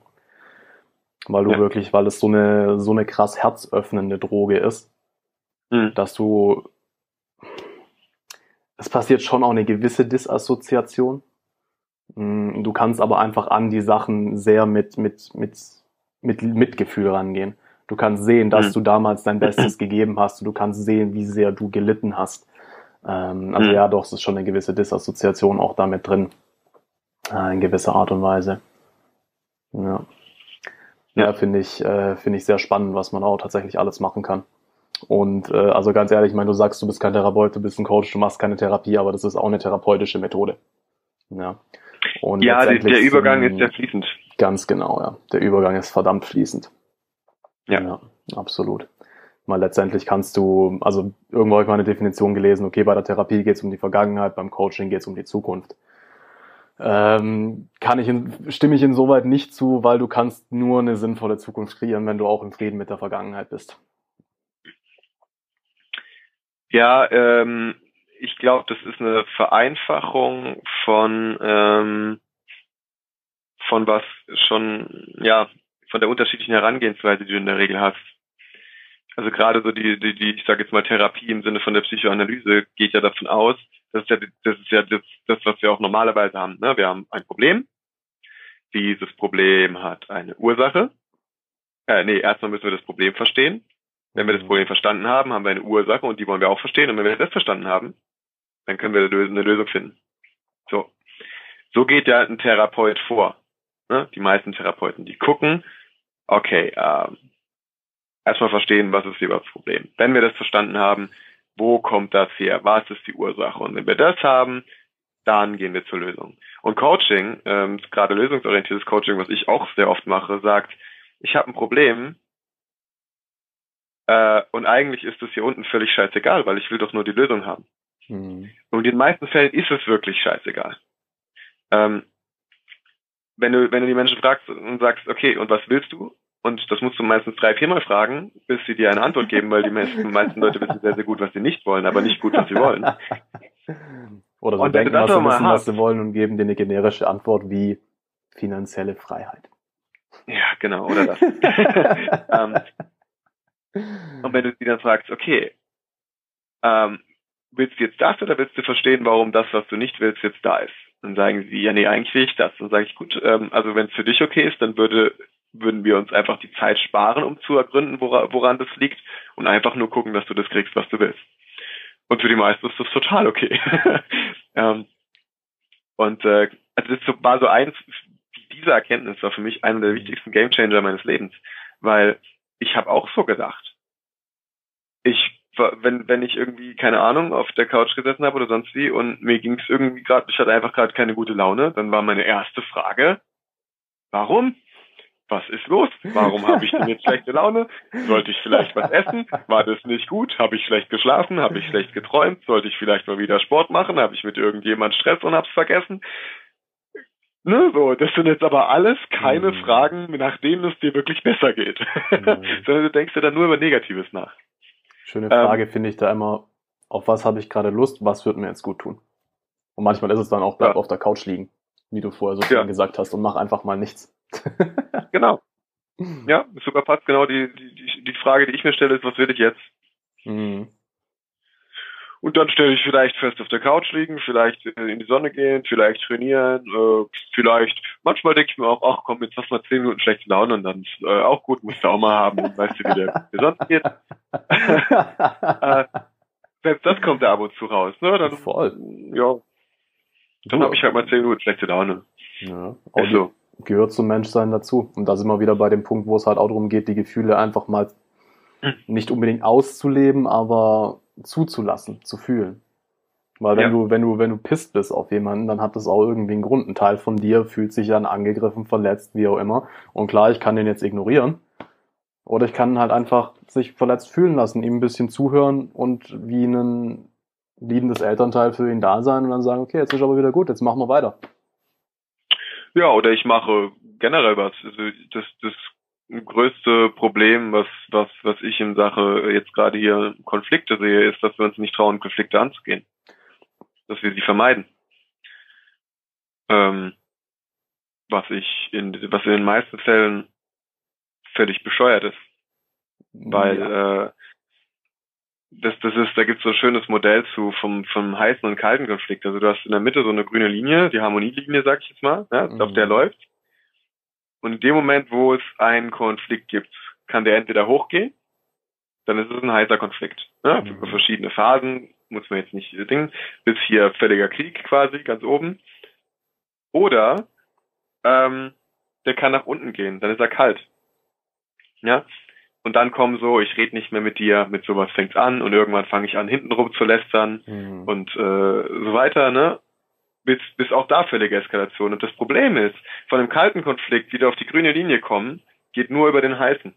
Weil du ja. wirklich, weil es so eine, so eine krass herzöffnende Droge ist, mhm. dass du, es passiert schon auch eine gewisse Disassoziation. Mm, du kannst aber einfach an die Sachen sehr mit, mit, mit, mit Mitgefühl rangehen. Du kannst sehen, dass mhm. du damals dein Bestes gegeben hast. Du kannst sehen, wie sehr du gelitten hast. Ähm, also mhm. ja, doch, es ist schon eine gewisse Disassoziation auch damit drin. Äh, in gewisser Art und Weise. Ja. Ja, finde ich, äh, finde ich sehr spannend, was man auch tatsächlich alles machen kann. Und äh, also ganz ehrlich, ich meine, du sagst, du bist kein Therapeut, du bist ein Coach, du machst keine Therapie, aber das ist auch eine therapeutische Methode. Ja, und ja der Übergang ist ja fließend. Ganz genau, ja. Der Übergang ist verdammt fließend. Ja. ja absolut. Mal letztendlich kannst du, also irgendwo habe ich mal eine Definition gelesen, okay, bei der Therapie geht es um die Vergangenheit, beim Coaching geht es um die Zukunft. Ähm, kann ich in, stimme ich insoweit nicht zu, weil du kannst nur eine sinnvolle Zukunft kreieren, wenn du auch im Frieden mit der Vergangenheit bist. Ja, ähm, ich glaube, das ist eine Vereinfachung von ähm, von was schon ja von der unterschiedlichen Herangehensweise, die du in der Regel hast. Also gerade so die, die, die ich sage jetzt mal Therapie im Sinne von der Psychoanalyse geht ja davon aus, das ist ja, das ist ja das, das, was wir auch normalerweise haben. Ne? Wir haben ein Problem. Dieses Problem hat eine Ursache. Äh, nee, erstmal müssen wir das Problem verstehen. Wenn wir das mhm. Problem verstanden haben, haben wir eine Ursache und die wollen wir auch verstehen. Und wenn wir das verstanden haben, dann können wir eine Lösung finden. So. So geht ja ein Therapeut vor. Ne? Die meisten Therapeuten, die gucken, okay, ähm, erstmal verstehen, was ist hier das Problem. Wenn wir das verstanden haben, wo kommt das her? Was ist die Ursache? Und wenn wir das haben, dann gehen wir zur Lösung. Und Coaching, ähm, gerade lösungsorientiertes Coaching, was ich auch sehr oft mache, sagt, ich habe ein Problem äh, und eigentlich ist es hier unten völlig scheißegal, weil ich will doch nur die Lösung haben. Mhm. Und in den meisten Fällen ist es wirklich scheißegal. Ähm, wenn du, wenn du die Menschen fragst und sagst, okay, und was willst du? Und das musst du meistens drei, viermal fragen, bis sie dir eine Antwort geben, weil die meisten, meisten Leute wissen sehr, sehr gut, was sie nicht wollen, aber nicht gut, was sie wollen. Oder sie und denken, was sie wissen, was sie wollen und geben dir eine generische Antwort wie finanzielle Freiheit. Ja, genau, oder das. ähm, und wenn du sie dann fragst, okay, ähm, willst du jetzt das oder willst du verstehen, warum das, was du nicht willst, jetzt da ist? Dann sagen sie, ja nee, eigentlich will ich das. Dann sage ich, gut, ähm, also wenn es für dich okay ist, dann würde würden wir uns einfach die Zeit sparen, um zu ergründen, wora, woran das liegt und einfach nur gucken, dass du das kriegst, was du willst. Und für die meisten ist das total okay. ähm, und äh, also das war so eins, diese Erkenntnis war für mich einer der wichtigsten Gamechanger meines Lebens, weil ich habe auch so gedacht. Ich wenn wenn ich irgendwie keine Ahnung auf der Couch gesessen habe oder sonst wie und mir ging es irgendwie gerade, ich hatte einfach gerade keine gute Laune, dann war meine erste Frage, warum? Was ist los? Warum habe ich denn jetzt schlechte Laune? Sollte ich vielleicht was essen? War das nicht gut? Habe ich schlecht geschlafen? Habe ich schlecht geträumt? Sollte ich vielleicht mal wieder Sport machen? Habe ich mit irgendjemand Stress und hab's vergessen? Ne, so, das sind jetzt aber alles keine mhm. Fragen, nach denen es dir wirklich besser geht. Mhm. Sondern du denkst dir dann nur über Negatives nach. Schöne Frage ähm, finde ich da immer, auf was habe ich gerade Lust, was wird mir jetzt gut tun? Und manchmal ist es dann auch, bleib ja. auf der Couch liegen, wie du vorher so ja. gesagt hast, und mach einfach mal nichts. genau. Ja, sogar passt genau die, die, die Frage, die ich mir stelle, ist, was will ich jetzt? Mhm. Und dann stelle ich vielleicht fest auf der Couch liegen, vielleicht in die Sonne gehen, vielleicht trainieren, äh, vielleicht, manchmal denke ich mir auch, ach komm, jetzt hast du mal zehn Minuten schlechte Laune und dann ist äh, auch gut, musst du auch mal haben, und weißt du, wie der, der sonst geht. äh, selbst das kommt da ab und zu raus, ne? Dann, Voll. Ja. Dann habe ich halt mal zehn Minuten schlechte Laune. Ja, auch, so gehört zum Menschsein dazu. Und da sind wir wieder bei dem Punkt, wo es halt auch darum geht, die Gefühle einfach mal hm. nicht unbedingt auszuleben, aber zuzulassen, zu fühlen. Weil wenn ja. du, wenn du, wenn du pisst bist auf jemanden, dann hat das auch irgendwie einen Grund. Ein Teil von dir fühlt sich dann angegriffen, verletzt, wie auch immer. Und klar, ich kann den jetzt ignorieren. Oder ich kann halt einfach sich verletzt fühlen lassen, ihm ein bisschen zuhören und wie ein liebendes Elternteil für ihn da sein und dann sagen, okay, jetzt ist aber wieder gut, jetzt machen wir weiter. Ja, oder ich mache generell was. Also das, das größte Problem, was, was, was ich in Sache jetzt gerade hier Konflikte sehe, ist, dass wir uns nicht trauen, Konflikte anzugehen. Dass wir sie vermeiden. Ähm, was ich in, was in den meisten Fällen völlig bescheuert ist. Weil ja. äh, das, das ist, da gibt es so ein schönes Modell zu vom, vom heißen und kalten Konflikt. Also du hast in der Mitte so eine grüne Linie, die Harmonielinie, sag ich jetzt mal, ja, mhm. auf der läuft. Und in dem Moment, wo es einen Konflikt gibt, kann der entweder hochgehen, dann ist es ein heißer Konflikt. Ja, mhm. Verschiedene Phasen, muss man jetzt nicht dingen, bis hier völliger Krieg quasi, ganz oben. Oder ähm, der kann nach unten gehen, dann ist er kalt. Ja, und dann kommen so, ich rede nicht mehr mit dir, mit sowas fängt's an und irgendwann fange ich an, hintenrum zu lästern mhm. und äh, so weiter, ne? Bis, bis auch da völlige Eskalation. Und das Problem ist, von einem kalten Konflikt wieder auf die grüne Linie kommen, geht nur über den heißen.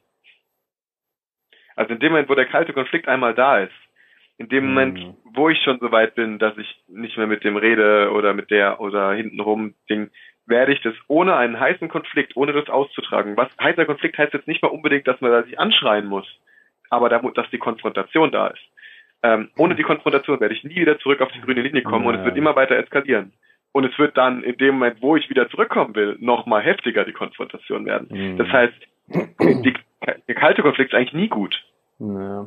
Also in dem Moment, wo der kalte Konflikt einmal da ist, in dem mhm. Moment, wo ich schon so weit bin, dass ich nicht mehr mit dem rede oder mit der oder hintenrum Ding, werde ich das ohne einen heißen Konflikt, ohne das auszutragen. Was heißer Konflikt heißt jetzt nicht mal unbedingt, dass man da sich anschreien muss, aber da, dass die Konfrontation da ist. Ähm, ohne die Konfrontation werde ich nie wieder zurück auf die grüne Linie kommen ja. und es wird immer weiter eskalieren. Und es wird dann in dem Moment, wo ich wieder zurückkommen will, noch mal heftiger die Konfrontation werden. Mhm. Das heißt, die, der kalte Konflikt ist eigentlich nie gut. Ja.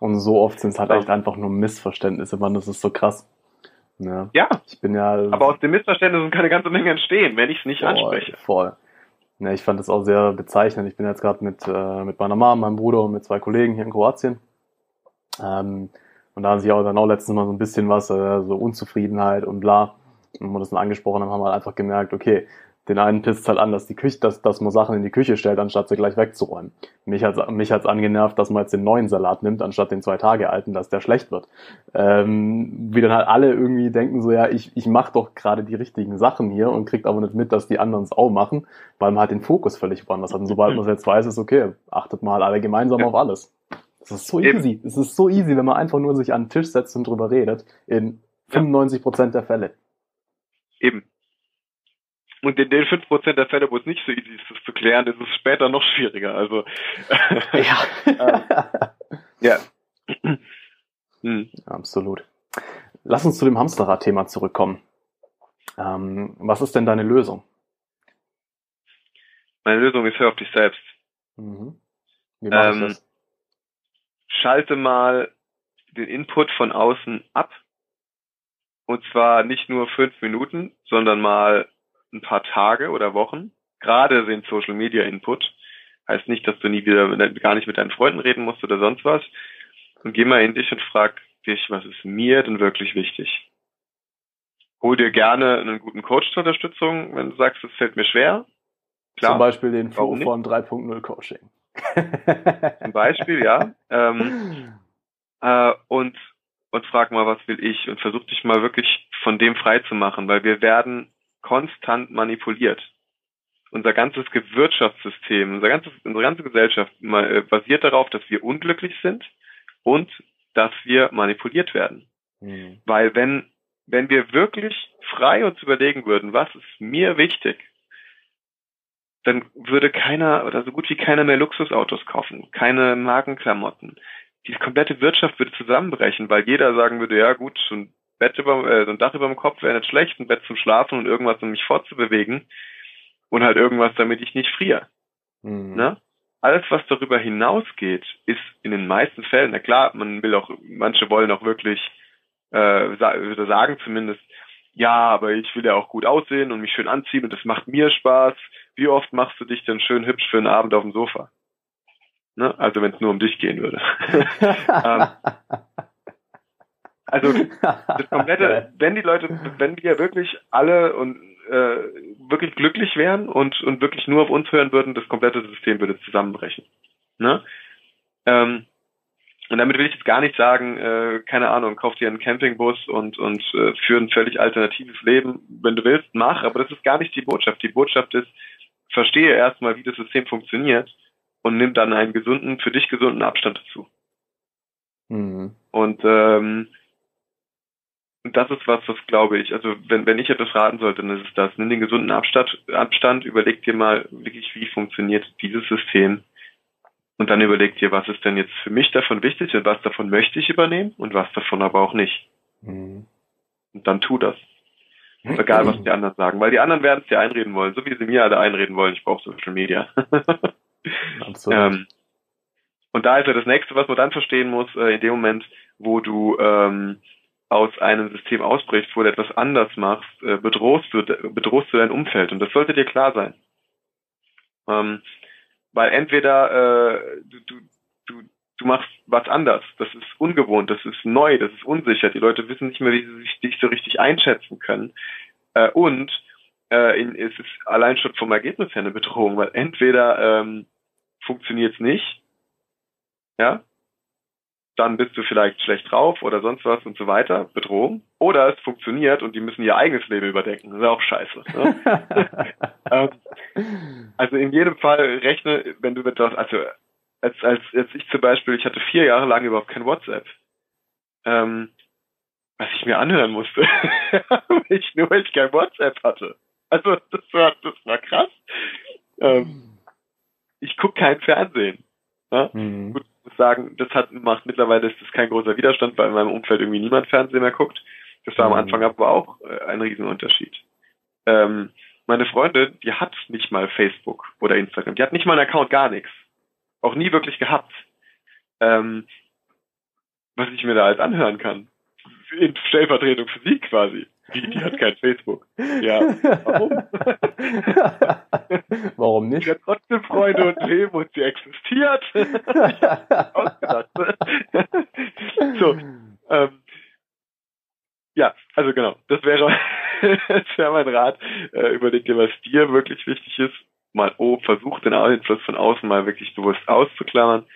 Und so oft sind es halt echt einfach nur Missverständnisse, man, das ist so krass. Ja. ja. Ich bin ja. Aber aus dem Missverständnissen kann eine ganze Menge entstehen, wenn ich es nicht voll, anspreche. Voll. Ja, ich fand das auch sehr bezeichnend. Ich bin jetzt gerade mit, äh, mit meiner Mama, meinem Bruder und mit zwei Kollegen hier in Kroatien. Ähm, und da haben sich auch dann auch letztens mal so ein bisschen was, äh, so Unzufriedenheit und bla. Und wir das dann angesprochen haben, haben wir halt einfach gemerkt, okay, den einen pisst halt an, dass die Küche, dass, dass man Sachen in die Küche stellt, anstatt sie gleich wegzuräumen. Mich hat's, mich hat's angenervt, dass man jetzt den neuen Salat nimmt, anstatt den zwei Tage alten, dass der schlecht wird. Ähm, wie dann halt alle irgendwie denken so, ja, ich, ich mache doch gerade die richtigen Sachen hier und kriegt aber nicht mit, dass die anderen es auch machen, weil man halt den Fokus völlig woanders hat. Und sobald man es jetzt weiß, ist okay, achtet mal alle gemeinsam ja. auf alles. Das ist so Eben. easy. Es ist so easy, wenn man einfach nur sich an den Tisch setzt und drüber redet, in 95 Prozent der Fälle. Eben. Und in den 5% der Fälle, wo es nicht so easy ist, das zu klären, ist es später noch schwieriger. Also ja. ja. hm. Absolut. Lass uns zu dem Hamsterrad-Thema zurückkommen. Ähm, was ist denn deine Lösung? Meine Lösung ist, hör auf dich selbst. Mhm. Wie mach ähm, das? Schalte mal den Input von außen ab Und zwar nicht nur fünf Minuten, sondern mal ein paar Tage oder Wochen. Gerade den Social Media Input. Heißt nicht, dass du nie wieder gar nicht mit deinen Freunden reden musst oder sonst was. Und geh mal in dich und frag dich, was ist mir denn wirklich wichtig? Hol dir gerne einen guten Coach zur Unterstützung, wenn du sagst, es fällt mir schwer. Klar. Zum Beispiel den Flo von 3.0 Coaching. Zum Beispiel, ja. Ähm, äh, und, und frag mal, was will ich? Und versuch dich mal wirklich von dem frei zu machen, weil wir werden konstant manipuliert. Unser ganzes Wirtschaftssystem, unser ganzes, unsere ganze Gesellschaft äh, basiert darauf, dass wir unglücklich sind und dass wir manipuliert werden. Mhm. Weil wenn, wenn wir wirklich frei uns überlegen würden, was ist mir wichtig, dann würde keiner oder so gut wie keiner mehr Luxusautos kaufen, keine Markenklamotten. Die komplette Wirtschaft würde zusammenbrechen, weil jeder sagen würde, ja gut, ein Bett über, äh, so ein Dach über dem Kopf wäre nicht schlecht, ein Bett zum Schlafen und irgendwas, um mich fortzubewegen und halt irgendwas, damit ich nicht friere. Mhm. Ne? Alles, was darüber hinausgeht, ist in den meisten Fällen, na klar, man will auch, manche wollen auch wirklich, äh, sagen zumindest, ja, aber ich will ja auch gut aussehen und mich schön anziehen und das macht mir Spaß. Wie oft machst du dich denn schön hübsch für einen Abend auf dem Sofa? Ne? Also wenn es nur um dich gehen würde. ähm, also das komplette, wenn die Leute, wenn wir wirklich alle und äh, wirklich glücklich wären und und wirklich nur auf uns hören würden, das komplette System würde zusammenbrechen. Ne? Ähm, und damit will ich jetzt gar nicht sagen, äh, keine Ahnung, kauf dir einen Campingbus und, und äh, führ ein völlig alternatives Leben. Wenn du willst, mach, aber das ist gar nicht die Botschaft. Die Botschaft ist, verstehe erstmal, wie das System funktioniert und nimm dann einen gesunden, für dich gesunden Abstand dazu. Mhm. Und ähm, das ist was, was glaube ich, also wenn, wenn ich etwas raten sollte, dann ist es das. Nimm den gesunden Abstand, Abstand, überleg dir mal wirklich, wie funktioniert dieses System und dann überleg dir, was ist denn jetzt für mich davon wichtig und was davon möchte ich übernehmen und was davon aber auch nicht. Mhm. Und dann tu das. Egal, was die anderen sagen, weil die anderen werden es dir einreden wollen, so wie sie mir alle einreden wollen, ich brauche Social Media. Absolut. Ähm, und da ist ja das nächste, was man dann verstehen muss, äh, in dem Moment, wo du ähm, aus einem System ausbrichst, wo du etwas anders machst, äh, bedrohst du, bedrohst du dein Umfeld. Und das sollte dir klar sein. Ähm, weil entweder äh, du, du, du, du machst was anders, das ist ungewohnt, das ist neu, das ist unsicher, die Leute wissen nicht mehr, wie sie sich dich so richtig einschätzen können. Äh, und äh, in, es ist allein schon vom Ergebnis her eine Bedrohung, weil entweder ähm, funktioniert es nicht, ja, dann bist du vielleicht schlecht drauf oder sonst was und so weiter, Bedrohung. Oder es funktioniert und die müssen ihr eigenes Leben überdenken. Das ist auch scheiße. Ne? Ähm, also in jedem Fall rechne, wenn du mit das, also als, als, als ich zum Beispiel, ich hatte vier Jahre lang überhaupt kein WhatsApp. Ähm, was ich mir anhören musste. ich nur, weil ich kein WhatsApp hatte. Also das war, das war krass. Ähm, ich gucke kein Fernsehen. Ja? Mhm. Gut, sagen, das hat macht mittlerweile ist das kein großer Widerstand, weil in meinem Umfeld irgendwie niemand Fernsehen mehr guckt. Das war mhm. am Anfang aber auch äh, ein Riesenunterschied. Ähm, meine Freundin, die hat nicht mal Facebook oder Instagram. Die hat nicht mal einen Account, gar nichts. Auch nie wirklich gehabt. Ähm, was ich mir da alles anhören kann. In Stellvertretung für sie quasi. Die, die hat kein Facebook. Ja, warum? warum nicht? Sie hat trotzdem Freude und Leben und sie existiert. So, ähm, ja, also genau, das wäre, das wäre mein Rat. Äh, überleg dir, was dir wirklich wichtig ist. Mal, oh, versuch den Einfluss von außen mal wirklich bewusst auszuklammern.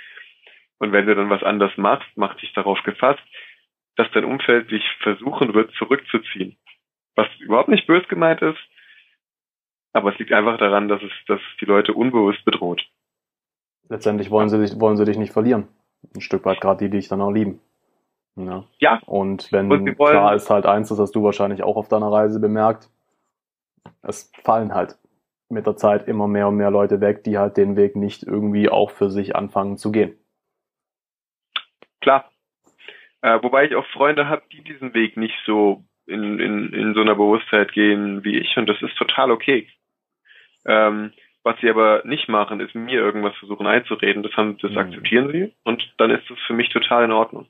Und wenn du dann was anders machst, mach dich darauf gefasst, dass dein Umfeld dich versuchen wird, zurückzuziehen. Was überhaupt nicht bös gemeint ist, aber es liegt einfach daran, dass es, dass die Leute unbewusst bedroht. Letztendlich wollen sie dich, wollen sie dich nicht verlieren. Ein Stück weit gerade die, die dich dann auch lieben. Ja. ja. Und wenn und klar ist halt eins, das hast du wahrscheinlich auch auf deiner Reise bemerkt, es fallen halt mit der Zeit immer mehr und mehr Leute weg, die halt den Weg nicht irgendwie auch für sich anfangen zu gehen. Klar. Äh, wobei ich auch Freunde habe, die diesen Weg nicht so in, in, in so einer Bewusstheit gehen wie ich und das ist total okay. Ähm, was sie aber nicht machen, ist mir irgendwas versuchen einzureden. Das, haben, das mhm. akzeptieren sie und dann ist es für mich total in Ordnung.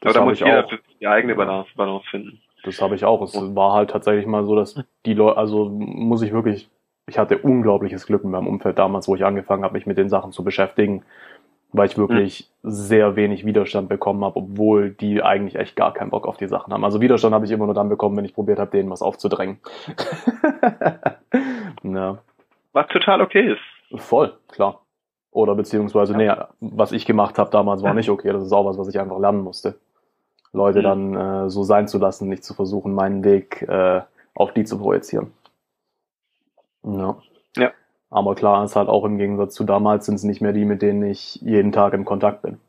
Das aber da muss jeder für die eigene Balance, Balance finden. das habe ich auch. Es war halt tatsächlich mal so, dass die Leute, also muss ich wirklich, ich hatte unglaubliches Glück in meinem Umfeld damals, wo ich angefangen habe, mich mit den Sachen zu beschäftigen, weil ich wirklich mhm. sehr wenig Widerstand bekommen habe, obwohl die eigentlich echt gar keinen Bock auf die Sachen haben. Also Widerstand habe ich immer nur dann bekommen, wenn ich probiert habe, denen was aufzudrängen. ja. Was total okay ist. Voll, klar. Oder beziehungsweise, ja. nee, was ich gemacht habe damals war nicht okay. Das ist auch was, was ich einfach lernen musste. Leute mhm. dann äh, so sein zu lassen, nicht zu versuchen, meinen Weg äh, auf die zu projizieren. Ja. ja. Aber klar ist halt auch im Gegensatz zu damals sind es nicht mehr die, mit denen ich jeden Tag in Kontakt bin.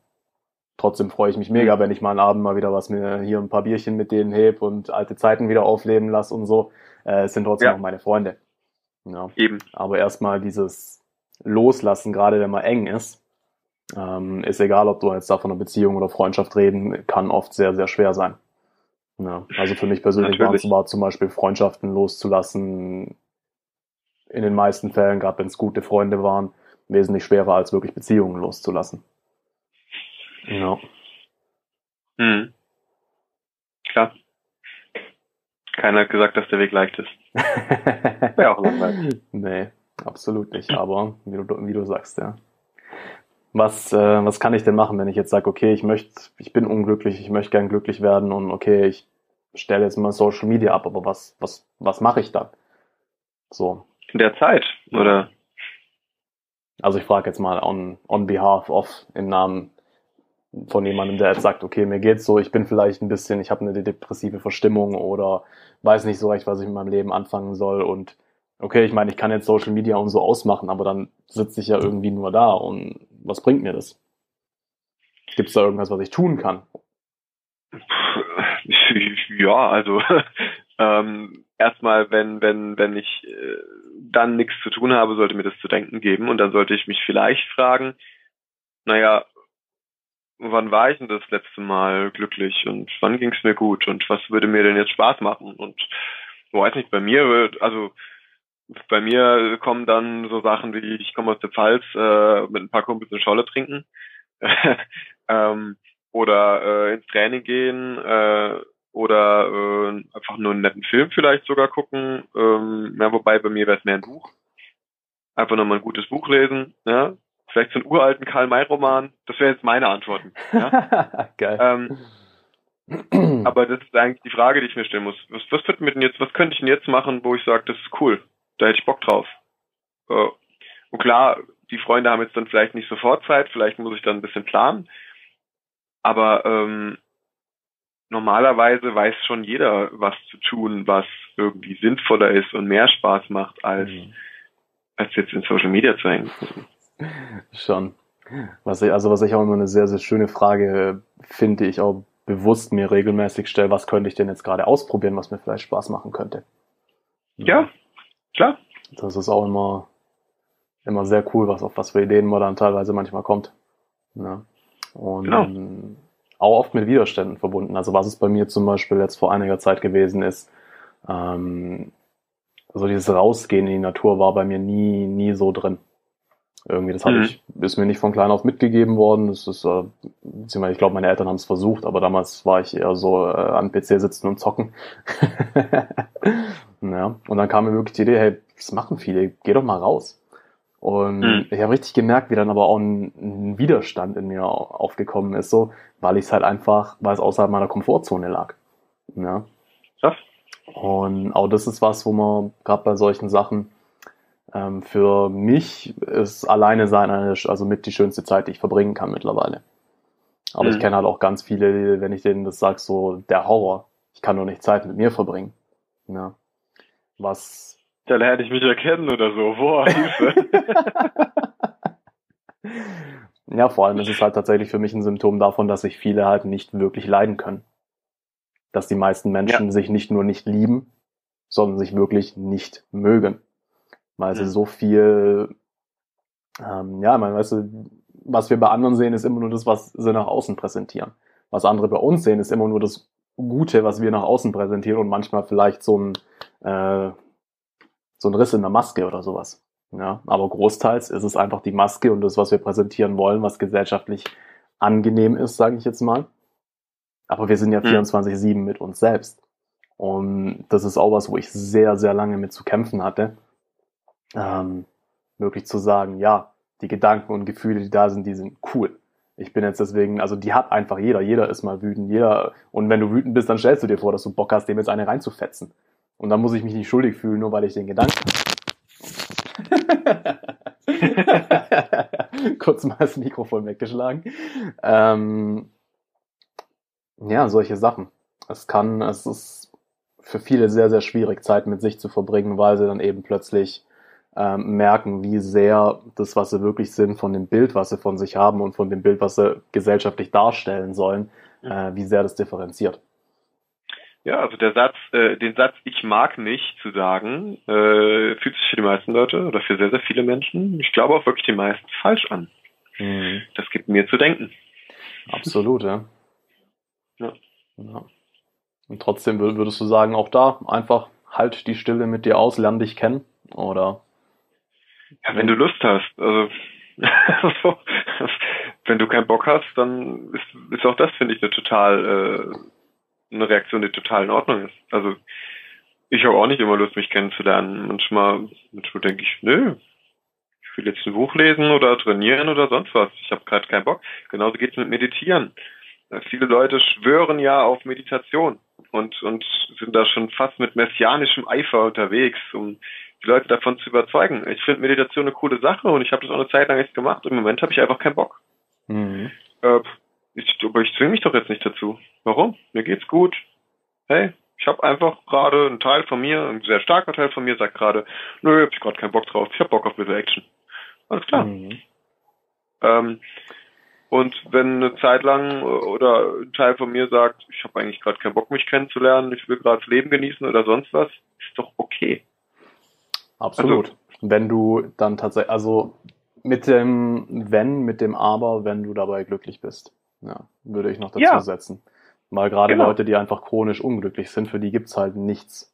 Trotzdem freue ich mich mega, wenn ich mal einen Abend mal wieder was mir hier ein paar Bierchen mit denen heb und alte Zeiten wieder aufleben lasse und so. Äh, es sind trotzdem ja. noch meine Freunde. Ja. Eben. Aber erstmal dieses Loslassen, gerade wenn man eng ist, ähm, ist egal, ob du jetzt da von einer Beziehung oder Freundschaft reden, kann oft sehr, sehr schwer sein. Ja, also für mich persönlich war es war zum Beispiel Freundschaften loszulassen, in den meisten Fällen, gerade wenn es gute Freunde waren, wesentlich schwerer als wirklich Beziehungen loszulassen. Ja. Hm. Klar. Keiner hat gesagt, dass der Weg leicht ist. Wäre auch langweilig. Nee, absolut nicht. Aber wie du, wie du sagst, ja was, äh, was kann ich denn machen, wenn ich jetzt sage, okay, ich möchte, ich bin unglücklich, ich möchte gern glücklich werden und okay, ich stelle jetzt mal Social Media ab, aber was, was, was mache ich dann? So. In der Zeit, oder? Also ich frage jetzt mal on, on behalf of im Namen von jemandem, der jetzt sagt, okay, mir geht's so, ich bin vielleicht ein bisschen, ich habe eine depressive Verstimmung oder weiß nicht so recht, was ich mit meinem Leben anfangen soll und okay, ich meine, ich kann jetzt Social Media und so ausmachen, aber dann sitze ich ja irgendwie nur da und was bringt mir das? Gibt es da irgendwas, was ich tun kann? Ja, also ähm, erstmal, wenn wenn wenn ich äh, dann nichts zu tun habe, sollte mir das zu denken geben und dann sollte ich mich vielleicht fragen, naja, wann war ich denn das letzte Mal glücklich und wann ging es mir gut und was würde mir denn jetzt Spaß machen und weiß nicht, bei mir, also bei mir kommen dann so Sachen wie, ich komme aus der Pfalz, äh, mit ein paar Kumpels eine Scholle trinken ähm, oder äh, ins Training gehen äh, oder äh, einfach nur einen netten Film vielleicht sogar gucken. Ähm, ja, wobei bei mir wäre es mehr ein Buch. Einfach nochmal ein gutes Buch lesen. Ja? Vielleicht so einen uralten Karl-May-Roman. Das wären jetzt meine Antworten. Ja? Geil. Ähm, aber das ist eigentlich die Frage, die ich mir stellen muss. Was, was wird mit denn jetzt, was könnte ich denn jetzt machen, wo ich sage, das ist cool? da hätte ich Bock drauf. Äh, und klar, die Freunde haben jetzt dann vielleicht nicht sofort Zeit, vielleicht muss ich dann ein bisschen planen. Aber ähm, normalerweise weiß schon jeder, was zu tun, was irgendwie sinnvoller ist und mehr Spaß macht, als, mhm. als jetzt in Social Media zu hängen. Schon. Was ich, also was ich auch immer eine sehr, sehr schöne Frage finde, ich auch bewusst mir regelmäßig stelle, was könnte ich denn jetzt gerade ausprobieren, was mir vielleicht Spaß machen könnte. Ja, Klar. Das ist auch immer, immer sehr cool, was auf was für Ideen man dann teilweise manchmal kommt. Ja. Und genau. Auch oft mit Widerständen verbunden. Also was es bei mir zum Beispiel jetzt vor einiger Zeit gewesen ist, ähm, so dieses Rausgehen in die Natur war bei mir nie, nie so drin. Irgendwie, das mhm. ich, ist mir nicht von klein auf mitgegeben worden. Das ist, äh, beziehungsweise ich glaube, meine Eltern haben es versucht, aber damals war ich eher so äh, am PC sitzen und zocken. Ja, und dann kam mir wirklich die Idee, hey, das machen viele, geh doch mal raus. Und mhm. ich habe richtig gemerkt, wie dann aber auch ein, ein, Widerstand in mir aufgekommen ist, so, weil ich es halt einfach, weil es außerhalb meiner Komfortzone lag. Ja. ja. Und auch das ist was, wo man gerade bei solchen Sachen ähm, für mich ist alleine sein also mit die schönste Zeit, die ich verbringen kann mittlerweile. Aber mhm. ich kenne halt auch ganz viele, wenn ich denen das sage, so der Horror. Ich kann nur nicht Zeit mit mir verbringen. Ja was. Da lerne ich mich erkennen oder so. Boah, Hilfe. ja, vor allem ist es halt tatsächlich für mich ein Symptom davon, dass sich viele halt nicht wirklich leiden können. Dass die meisten Menschen ja. sich nicht nur nicht lieben, sondern sich wirklich nicht mögen. Weil mhm. sie so viel, ähm, ja, man weißt du, was wir bei anderen sehen, ist immer nur das, was sie nach außen präsentieren. Was andere bei uns sehen, ist immer nur das Gute, was wir nach außen präsentieren und manchmal vielleicht so ein, äh, so ein Riss in der Maske oder sowas. Ja, aber großteils ist es einfach die Maske und das, was wir präsentieren wollen, was gesellschaftlich angenehm ist, sage ich jetzt mal. Aber wir sind ja 24-7 mit uns selbst. Und das ist auch was, wo ich sehr, sehr lange mit zu kämpfen hatte. Ähm, wirklich zu sagen, ja, die Gedanken und Gefühle, die da sind, die sind cool. Ich bin jetzt deswegen, also die hat einfach jeder. Jeder ist mal wütend. Jeder, und wenn du wütend bist, dann stellst du dir vor, dass du Bock hast, dem jetzt eine reinzufetzen. Und dann muss ich mich nicht schuldig fühlen, nur weil ich den Gedanken. Kurz mal das Mikrofon weggeschlagen. Ähm, ja, solche Sachen. Es kann, es ist für viele sehr, sehr schwierig, Zeit mit sich zu verbringen, weil sie dann eben plötzlich ähm, merken, wie sehr das, was sie wirklich sind, von dem Bild, was sie von sich haben und von dem Bild, was sie gesellschaftlich darstellen sollen, äh, wie sehr das differenziert. Ja, also der Satz, äh, den Satz "Ich mag nicht" zu sagen, äh, fühlt sich für die meisten Leute oder für sehr sehr viele Menschen, ich glaube auch wirklich die meisten falsch an. Mhm. Das gibt mir zu denken. Absolut, ja. ja. ja. Und trotzdem würdest du sagen, auch da einfach halt die Stille mit dir aus, lern dich kennen, oder? Ja, wenn du Lust hast. Also, also wenn du keinen Bock hast, dann ist, ist auch das, finde ich, eine total äh, eine Reaktion, die total in Ordnung ist. Also ich habe auch nicht immer Lust, mich kennenzulernen. Manchmal, manchmal denke ich, nö, ich will jetzt ein Buch lesen oder trainieren oder sonst was. Ich habe gerade keinen Bock. Genauso geht's mit Meditieren. Viele Leute schwören ja auf Meditation und, und sind da schon fast mit messianischem Eifer unterwegs, um die Leute davon zu überzeugen. Ich finde Meditation eine coole Sache und ich habe das auch eine Zeit lang jetzt gemacht. Im Moment habe ich einfach keinen Bock. Mhm. Äh, ich, aber ich zwinge mich doch jetzt nicht dazu. Warum? Mir geht's gut. Hey, ich habe einfach gerade ein Teil von mir, ein sehr starker Teil von mir sagt gerade, nö, hab ich gerade keinen Bock drauf. Ich hab Bock auf ein Action. Alles klar. Mhm. Ähm, und wenn eine Zeit lang oder ein Teil von mir sagt, ich habe eigentlich gerade keinen Bock, mich kennenzulernen, ich will gerade das Leben genießen oder sonst was, ist doch okay. Absolut. Also, wenn du dann tatsächlich, also mit dem Wenn, mit dem Aber, wenn du dabei glücklich bist. Ja, würde ich noch dazu ja. setzen. Weil gerade genau. Leute, die einfach chronisch unglücklich sind, für die gibt's halt nichts.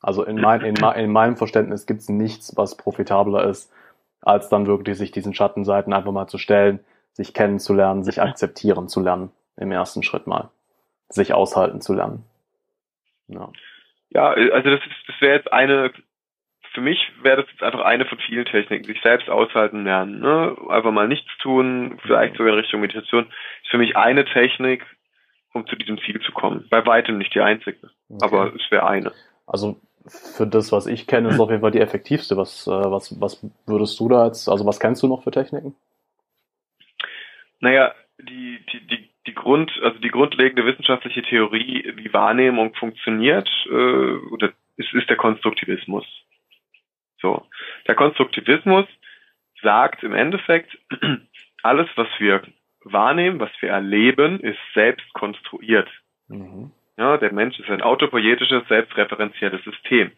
Also in, mein, in, in meinem Verständnis gibt's nichts, was profitabler ist, als dann wirklich sich diesen Schattenseiten einfach mal zu stellen, sich kennenzulernen, sich akzeptieren zu lernen im ersten Schritt mal. Sich aushalten zu lernen. Ja, ja also das, ist, das wäre jetzt eine für mich wäre das jetzt einfach eine von vielen Techniken, sich selbst aushalten lernen. Ne? Einfach mal nichts tun, vielleicht sogar in Richtung Meditation, ist für mich eine Technik, um zu diesem Ziel zu kommen. Bei weitem nicht die einzige, okay. aber es wäre eine. Also für das, was ich kenne, ist auf jeden Fall die effektivste. Was, äh, was, was würdest du da jetzt, also was kennst du noch für Techniken? Naja, die, die, die, die Grund, also die grundlegende wissenschaftliche Theorie, wie Wahrnehmung funktioniert, äh, oder es ist der Konstruktivismus. So. Der Konstruktivismus sagt im Endeffekt, alles, was wir wahrnehmen, was wir erleben, ist selbst konstruiert. Mhm. Ja, der Mensch ist ein autopoietisches, selbstreferenzielles System.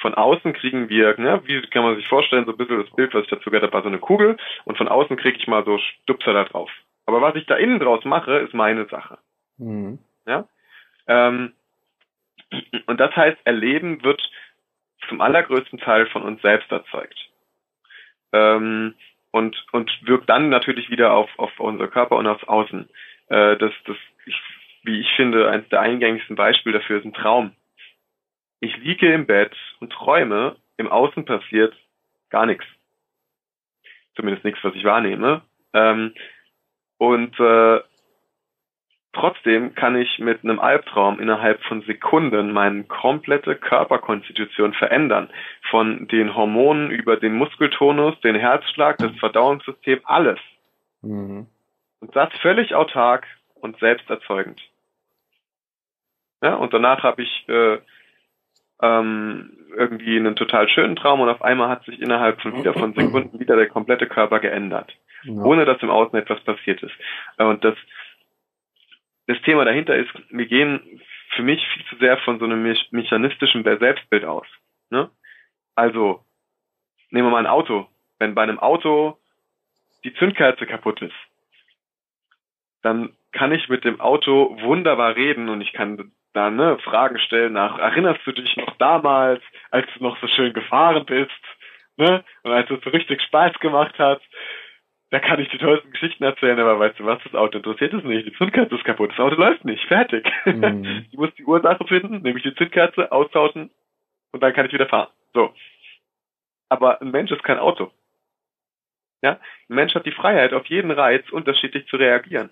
Von außen kriegen wir, ne, wie kann man sich vorstellen, so ein bisschen das Bild, was ich dazu gehört habe, war so eine Kugel und von außen kriege ich mal so Stupser da drauf. Aber was ich da innen draus mache, ist meine Sache. Mhm. Ja? Ähm, und das heißt, Erleben wird zum allergrößten Teil von uns selbst erzeugt. Ähm, und, und wirkt dann natürlich wieder auf, auf unser Körper und aufs Außen. Äh, das, das, ich, wie ich finde, eines der eingängigsten Beispiele dafür ist ein Traum. Ich liege im Bett und träume, im Außen passiert gar nichts. Zumindest nichts, was ich wahrnehme. Ähm, und äh, Trotzdem kann ich mit einem Albtraum innerhalb von Sekunden meine komplette Körperkonstitution verändern. Von den Hormonen über den Muskeltonus, den Herzschlag, das Verdauungssystem, alles. Mhm. Und das völlig autark und selbsterzeugend. Ja, und danach habe ich äh, ähm, irgendwie einen total schönen Traum und auf einmal hat sich innerhalb von wieder von Sekunden wieder der komplette Körper geändert. Ja. Ohne dass im Außen etwas passiert ist. Und das das Thema dahinter ist, wir gehen für mich viel zu sehr von so einem mechanistischen Selbstbild aus. Ne? Also, nehmen wir mal ein Auto. Wenn bei einem Auto die Zündkerze kaputt ist, dann kann ich mit dem Auto wunderbar reden und ich kann da ne, Fragen stellen nach, erinnerst du dich noch damals, als du noch so schön gefahren bist, ne? Und als es so richtig Spaß gemacht hat. Da kann ich die tollsten Geschichten erzählen, aber weißt du was, das Auto interessiert es nicht. Die Zündkerze ist kaputt, das Auto läuft nicht, fertig. Mhm. Ich muss die Ursache finden, nämlich die Zündkerze, austauschen und dann kann ich wieder fahren. So. Aber ein Mensch ist kein Auto. Ja? Ein Mensch hat die Freiheit, auf jeden Reiz unterschiedlich zu reagieren.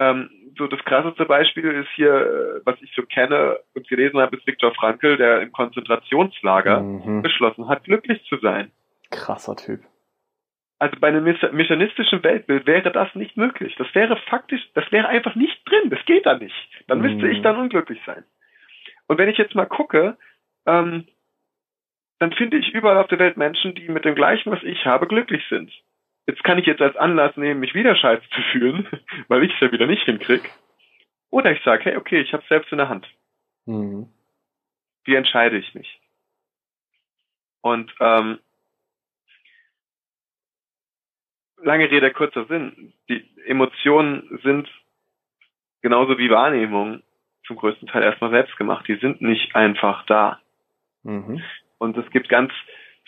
Ähm, so das krasseste Beispiel ist hier, äh, was ich so kenne und gelesen habe, ist Viktor Frankl, der im Konzentrationslager mhm. beschlossen hat, glücklich zu sein. Krasser Typ. Also bei einem mechanistischen Weltbild wäre das nicht möglich. Das wäre faktisch, das wäre einfach nicht drin. Das geht da nicht. Dann mhm. müsste ich dann unglücklich sein. Und wenn ich jetzt mal gucke, ähm, dann finde ich überall auf der Welt Menschen, die mit dem gleichen, was ich habe, glücklich sind. Jetzt kann ich jetzt als Anlass nehmen, mich wieder scheiße zu fühlen, weil ich es ja wieder nicht hinkrieg. Oder ich sage, hey, okay, ich habe selbst in der Hand. Mhm. Wie entscheide ich mich? Und ähm, lange Rede, kurzer Sinn. Die Emotionen sind genauso wie Wahrnehmung zum größten Teil erstmal selbst gemacht. Die sind nicht einfach da. Mhm. Und es gibt ganz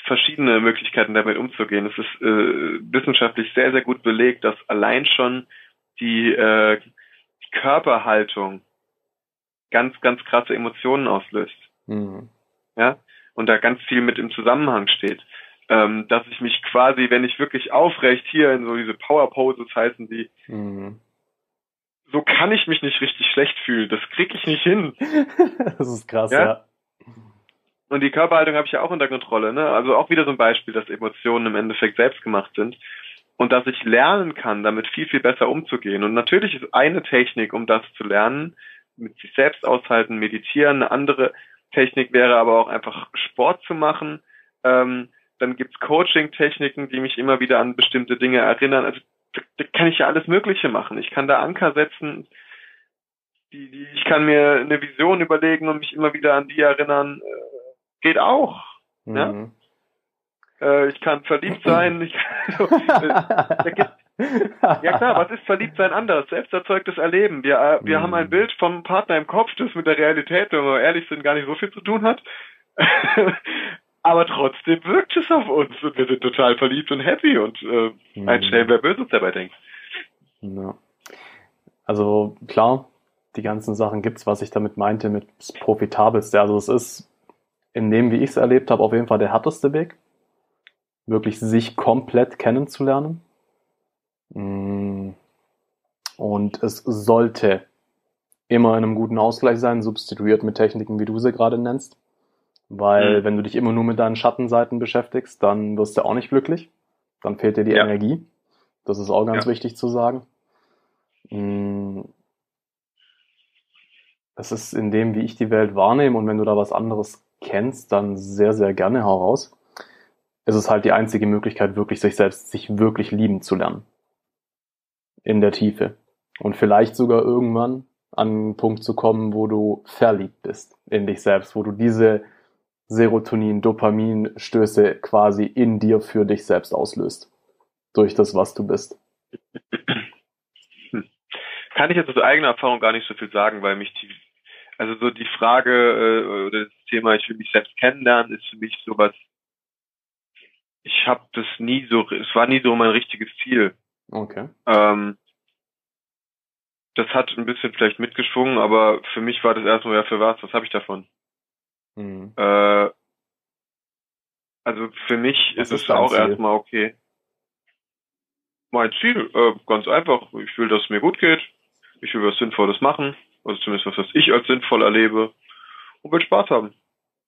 verschiedene Möglichkeiten, damit umzugehen. Es ist äh, wissenschaftlich sehr, sehr gut belegt, dass allein schon die, äh, die Körperhaltung ganz, ganz krasse Emotionen auslöst. Mhm. Ja, und da ganz viel mit im Zusammenhang steht ähm, dass ich mich quasi, wenn ich wirklich aufrecht hier in so diese Power Poses heißen die, mhm. so kann ich mich nicht richtig schlecht fühlen. Das krieg ich nicht hin. das ist krass, ja. ja. Und die Körperhaltung habe ich ja auch unter Kontrolle. Ne? Also auch wieder so ein Beispiel, dass Emotionen im Endeffekt selbst gemacht sind und dass ich lernen kann, damit viel, viel besser umzugehen. Und natürlich ist eine Technik, um das zu lernen, mit sich selbst aushalten, meditieren. Eine andere Technik wäre aber auch einfach Sport zu machen. Ähm, dann gibt's Coaching-Techniken, die mich immer wieder an bestimmte Dinge erinnern. Also da, da kann ich ja alles Mögliche machen. Ich kann da Anker setzen. Die, die, ich kann mir eine Vision überlegen und mich immer wieder an die erinnern. Äh, geht auch. Mhm. Ja? Äh, ich kann verliebt sein. Ich kann, gibt, ja klar, was ist verliebt sein anders? Selbst erzeugtes Erleben. Wir, äh, wir mhm. haben ein Bild vom Partner im Kopf, das mit der Realität, wenn wir ehrlich sind, gar nicht so viel zu tun hat aber trotzdem wirkt es auf uns und wir sind total verliebt und happy und äh, mhm. ein Schnell, wer Böses dabei denkt. Ja. Also klar, die ganzen Sachen gibt's, was ich damit meinte mit profitabelste. Also es ist in dem, wie ich es erlebt habe, auf jeden Fall der härteste Weg, wirklich sich komplett kennenzulernen. Mm. Und es sollte immer in einem guten Ausgleich sein, substituiert mit Techniken, wie du sie gerade nennst. Weil mhm. wenn du dich immer nur mit deinen Schattenseiten beschäftigst, dann wirst du auch nicht glücklich. Dann fehlt dir die ja. Energie. Das ist auch ganz ja. wichtig zu sagen. Mm. Es ist in dem, wie ich die Welt wahrnehme und wenn du da was anderes kennst, dann sehr, sehr gerne hau raus. Es ist halt die einzige Möglichkeit, wirklich sich selbst, sich wirklich lieben zu lernen. In der Tiefe. Und vielleicht sogar irgendwann an einen Punkt zu kommen, wo du verliebt bist in dich selbst, wo du diese Serotonin, Dopaminstöße quasi in dir für dich selbst auslöst. Durch das, was du bist. Kann ich jetzt aus eigener Erfahrung gar nicht so viel sagen, weil mich die, also so die Frage äh, oder das Thema, ich will mich selbst kennenlernen, ist für mich sowas, ich habe das nie so, es war nie so mein richtiges Ziel. Okay. Ähm, das hat ein bisschen vielleicht mitgeschwungen, aber für mich war das erstmal, ja, für was, was habe ich davon? Mhm. Äh, also für mich was ist es auch Ziel? erstmal okay. Mein Ziel, äh, ganz einfach, ich will, dass es mir gut geht. Ich will was Sinnvolles machen, also zumindest was, was ich als sinnvoll erlebe und will Spaß haben.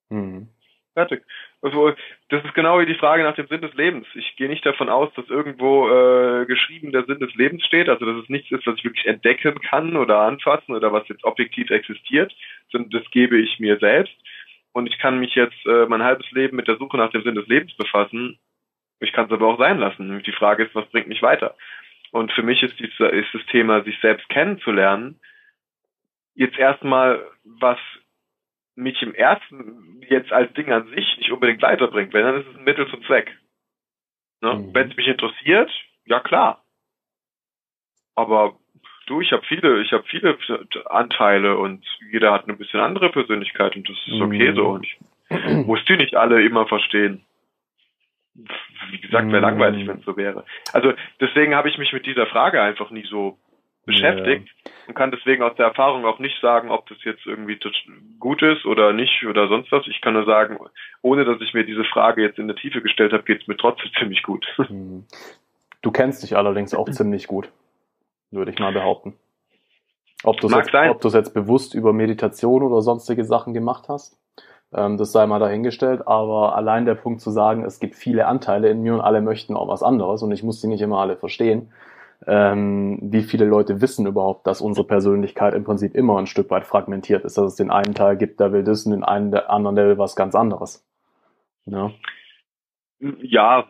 Mhm. Fertig. Also das ist genau wie die Frage nach dem Sinn des Lebens. Ich gehe nicht davon aus, dass irgendwo äh, geschrieben der Sinn des Lebens steht, also dass es nichts ist, was ich wirklich entdecken kann oder anfassen oder was jetzt objektiv existiert, sondern das gebe ich mir selbst und ich kann mich jetzt äh, mein halbes Leben mit der Suche nach dem Sinn des Lebens befassen. Ich kann es aber auch sein lassen. Die Frage ist, was bringt mich weiter? Und für mich ist, dies, ist das Thema, sich selbst kennenzulernen, jetzt erstmal, was mich im ersten jetzt als Ding an sich nicht unbedingt weiterbringt. Wenn, dann ist es ein Mittel zum Zweck. Ne? Mhm. Wenn es mich interessiert, ja klar. Aber Du, ich habe viele, ich habe viele Anteile und jeder hat eine bisschen andere Persönlichkeit und das ist okay so. Und ich muss die nicht alle immer verstehen. wie gesagt, wäre mm. langweilig, wenn es so wäre. Also deswegen habe ich mich mit dieser Frage einfach nie so beschäftigt ja. und kann deswegen aus der Erfahrung auch nicht sagen, ob das jetzt irgendwie gut ist oder nicht oder sonst was. Ich kann nur sagen, ohne dass ich mir diese Frage jetzt in der Tiefe gestellt habe, geht es mir trotzdem ziemlich gut. Hm. Du kennst dich allerdings auch ziemlich gut, würde ich mal behaupten. Ob du es jetzt, jetzt bewusst über Meditation oder sonstige Sachen gemacht hast, ähm, das sei mal dahingestellt. Aber allein der Punkt zu sagen, es gibt viele Anteile in mir und alle möchten auch was anderes und ich muss die nicht immer alle verstehen, ähm, wie viele Leute wissen überhaupt, dass unsere Persönlichkeit im Prinzip immer ein Stück weit fragmentiert ist, dass es den einen Teil gibt, der will das und den einen, der anderen, der will was ganz anderes. Ja, ja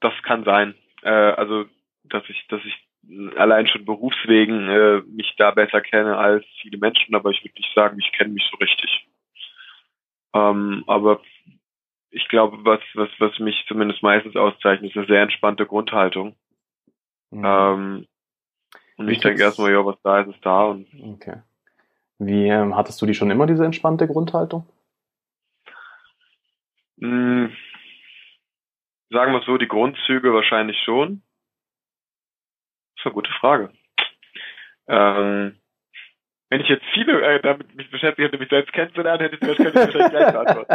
das kann sein. Äh, also, dass ich, dass ich allein schon berufswegen äh, mich da besser kenne als viele Menschen, aber ich würde nicht sagen, ich kenne mich so richtig. Ähm, aber ich glaube, was, was, was mich zumindest meistens auszeichnet, ist eine sehr entspannte Grundhaltung. Mhm. Ähm, und ich denke erstmal, ja, was da ist, ist da. Und okay. Wie ähm, hattest du die schon immer, diese entspannte Grundhaltung? Hm, sagen wir so, die Grundzüge wahrscheinlich schon. Das ist eine gute Frage. Ähm, wenn ich jetzt viele äh, damit mich beschäftigt hätte, mich selbst kennenzulernen, hätte ich das könnte ich wahrscheinlich gleich beantworten.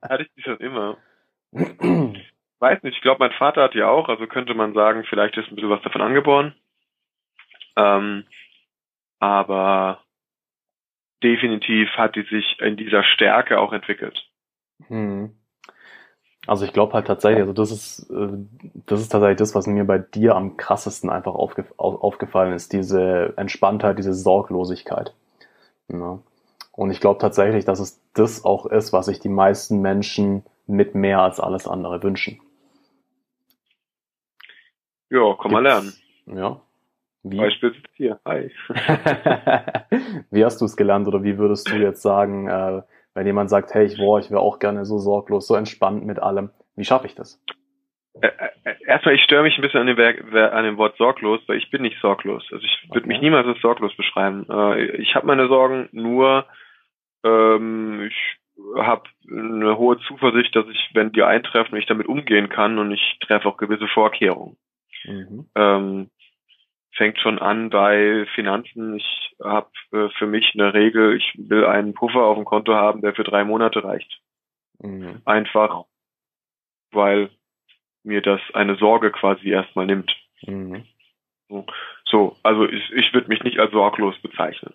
Hatte ich die schon immer. Weiß nicht, ich glaube, mein Vater hat die auch, also könnte man sagen, vielleicht ist ein bisschen was davon angeboren. Ähm, aber definitiv hat die sich in dieser Stärke auch entwickelt. Hm. Also ich glaube halt tatsächlich, also das ist, äh, das ist tatsächlich das, was mir bei dir am krassesten einfach aufge, aufgefallen ist, diese Entspanntheit, diese Sorglosigkeit. Ja. Und ich glaube tatsächlich, dass es das auch ist, was sich die meisten Menschen mit mehr als alles andere wünschen. Ja, kann man lernen. Ja. Wie? Beispiel hier. Hi. wie hast du es gelernt oder wie würdest du jetzt sagen, äh, wenn jemand sagt, hey, ich, boah, ich wäre auch gerne so sorglos, so entspannt mit allem, wie schaffe ich das? Erstmal, ich störe mich ein bisschen an dem, an dem Wort sorglos, weil ich bin nicht sorglos. Also ich würde okay. mich niemals als sorglos beschreiben. Äh, ich habe meine Sorgen nur, ähm, ich habe eine hohe Zuversicht, dass ich, wenn die eintreffen, ich damit umgehen kann und ich treffe auch gewisse Vorkehrungen. Mhm. Ähm, fängt schon an bei Finanzen. Ich habe äh, für mich eine Regel, ich will einen Puffer auf dem Konto haben, der für drei Monate reicht. Mhm. Einfach, weil mir das eine Sorge quasi erstmal nimmt. Mhm. So, so, also ich, ich würde mich nicht als sorglos bezeichnen.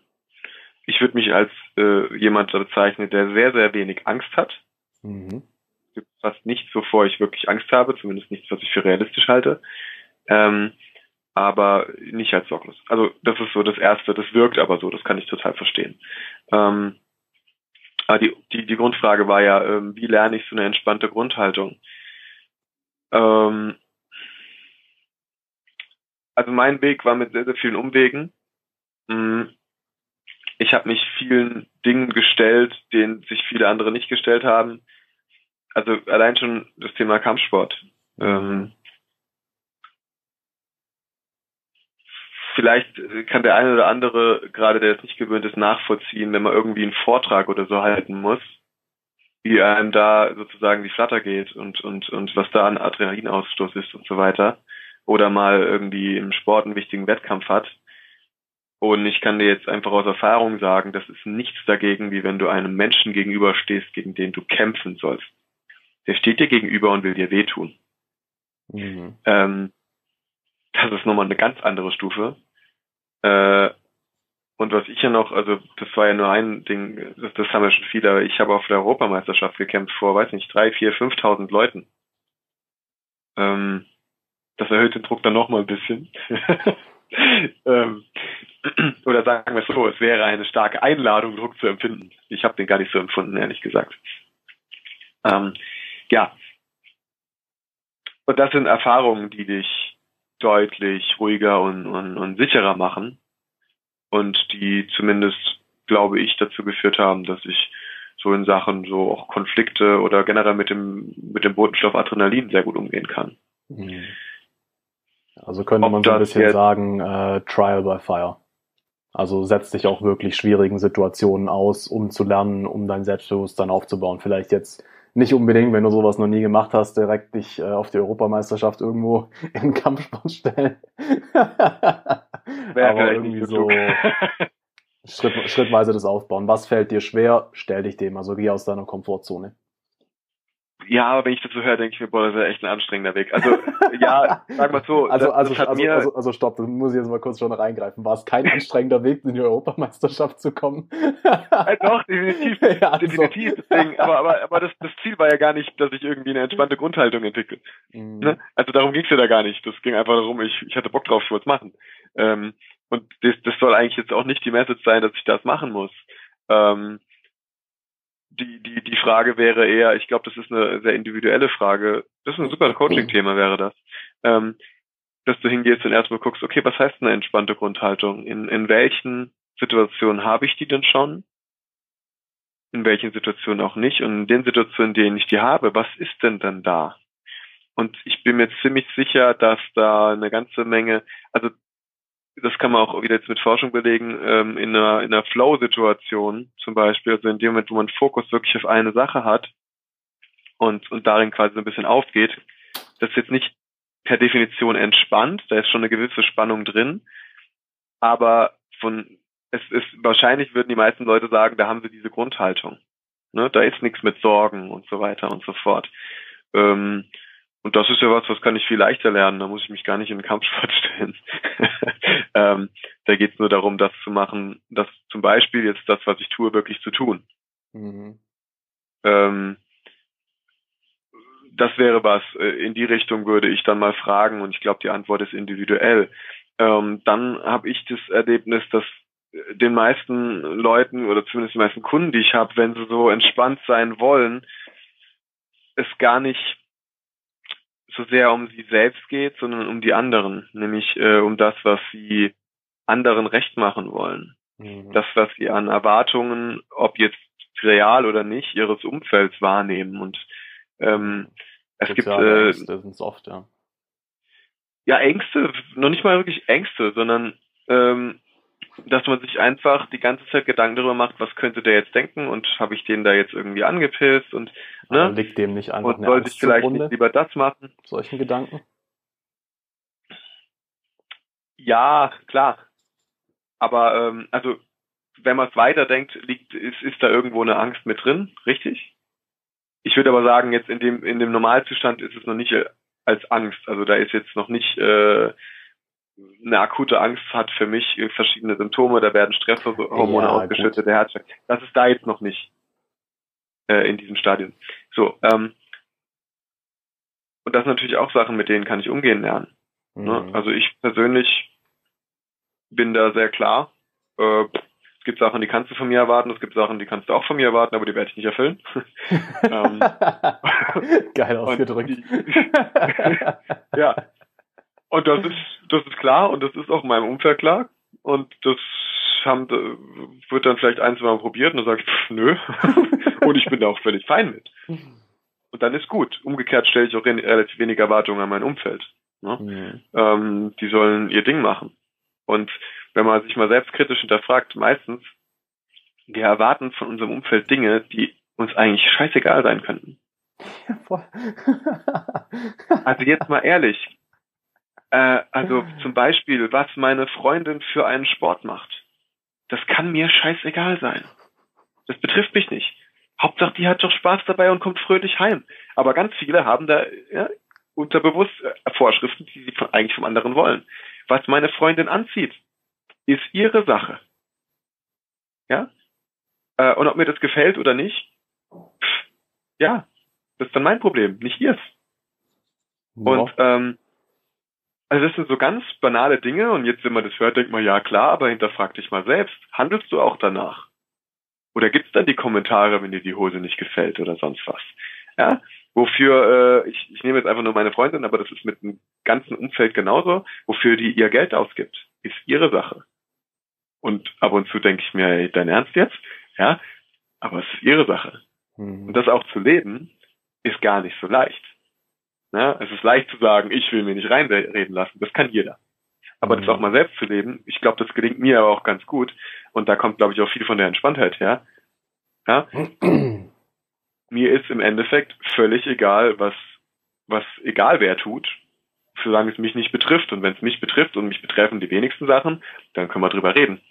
Ich würde mich als äh, jemand bezeichnen, der sehr, sehr wenig Angst hat. Mhm. Es gibt fast nichts, wovor ich wirklich Angst habe, zumindest nichts, was ich für realistisch halte ähm, aber nicht als sorglos. Also das ist so das Erste, das wirkt aber so, das kann ich total verstehen. Ähm, aber die, die, die Grundfrage war ja, ähm, wie lerne ich so eine entspannte Grundhaltung? Ähm, also mein Weg war mit sehr, sehr vielen Umwegen. Hm, ich habe mich vielen Dingen gestellt, denen sich viele andere nicht gestellt haben. Also allein schon das Thema Kampfsport. Ähm, vielleicht kann der eine oder andere, gerade der es nicht gewöhnt ist, nachvollziehen, wenn man irgendwie einen Vortrag oder so halten muss, wie einem da sozusagen die Flatter geht und, und, und was da an Adrenalinausstoß ist und so weiter. Oder mal irgendwie im Sport einen wichtigen Wettkampf hat. Und ich kann dir jetzt einfach aus Erfahrung sagen, das ist nichts dagegen, wie wenn du einem Menschen gegenüberstehst, gegen den du kämpfen sollst. Der steht dir gegenüber und will dir wehtun. Mhm. Ähm, das ist nochmal eine ganz andere Stufe. Äh, und was ich ja noch, also das war ja nur ein Ding, das, das haben ja schon viele, aber ich habe auf der Europameisterschaft gekämpft vor, weiß nicht, drei, vier, fünftausend Leuten. Ähm, das erhöht den Druck dann nochmal ein bisschen. ähm, oder sagen wir es so, es wäre eine starke Einladung, Druck zu empfinden. Ich habe den gar nicht so empfunden, ehrlich gesagt. Ähm, ja. Und das sind Erfahrungen, die dich deutlich ruhiger und, und, und sicherer machen und die zumindest, glaube ich, dazu geführt haben, dass ich so in Sachen so auch Konflikte oder generell mit dem mit dem Botenstoff Adrenalin sehr gut umgehen kann. Mhm. Also könnte Ob man so ein bisschen sagen, äh, Trial by Fire. Also setzt dich auch wirklich schwierigen Situationen aus, um zu lernen, um dein Selbstbewusstsein aufzubauen. Vielleicht jetzt nicht unbedingt, wenn du sowas noch nie gemacht hast, direkt dich äh, auf die Europameisterschaft irgendwo in Kampfsport stellen. Aber irgendwie so Schritt, schrittweise das aufbauen. Was fällt dir schwer? Stell dich dem. Also geh aus deiner Komfortzone. Ja, aber wenn ich dazu höre, denke ich mir, boah, das ist ja echt ein anstrengender Weg. Also, ja, sag mal so. Also, also, also, also, also, stopp, das muss ich jetzt mal kurz schon reingreifen. War es kein anstrengender Weg, in die Europameisterschaft zu kommen? ja, doch, definitiv. Ja, also. definitiv. Deswegen, aber aber, aber das, das Ziel war ja gar nicht, dass ich irgendwie eine entspannte Grundhaltung entwickle. Mhm. Ne? Also darum ging's ja da gar nicht. Das ging einfach darum, ich, ich hatte Bock drauf, ich wollte es machen. Ähm, und das, das soll eigentlich jetzt auch nicht die Message sein, dass ich das machen muss. Ähm, die, die, die Frage wäre eher, ich glaube, das ist eine sehr individuelle Frage. Das ist ein super Coaching-Thema, wäre das. Ähm, dass du hingehst und erstmal guckst, okay, was heißt eine entspannte Grundhaltung? In, in welchen Situationen habe ich die denn schon? In welchen Situationen auch nicht? Und in den Situationen, in denen ich die habe, was ist denn dann da? Und ich bin mir ziemlich sicher, dass da eine ganze Menge, also das kann man auch wieder jetzt mit Forschung belegen, ähm, in einer, in einer Flow-Situation zum Beispiel, also in dem Moment, wo man Fokus wirklich auf eine Sache hat und, und darin quasi so ein bisschen aufgeht, das ist jetzt nicht per Definition entspannt, da ist schon eine gewisse Spannung drin, aber von, es ist, wahrscheinlich würden die meisten Leute sagen, da haben sie diese Grundhaltung. Ne? Da ist nichts mit Sorgen und so weiter und so fort. Ähm, und das ist ja was, was kann ich viel leichter lernen. Da muss ich mich gar nicht in den Kampfsport stellen. ähm, da geht es nur darum, das zu machen, das zum Beispiel jetzt das, was ich tue, wirklich zu tun. Mhm. Ähm, das wäre was. Äh, in die Richtung würde ich dann mal fragen und ich glaube, die Antwort ist individuell. Ähm, dann habe ich das Erlebnis, dass äh, den meisten Leuten oder zumindest die meisten Kunden, die ich habe, wenn sie so entspannt sein wollen, es gar nicht so sehr um sie selbst geht, sondern um die anderen, nämlich äh, um das, was sie anderen recht machen wollen. Mhm. Das, was sie an Erwartungen, ob jetzt real oder nicht, ihres Umfelds wahrnehmen. Und ähm, es gibt äh, Ängste sind oft, ja. Ja, Ängste, noch nicht mal wirklich Ängste, sondern ähm, dass man sich einfach die ganze Zeit Gedanken darüber macht, was könnte der jetzt denken und habe ich den da jetzt irgendwie angepisst und ne? Aber liegt dem nicht einfach und sollte ich vielleicht lieber das machen? Solchen Gedanken? Ja, klar. Aber ähm, also wenn man es weiterdenkt, liegt ist, ist da irgendwo eine Angst mit drin, richtig? Ich würde aber sagen, jetzt in dem in dem Normalzustand ist es noch nicht als Angst. Also da ist jetzt noch nicht äh, eine akute Angst hat für mich verschiedene Symptome, da werden Stresshormone ja, ausgeschüttet, der Herzschlag. Das ist da jetzt noch nicht äh, in diesem Stadium. So, ähm, und das sind natürlich auch Sachen, mit denen kann ich umgehen lernen. Ne? Mhm. Ne? Also ich persönlich bin da sehr klar. Äh, es gibt Sachen, die kannst du von mir erwarten, es gibt Sachen, die kannst du auch von mir erwarten, aber die werde ich nicht erfüllen. ähm, Geil ausgedrückt. Die, ja, und das ist, das ist klar und das ist auch in meinem Umfeld klar. Und das haben, wird dann vielleicht ein, zwei Mal probiert und dann sage ich, pff, nö. und ich bin da auch völlig fein mit. Und dann ist gut. Umgekehrt stelle ich auch relativ wenig Erwartungen an mein Umfeld. Ne? Mhm. Ähm, die sollen ihr Ding machen. Und wenn man sich mal selbstkritisch hinterfragt, meistens, wir erwarten von unserem Umfeld Dinge, die uns eigentlich scheißegal sein könnten. Ja, also jetzt mal ehrlich, äh, also ah. zum Beispiel, was meine Freundin für einen Sport macht. Das kann mir scheißegal sein. Das betrifft mich nicht. Hauptsache, die hat doch Spaß dabei und kommt fröhlich heim. Aber ganz viele haben da ja, unterbewusst äh, Vorschriften, die sie von, eigentlich vom anderen wollen. Was meine Freundin anzieht, ist ihre Sache. Ja? Äh, und ob mir das gefällt oder nicht, pff, ja, das ist dann mein Problem, nicht ihrs. Ja. Und ähm, also das sind so ganz banale Dinge und jetzt, wenn man das hört, denkt man, ja klar, aber hinterfrag dich mal selbst. Handelst du auch danach? Oder gibt's dann die Kommentare, wenn dir die Hose nicht gefällt oder sonst was? Ja, wofür, äh, ich, ich nehme jetzt einfach nur meine Freundin, aber das ist mit dem ganzen Umfeld genauso, wofür die ihr Geld ausgibt, ist ihre Sache. Und ab und zu denke ich mir, ey, dein Ernst jetzt? Ja, aber es ist ihre Sache. Mhm. Und das auch zu leben, ist gar nicht so leicht. Ne? Es ist leicht zu sagen, ich will mir nicht reinreden lassen. Das kann jeder. Aber mhm. das auch mal selbst zu leben, ich glaube, das gelingt mir aber auch ganz gut. Und da kommt, glaube ich, auch viel von der Entspanntheit her. Ja? mir ist im Endeffekt völlig egal, was, was egal wer tut, solange es mich nicht betrifft. Und wenn es mich betrifft und mich betreffen die wenigsten Sachen, dann können wir drüber reden.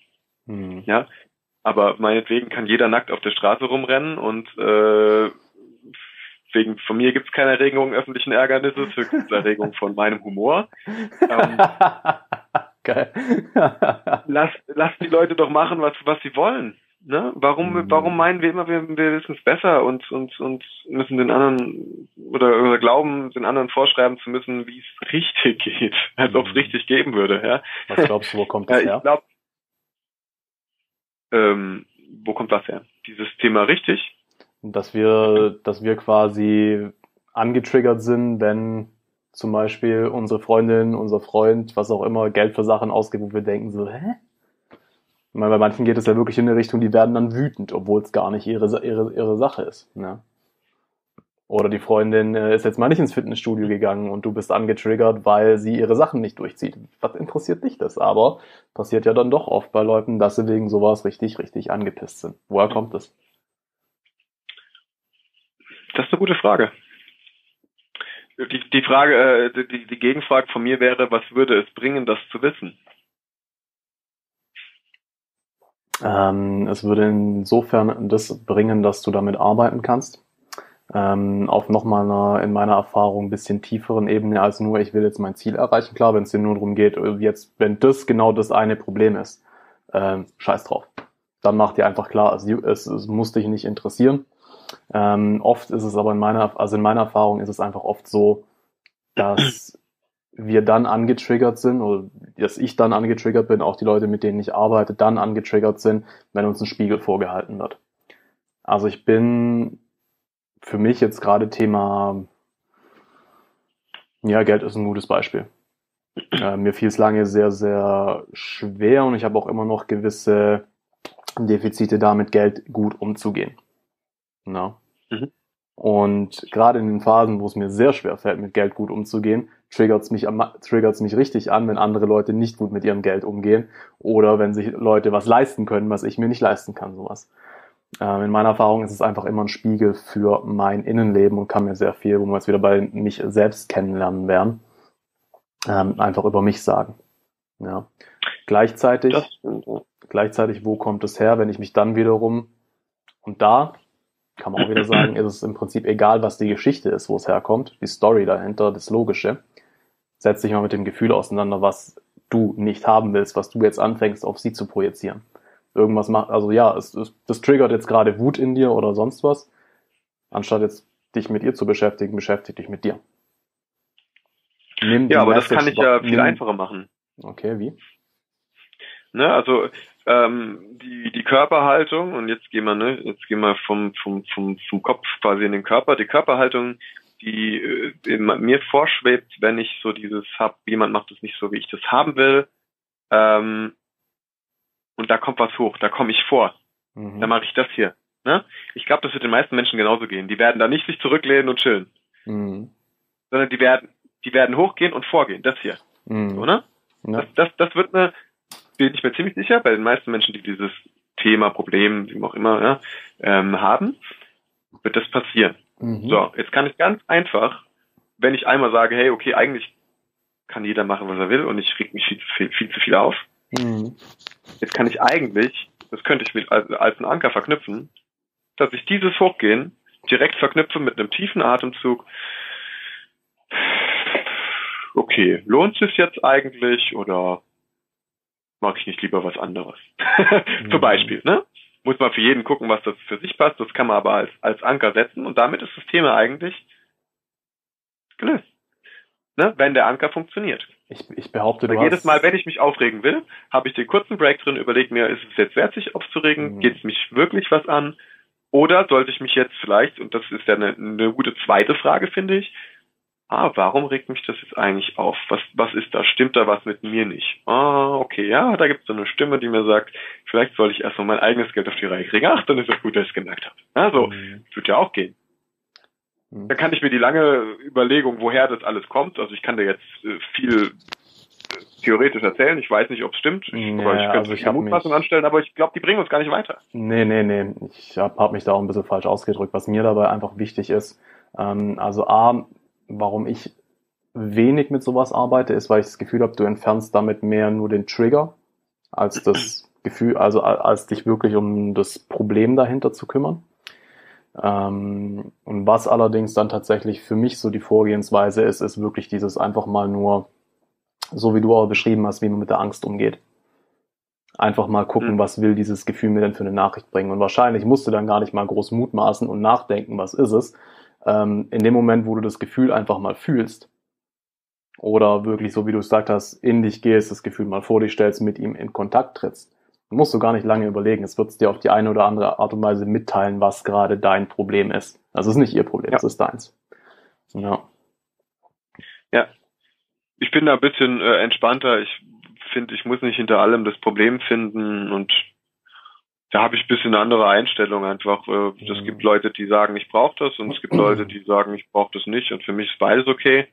Mhm. Ja. Aber meinetwegen kann jeder nackt auf der Straße rumrennen und äh, wegen von mir gibt es keine Erregung öffentlichen Ärgernisses, höchstens Erregung von meinem Humor. Ähm, Geil. lass, lass die Leute doch machen, was, was sie wollen. Ne? Warum, mhm. warum meinen wir immer, wir, wir wissen es besser und, und, und müssen den anderen oder, oder glauben, den anderen vorschreiben zu müssen, wie es richtig geht, als mhm. ob es richtig geben würde. Ja? Was glaubst du, wo kommt das her? Ich glaub, ähm, wo kommt das her? Dieses Thema richtig? Dass wir, dass wir quasi angetriggert sind, wenn zum Beispiel unsere Freundin, unser Freund, was auch immer, Geld für Sachen ausgibt, wo wir denken so, hä? Ich meine, bei manchen geht es ja wirklich in eine Richtung, die werden dann wütend, obwohl es gar nicht ihre, ihre, ihre Sache ist. Ne? Oder die Freundin äh, ist jetzt mal nicht ins Fitnessstudio gegangen und du bist angetriggert, weil sie ihre Sachen nicht durchzieht. Was interessiert dich das? Aber passiert ja dann doch oft bei Leuten, dass sie wegen sowas richtig, richtig angepisst sind. Woher kommt das? Das ist eine gute Frage. Die, die Frage, äh, die, die Gegenfrage von mir wäre, was würde es bringen, das zu wissen? Ähm, es würde insofern das bringen, dass du damit arbeiten kannst. Ähm, auf nochmal einer, in meiner Erfahrung, ein bisschen tieferen Ebene als nur, ich will jetzt mein Ziel erreichen. Klar, wenn es dir nur darum geht, jetzt, wenn das genau das eine Problem ist, ähm, scheiß drauf. Dann mach dir einfach klar, es, es, es muss dich nicht interessieren. Ähm, oft ist es aber in meiner, also in meiner Erfahrung ist es einfach oft so, dass wir dann angetriggert sind oder dass ich dann angetriggert bin, auch die Leute, mit denen ich arbeite, dann angetriggert sind, wenn uns ein Spiegel vorgehalten wird. Also ich bin für mich jetzt gerade Thema, ja, Geld ist ein gutes Beispiel. Äh, mir fiel es lange sehr, sehr schwer und ich habe auch immer noch gewisse Defizite da, mit Geld gut umzugehen. Na? Mhm. Und gerade in den Phasen, wo es mir sehr schwer fällt, mit Geld gut umzugehen, triggert es mich, triggert's mich richtig an, wenn andere Leute nicht gut mit ihrem Geld umgehen oder wenn sich Leute was leisten können, was ich mir nicht leisten kann, sowas. Ähm, in meiner Erfahrung ist es einfach immer ein Spiegel für mein Innenleben und kann mir sehr viel, wo wir jetzt wieder bei mich selbst kennenlernen werden, ähm, einfach über mich sagen. Ja. Gleichzeitig, gleichzeitig, wo kommt es her, wenn ich mich dann wiederum, und da kann man auch wieder sagen, ist es im Prinzip egal, was die Geschichte ist, wo es herkommt, die Story dahinter, das Logische. Setz dich mal mit dem Gefühl auseinander, was du nicht haben willst, was du jetzt anfängst, auf sie zu projizieren. Irgendwas macht, also ja, es, es, das triggert jetzt gerade Wut in dir oder sonst was. Anstatt jetzt dich mit ihr zu beschäftigen, beschäftige dich mit dir. Nimm ja, aber Message das kann ich ja viel einfacher machen. Okay, wie? Ne, also ähm, die, die Körperhaltung, und jetzt gehen wir, ne, jetzt gehen wir vom, vom, vom, vom Kopf quasi in den Körper, die Körperhaltung, die äh, mir vorschwebt, wenn ich so dieses hab, jemand macht es nicht so, wie ich das haben will, ähm, und da kommt was hoch, da komme ich vor. Mhm. Dann mache ich das hier. Ne? Ich glaube, das wird den meisten Menschen genauso gehen. Die werden da nicht sich zurücklehnen und chillen. Mhm. Sondern die werden, die werden hochgehen und vorgehen. Das hier. Mhm. So, ne? Ja. Das, das, das wird eine, bin ich mir ziemlich sicher, bei den meisten Menschen, die dieses Thema, Problem, wie auch immer, ja, ähm, haben, wird das passieren. Mhm. So, jetzt kann ich ganz einfach, wenn ich einmal sage, hey, okay, eigentlich kann jeder machen, was er will und ich reg mich viel, viel, viel zu viel auf. Mhm. Jetzt kann ich eigentlich, das könnte ich mit als, als einen Anker verknüpfen, dass ich dieses Hochgehen direkt verknüpfe mit einem tiefen Atemzug. Okay, lohnt es jetzt eigentlich oder mag ich nicht lieber was anderes. Zum mhm. Beispiel, ne? Muss man für jeden gucken, was das für sich passt. Das kann man aber als, als Anker setzen und damit ist das Thema eigentlich gelöst. Ne? Wenn der Anker funktioniert. Ich, ich behaupte, du jedes Mal, wenn ich mich aufregen will, habe ich den kurzen Break drin, überlege mir, ist es jetzt wert, sich aufzuregen? Mhm. Geht es mich wirklich was an? Oder sollte ich mich jetzt vielleicht, und das ist ja eine, eine gute zweite Frage, finde ich, ah, warum regt mich das jetzt eigentlich auf? Was, was ist da? Stimmt da was mit mir nicht? Ah, okay, ja, da gibt es so eine Stimme, die mir sagt, vielleicht soll ich erst mal mein eigenes Geld auf die Reihe kriegen. Ach, dann ist es gut, dass ich es gemerkt habe. Also, mhm. wird ja auch gehen. Mhm. kann ich mir die lange Überlegung, woher das alles kommt, also ich kann da jetzt äh, viel theoretisch erzählen. Ich weiß nicht, ob es stimmt. Ich, Nee, aber ich könnte also ich eine Mutmaßung anstellen, aber ich glaube, die bringen uns gar nicht weiter. Nee, nee, nee. Ich habe hab mich da auch ein bisschen falsch ausgedrückt. Was mir dabei einfach wichtig ist, ähm, also A, warum ich wenig mit sowas arbeite, ist, weil ich das Gefühl habe, du entfernst damit mehr nur den Trigger, als das Gefühl, also als dich wirklich um das Problem dahinter zu kümmern. Ähm, und was allerdings dann tatsächlich für mich so die Vorgehensweise ist, ist wirklich dieses einfach mal nur, so wie du auch beschrieben hast, wie man mit der Angst umgeht. Einfach mal gucken, Mhm. was will dieses Gefühl mir denn für eine Nachricht bringen. Und wahrscheinlich musst du dann gar nicht mal groß mutmaßen und nachdenken, was ist es. Ähm, in dem Moment, wo du das Gefühl einfach mal fühlst, oder wirklich, so wie du es gesagt hast, in dich gehst, das Gefühl mal vor dich stellst, mit ihm in Kontakt trittst, musst du gar nicht lange überlegen. Es wird es dir auf die eine oder andere Art und Weise mitteilen, was gerade dein Problem ist. Also es ist nicht ihr Problem, Ja. es ist deins. Ja. Ich bin da ein bisschen äh, entspannter. Ich finde, ich muss nicht hinter allem das Problem finden und da habe ich ein bisschen eine andere Einstellung einfach. Äh, Es Mhm. gibt Leute, die sagen, ich brauche das und es gibt Leute, die sagen, ich brauche das nicht und für mich ist beides okay.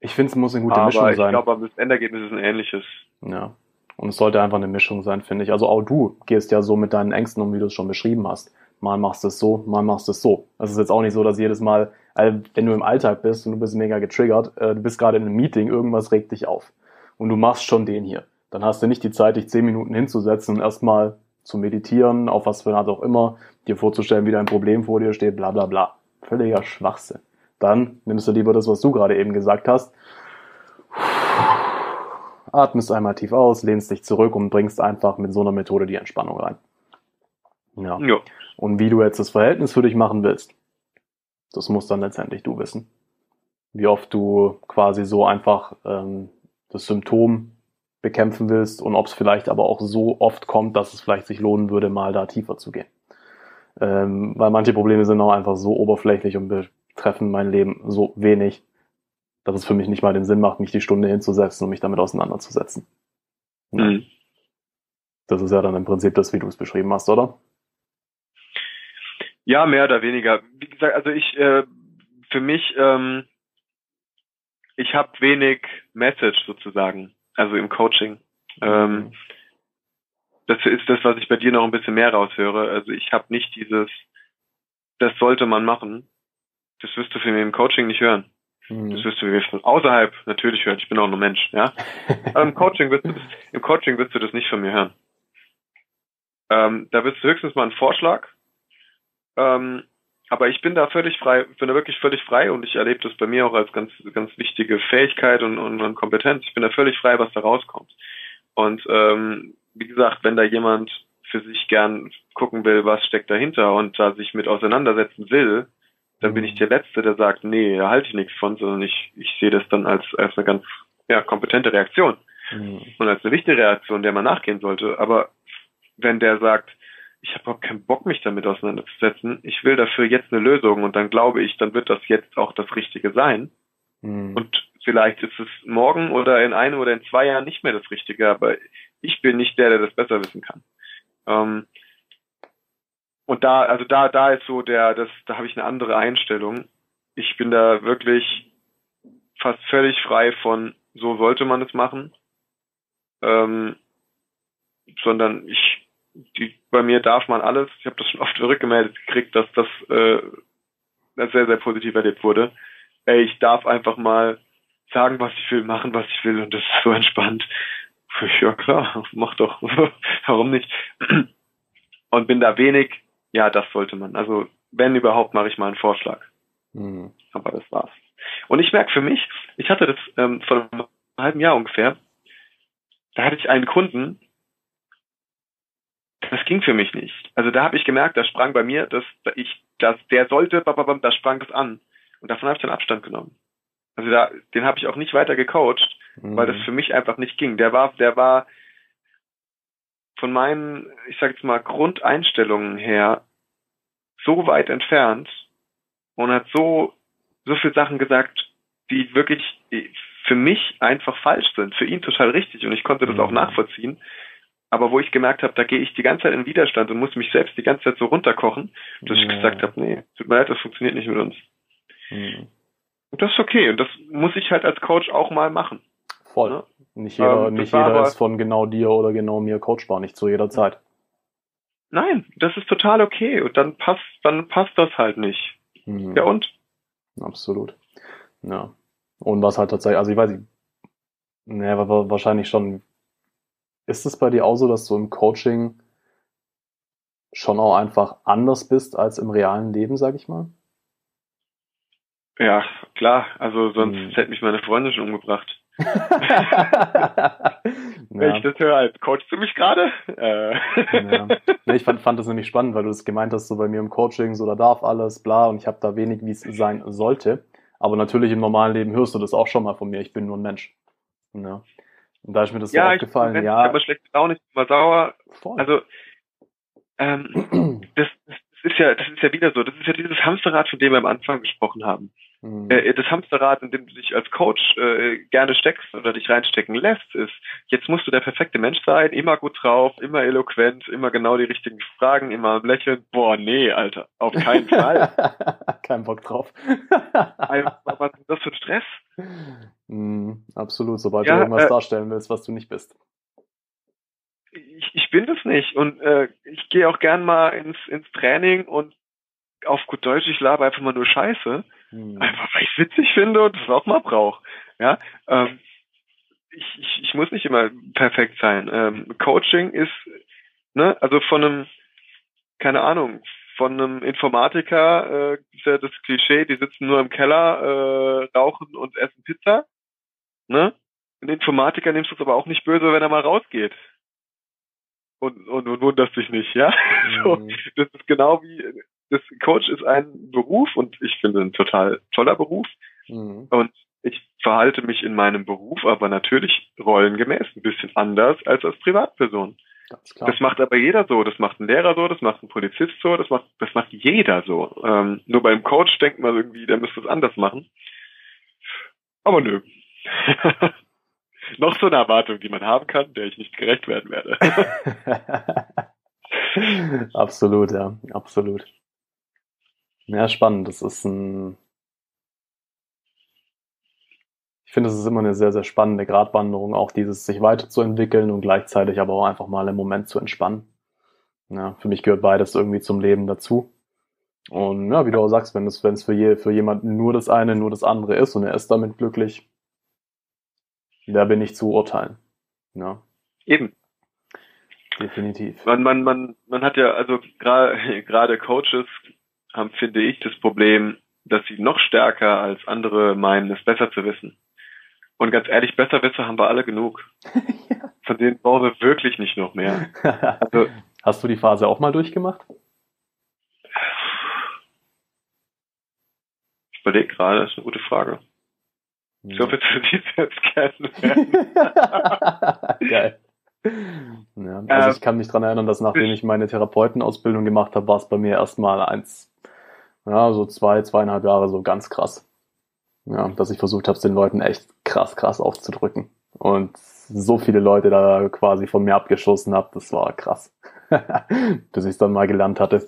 Ich finde, es muss eine gute aber Mischung ich sein. glaube, das Endergebnis ist ein ähnliches. Ja. Und es sollte einfach eine Mischung sein, finde ich. Also auch du gehst ja so mit deinen Ängsten um, wie du es schon beschrieben hast. Mal machst du es so, mal machst du es so. Es ist jetzt auch nicht so, dass jedes Mal, also wenn du im Alltag bist und du bist mega getriggert, äh, du bist gerade in einem Meeting, irgendwas regt dich auf. Und du machst schon den hier. Dann hast du nicht die Zeit, dich zehn Minuten hinzusetzen und erstmal zu meditieren, auf was für eine Art auch immer, dir vorzustellen, wie dein Problem vor dir steht, bla bla bla. Völliger Schwachsinn. Dann nimmst du lieber das, was du gerade eben gesagt hast, atmest einmal tief aus, lehnst dich zurück und bringst einfach mit so einer Methode die Entspannung rein. Ja. Ja. Und wie du jetzt das Verhältnis für dich machen willst, das musst dann letztendlich du wissen. Wie oft du quasi so einfach ähm, das Symptom bekämpfen willst und ob es vielleicht aber auch so oft kommt, dass es vielleicht sich lohnen würde, mal da tiefer zu gehen. Ähm, weil manche Probleme sind auch einfach so oberflächlich und betreffen mein Leben so wenig, dass es für mich nicht mal den Sinn macht, mich die Stunde hinzusetzen und mich damit auseinanderzusetzen. Mhm. Das ist ja dann im Prinzip das, wie du es beschrieben hast, oder? Ja, mehr oder weniger. Wie gesagt, also ich, äh, für mich, ähm, ich habe wenig Message sozusagen, also im Coaching. Ähm, das ist das, was ich bei dir noch ein bisschen mehr raushöre. Also ich habe nicht dieses, das sollte man machen. Das wirst du für mich im Coaching nicht hören. Mhm. Das wirst du mir von außerhalb natürlich hören. Ich bin auch nur Mensch, ja. Aber im Coaching wirst du das, im Coaching wirst du das nicht von mir hören. Ähm, da wirst du höchstens mal einen Vorschlag. Ähm, aber ich bin da völlig frei, bin da wirklich völlig frei und ich erlebe das bei mir auch als ganz, ganz wichtige Fähigkeit und, und, und Kompetenz. Ich bin da völlig frei, was da rauskommt. Und ähm, wie gesagt, wenn da jemand für sich gern gucken will, was steckt dahinter und da sich mit auseinandersetzen will, dann bin ich der Letzte, der sagt, nee, da halte ich nichts von, sondern ich, ich sehe das dann als, als eine ganz ja, kompetente Reaktion Mhm. und als eine wichtige Reaktion, der man nachgehen sollte. Aber wenn der sagt, ich habe überhaupt keinen Bock, mich damit auseinanderzusetzen, ich will dafür jetzt eine Lösung und dann glaube ich, dann wird das jetzt auch das Richtige sein. Mhm. Und vielleicht ist es morgen oder in einem oder in zwei Jahren nicht mehr das Richtige, aber ich bin nicht der, der das besser wissen kann. Ähm, und da, also da, da ist so der, das, da habe ich eine andere Einstellung. Ich bin da wirklich fast völlig frei von, so sollte man es machen, ähm, sondern ich, die, bei mir darf man alles. Ich habe das schon oft zurückgemeldet gekriegt, dass das äh, sehr, sehr positiv erlebt wurde. Ey, ich darf einfach mal sagen, was ich will, machen, was ich will und das ist so entspannt. Ja klar, mach doch. Warum nicht? Und bin da wenig, ja, das sollte man. Also wenn überhaupt, mache ich mal einen Vorschlag. Mhm. Aber das war's. Und ich merke für mich, ich hatte das ähm, vor einem halben Jahr ungefähr, da hatte ich einen Kunden, das ging für mich nicht. Also da habe ich gemerkt, da sprang bei mir, dass ich, dass der sollte, da sprang das an. Und davon habe ich dann Abstand genommen. Also da, den habe ich auch nicht weiter gecoacht, Mhm. weil das für mich einfach nicht ging. Der war, der war von meinen, ich sag jetzt mal, Grundeinstellungen her so weit entfernt und hat so, so viel Sachen gesagt, die wirklich für mich einfach falsch sind, für ihn total richtig und ich konnte das Mhm. auch nachvollziehen. Aber wo ich gemerkt habe, da gehe ich die ganze Zeit in Widerstand und muss mich selbst die ganze Zeit so runterkochen, dass ich Ja. gesagt habe, nee, tut mir leid, das funktioniert nicht mit uns. Mhm. Und das ist okay und das muss ich halt als Coach auch mal machen. Voll. Ne? Nicht jeder, ähm, nicht jeder ist von genau dir oder genau mir coachbar, nicht zu jeder Zeit. Nein, das ist total okay. Und dann passt, dann passt das halt nicht. Mhm. Ja und? Absolut. Ja. Und was halt tatsächlich, also ich weiß nicht, naja, wahrscheinlich schon. Ist es bei dir auch so, dass du im Coaching schon auch einfach anders bist als im realen Leben, sag ich mal? Ja, klar. Also sonst hm. hätte mich meine Freundin schon umgebracht. Wenn ja. ich das höre, als coachst du mich gerade? Äh. Ja. Nee, ich fand, fand das nämlich spannend, weil du es gemeint hast, so bei mir im Coaching, so da darf alles, bla, und ich habe da wenig, wie es sein sollte. Aber natürlich im normalen Leben hörst du das auch schon mal von mir, ich bin nur ein Mensch. Ja. Und da ist mir das ja, so aufgefallen, ich, ja. Ich habe schlechte Laune, ich bin mal sauer. Voll. Also, ähm, das, das ist ja, das ist ja wieder so. Das ist ja dieses Hamsterrad, von dem wir am Anfang gesprochen haben. Mhm. Äh, das Hamsterrad, in dem du dich als Coach äh, gerne steckst oder dich reinstecken lässt, ist, jetzt musst du der perfekte Mensch sein, immer gut drauf, immer eloquent, immer genau die richtigen Fragen, immer am Lächeln. Boah, nee, Alter, auf keinen Fall. Kein Bock drauf. was ist das für ein Stress? Mhm, absolut, sobald ja, du irgendwas äh, darstellen willst, was du nicht bist ich, ich bin das nicht. Und äh, ich gehe auch gern mal ins, ins Training und auf gut Deutsch, ich labe einfach mal nur Scheiße. Hm. Einfach weil ich witzig finde und das auch mal brauche. Ja. Ähm, ich, ich, ich muss nicht immer perfekt sein. Ähm, Coaching ist, ne, also von einem, keine Ahnung, von einem Informatiker, äh, ist ja das Klischee, die sitzen nur im Keller, äh, rauchen und essen Pizza. Ne? Ein Informatiker nimmst du es aber auch nicht böse, wenn er mal rausgeht und, und, und wunderst dich nicht, ja. Mhm. So, das ist genau wie, das Coach ist ein Beruf und ich finde ein total toller Beruf. Mhm. Und ich verhalte mich in meinem Beruf aber natürlich rollengemäß ein bisschen anders als als Privatperson. Das macht aber jeder so, das macht ein Lehrer so, das macht ein Polizist so, das macht, das macht jeder so. Ähm, nur beim Coach denkt man irgendwie, der müsste es anders machen. Aber nö. noch so eine Erwartung, die man haben kann, der ich nicht gerecht werden werde. absolut, ja, absolut. Ja, spannend. Das ist ein. Ich finde, es ist immer eine sehr, sehr spannende Gratwanderung, auch dieses sich weiterzuentwickeln und gleichzeitig aber auch einfach mal im Moment zu entspannen. Ja, für mich gehört beides irgendwie zum Leben dazu. Und ja, wie du auch sagst, wenn es, wenn es für, je, für jemanden nur das eine, nur das andere ist und er ist damit glücklich, da bin ich zu urteilen. Ja. Eben. Definitiv. Man, man, man, man hat ja, also gerade Coaches haben, finde ich, das Problem, dass sie noch stärker als andere meinen, es besser zu wissen. Und ganz ehrlich, Besserwisser haben wir alle genug. ja. Von denen brauchen wir wirklich nicht noch mehr. Also, Hast du die Phase auch mal durchgemacht? Ich überlege gerade, das ist eine gute Frage. Ich hoffe, du siehst jetzt kennenlernen. Geil. Ja, also ähm, ich kann mich dran erinnern, dass nachdem ich meine Therapeutenausbildung gemacht habe, war es bei mir erstmal eins, ja, so zwei, zweieinhalb Jahre so ganz krass. Ja, dass ich versucht habe, den Leuten echt krass, krass aufzudrücken. Und so viele Leute da quasi von mir abgeschossen habe, das war krass. Bis ich es dann mal gelernt hatte.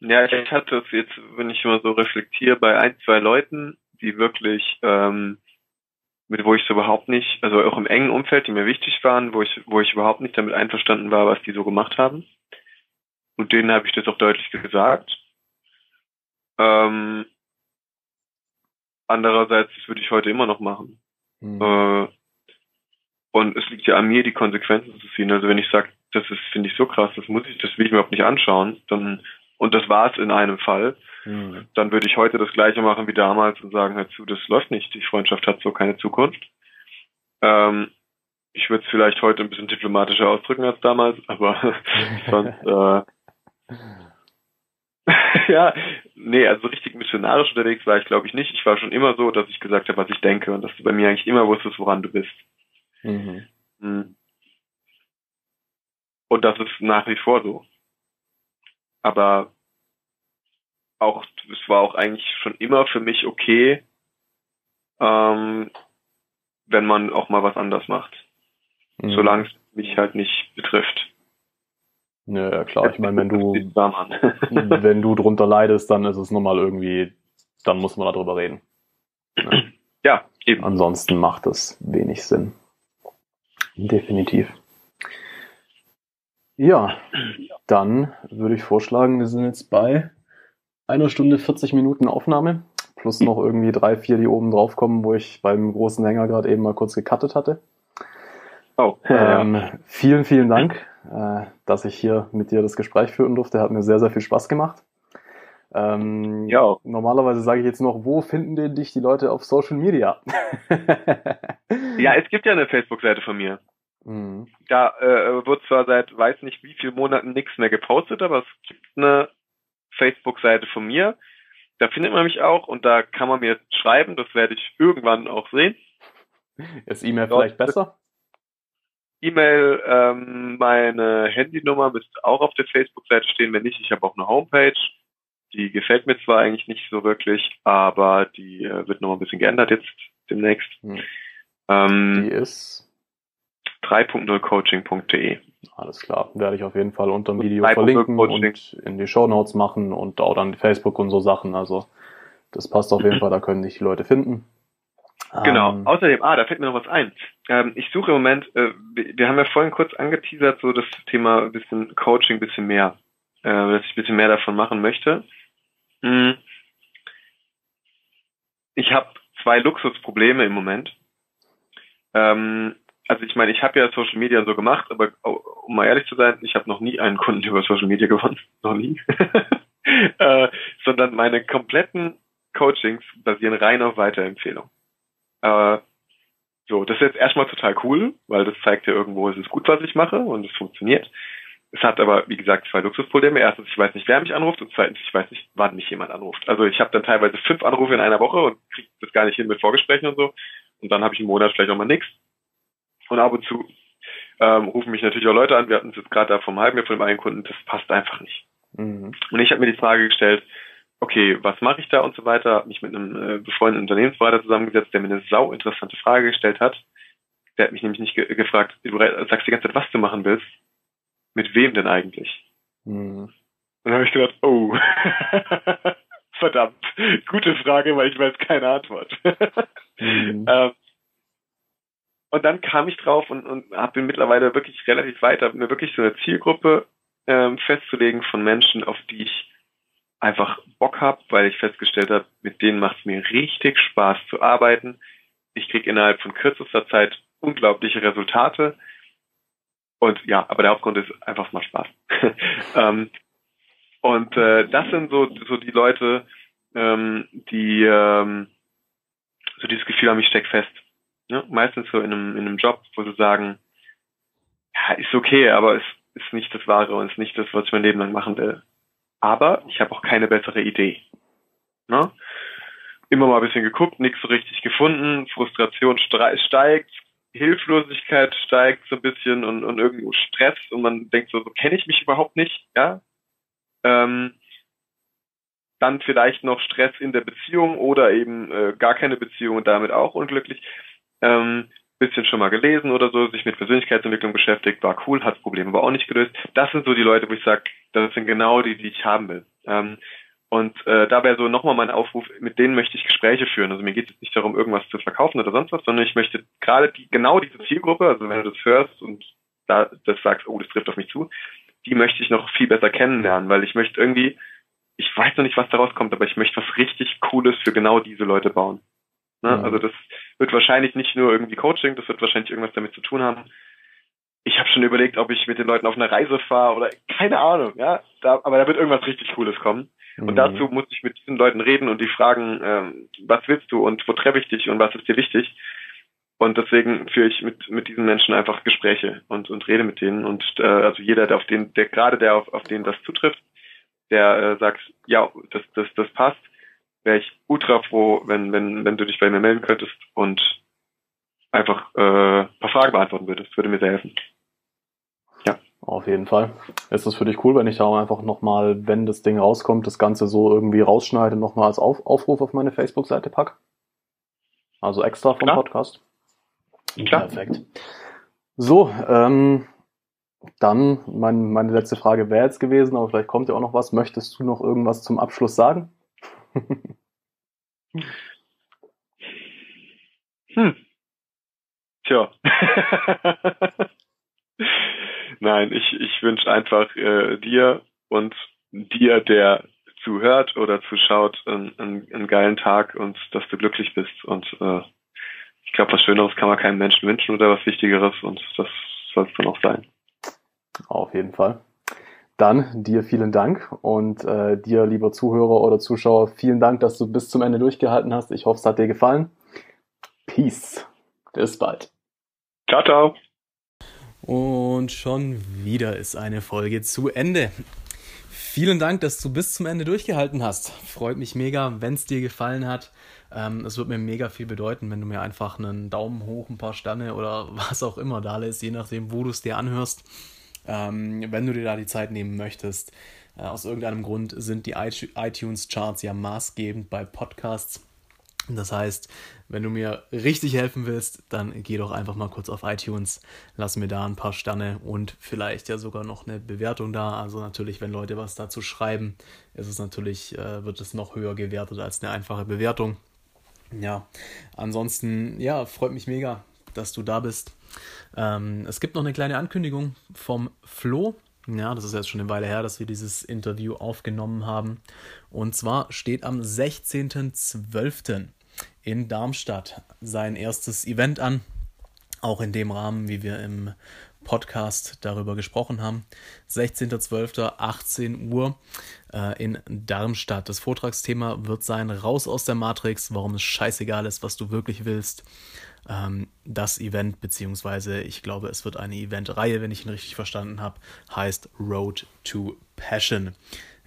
Ja, ich hatte es jetzt, wenn ich mal so reflektiere, bei ein, zwei Leuten, die wirklich, ähm, mit wo ich so überhaupt nicht, also auch im engen Umfeld, die mir wichtig waren, wo ich, wo ich überhaupt nicht damit einverstanden war, was die so gemacht haben. Und denen habe ich das auch deutlich gesagt. Ähm, andererseits, das würde ich heute immer noch machen. Mhm. Äh, und es liegt ja an mir, die Konsequenzen zu ziehen. Also wenn ich sage, das ist, finde ich so krass, das muss ich, das will ich mir überhaupt nicht anschauen, dann, und das war es in einem Fall, Mhm. Dann würde ich heute das gleiche machen wie damals und sagen, hör zu, das läuft nicht, die Freundschaft hat so keine Zukunft. Ähm, ich würde es vielleicht heute ein bisschen diplomatischer ausdrücken als damals, aber sonst äh, ja, nee, also richtig missionarisch unterwegs war ich glaube ich nicht. Ich war schon immer so, dass ich gesagt habe, was ich denke und dass du bei mir eigentlich immer wusstest, woran du bist. Mhm. mhm. Und das ist nach wie vor so. Aber auch, es war auch eigentlich schon immer für mich okay, ähm, wenn man auch mal was anders macht. Mhm. Solange es mich halt nicht betrifft. Ja, klar. Ich meine, wenn du, wenn du drunter leidest, dann ist es nochmal irgendwie, dann muss man darüber reden. Ja. ja, eben. Ansonsten macht das wenig Sinn. Definitiv. Ja, dann würde ich vorschlagen, wir sind jetzt bei einer Stunde 40 Minuten Aufnahme, plus noch irgendwie drei, vier, die oben drauf kommen, wo ich beim großen Hänger gerade eben mal kurz gecuttet hatte. Oh, ähm, vielen, vielen Dank, dass ich hier mit dir das Gespräch führen durfte. Hat mir sehr, sehr viel Spaß gemacht. Ähm, ja. Normalerweise sage ich jetzt noch, wo finden denn dich die Leute auf Social Media? ja, es gibt ja eine Facebook-Seite von mir. Mhm. Da äh, wird zwar seit weiß nicht wie vielen Monaten nichts mehr gepostet, aber es gibt eine Facebook-Seite von mir. Da findet man mich auch und da kann man mir schreiben. Das werde ich irgendwann auch sehen. Ist E-Mail vielleicht besser? E-Mail, ähm, meine Handynummer müsste auch auf der Facebook-Seite stehen. Wenn nicht, ich habe auch eine Homepage. Die gefällt mir zwar eigentlich nicht so wirklich, aber die äh, wird noch ein bisschen geändert jetzt demnächst. Hm. Ähm, die ist 3.0coaching.de. Alles klar, werde ich auf jeden Fall unter dem Video verlinken und in die Show Notes machen und auch dann Facebook und so Sachen. Also das passt auf jeden Fall, da können sich die Leute finden. Genau. Ähm, Außerdem, ah, da fällt mir noch was ein. Ähm, ich suche im Moment, äh, wir haben ja vorhin kurz angeteasert, so das Thema ein bisschen Coaching, ein bisschen mehr, äh, dass ich ein bisschen mehr davon machen möchte. Hm. Ich habe zwei Luxusprobleme im Moment. Ähm, also ich meine, ich habe ja Social Media so gemacht, aber um mal ehrlich zu sein, ich habe noch nie einen Kunden über Social Media gewonnen, noch nie, äh, sondern meine kompletten Coachings basieren rein auf Weiterempfehlung. Äh, so, das ist jetzt erstmal total cool, weil das zeigt ja irgendwo, es ist gut, was ich mache und es funktioniert. Es hat aber, wie gesagt, zwei Luxusprobleme. Erstens, ich weiß nicht, wer mich anruft und zweitens, ich weiß nicht, wann mich jemand anruft. Also ich habe dann teilweise fünf Anrufe in einer Woche und kriege das gar nicht hin mit Vorgesprächen und so. Und dann habe ich einen Monat vielleicht auch mal nichts. Und ab und zu ähm, rufen mich natürlich auch Leute an. Wir hatten es jetzt gerade da vom halben Jahr von dem einen Kunden, das passt einfach nicht. Mhm. Und ich habe mir die Frage gestellt, okay, was mache ich da und so weiter, habe mich mit einem äh, befreundeten Unternehmensberater zusammengesetzt, der mir eine sau interessante Frage gestellt hat. Der hat mich nämlich nicht ge gefragt, du sagst die ganze Zeit, was du machen willst, mit wem denn eigentlich? Mhm. Und dann habe ich gedacht, oh, verdammt, gute Frage, weil ich weiß keine Antwort. mhm. ähm, und dann kam ich drauf und, und hab, bin mittlerweile wirklich relativ weit, habe mir wirklich so eine Zielgruppe ähm, festzulegen von Menschen, auf die ich einfach Bock habe, weil ich festgestellt habe, mit denen macht es mir richtig Spaß zu arbeiten. Ich kriege innerhalb von kürzester Zeit unglaubliche Resultate. Und ja, aber der Hauptgrund ist einfach mal Spaß. ähm, und äh, das sind so, so die Leute, ähm, die ähm, so dieses Gefühl haben, ich steck fest. Ne? Meistens so in einem, in einem Job, wo sie sagen, ja, ist okay, aber es ist nicht das Wahre und ist nicht das, was ich mein Leben lang machen will. Aber ich habe auch keine bessere Idee. Ne? Immer mal ein bisschen geguckt, nichts so richtig gefunden, Frustration steigt, Hilflosigkeit steigt so ein bisschen und, und irgendwo Stress und man denkt so, so kenne ich mich überhaupt nicht, ja. Ähm, dann vielleicht noch Stress in der Beziehung oder eben äh, gar keine Beziehung und damit auch unglücklich. Ähm, bisschen schon mal gelesen oder so, sich mit Persönlichkeitsentwicklung beschäftigt, war cool, hat das Problem aber auch nicht gelöst. Das sind so die Leute, wo ich sage, das sind genau die, die ich haben will. Ähm, und äh, da wäre so nochmal mein Aufruf, mit denen möchte ich Gespräche führen. Also mir geht es nicht darum, irgendwas zu verkaufen oder sonst was, sondern ich möchte gerade die, genau diese Zielgruppe, also wenn du das hörst und da das sagst, oh, das trifft auf mich zu, die möchte ich noch viel besser kennenlernen, weil ich möchte irgendwie, ich weiß noch nicht, was daraus kommt, aber ich möchte was richtig Cooles für genau diese Leute bauen. Ne? Mhm. Also das wird wahrscheinlich nicht nur irgendwie Coaching, das wird wahrscheinlich irgendwas damit zu tun haben. Ich habe schon überlegt, ob ich mit den Leuten auf eine Reise fahre oder keine Ahnung, ja. Da, aber da wird irgendwas richtig Cooles kommen. Und mhm. dazu muss ich mit diesen Leuten reden und die fragen, ähm, was willst du und wo treffe ich dich und was ist dir wichtig? Und deswegen führe ich mit, mit diesen Menschen einfach Gespräche und, und rede mit denen. Und äh, also jeder, der auf den, der gerade der auf, auf den das zutrifft, der äh, sagt, ja, das, das, das passt, wäre ich ultra froh, wenn, wenn, wenn du dich bei mir melden könntest und einfach äh, ein paar Fragen beantworten würdest. Würde mir sehr helfen. Ja. Auf jeden Fall. Ist das für dich cool, wenn ich da einfach nochmal, wenn das Ding rauskommt, das Ganze so irgendwie rausschneide und nochmal als Auf Aufruf auf meine Facebook-Seite pack? Also extra vom Klar. Podcast? Klar. Perfekt. So, ähm, dann mein, meine letzte Frage wäre jetzt gewesen, aber vielleicht kommt ja auch noch was. Möchtest du noch irgendwas zum Abschluss sagen? Hm. Tja. Nein, ich, ich wünsche einfach äh, dir und dir, der zuhört oder zuschaut, einen, einen, einen geilen Tag und dass du glücklich bist. Und äh, ich glaube, was Schöneres kann man keinem Menschen wünschen oder was Wichtigeres und das soll es dann auch sein. Auf jeden Fall. Dann dir vielen Dank und äh, dir, lieber Zuhörer oder Zuschauer, vielen Dank, dass du bis zum Ende durchgehalten hast. Ich hoffe, es hat dir gefallen. Peace. Bis bald. Ciao, ciao. Und schon wieder ist eine Folge zu Ende. Vielen Dank, dass du bis zum Ende durchgehalten hast. Freut mich mega, wenn es dir gefallen hat. Ähm, es wird mir mega viel bedeuten, wenn du mir einfach einen Daumen hoch, ein paar Sterne oder was auch immer da lässt, je nachdem, wo du es dir anhörst. Ähm, wenn du dir da die Zeit nehmen möchtest. Äh, aus irgendeinem Grund sind die iTunes-Charts ja maßgebend bei Podcasts. Das heißt, wenn du mir richtig helfen willst, dann geh doch einfach mal kurz auf iTunes, lass mir da ein paar Sterne und vielleicht ja sogar noch eine Bewertung da. Also natürlich, wenn Leute was dazu schreiben, ist es natürlich, äh, wird es noch höher gewertet als eine einfache Bewertung. Ja, ansonsten, ja, freut mich mega, dass du da bist. Ähm, es gibt noch eine kleine Ankündigung vom Flo. Ja, das ist jetzt schon eine Weile her, dass wir dieses Interview aufgenommen haben. Und zwar steht am 16.12 in Darmstadt sein erstes Event an. Auch in dem Rahmen, wie wir im Podcast darüber gesprochen haben. 16.12. 18 Uhr äh, in Darmstadt. Das Vortragsthema wird sein Raus aus der Matrix, warum es scheißegal ist, was du wirklich willst. Ähm, das Event, beziehungsweise ich glaube, es wird eine Eventreihe, wenn ich ihn richtig verstanden habe, heißt Road to Passion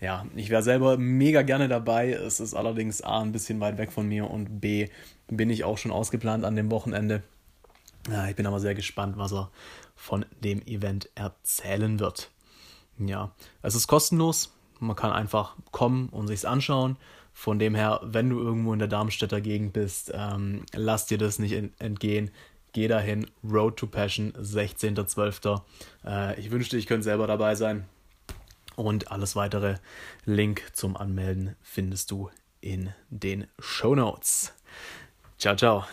ja, ich wäre selber mega gerne dabei. Es ist allerdings A, ein bisschen weit weg von mir und B, bin ich auch schon ausgeplant an dem Wochenende. Ja, ich bin aber sehr gespannt, was er von dem Event erzählen wird. Ja, es ist kostenlos. Man kann einfach kommen und sich's anschauen. Von dem her, wenn du irgendwo in der Darmstädter Gegend bist, ähm, lass dir das nicht entgehen. Geh dahin. Road to Passion, 16.12. Äh, ich wünschte, ich könnte selber dabei sein. Und alles weitere Link zum Anmelden findest du in den Show Notes. Ciao, ciao.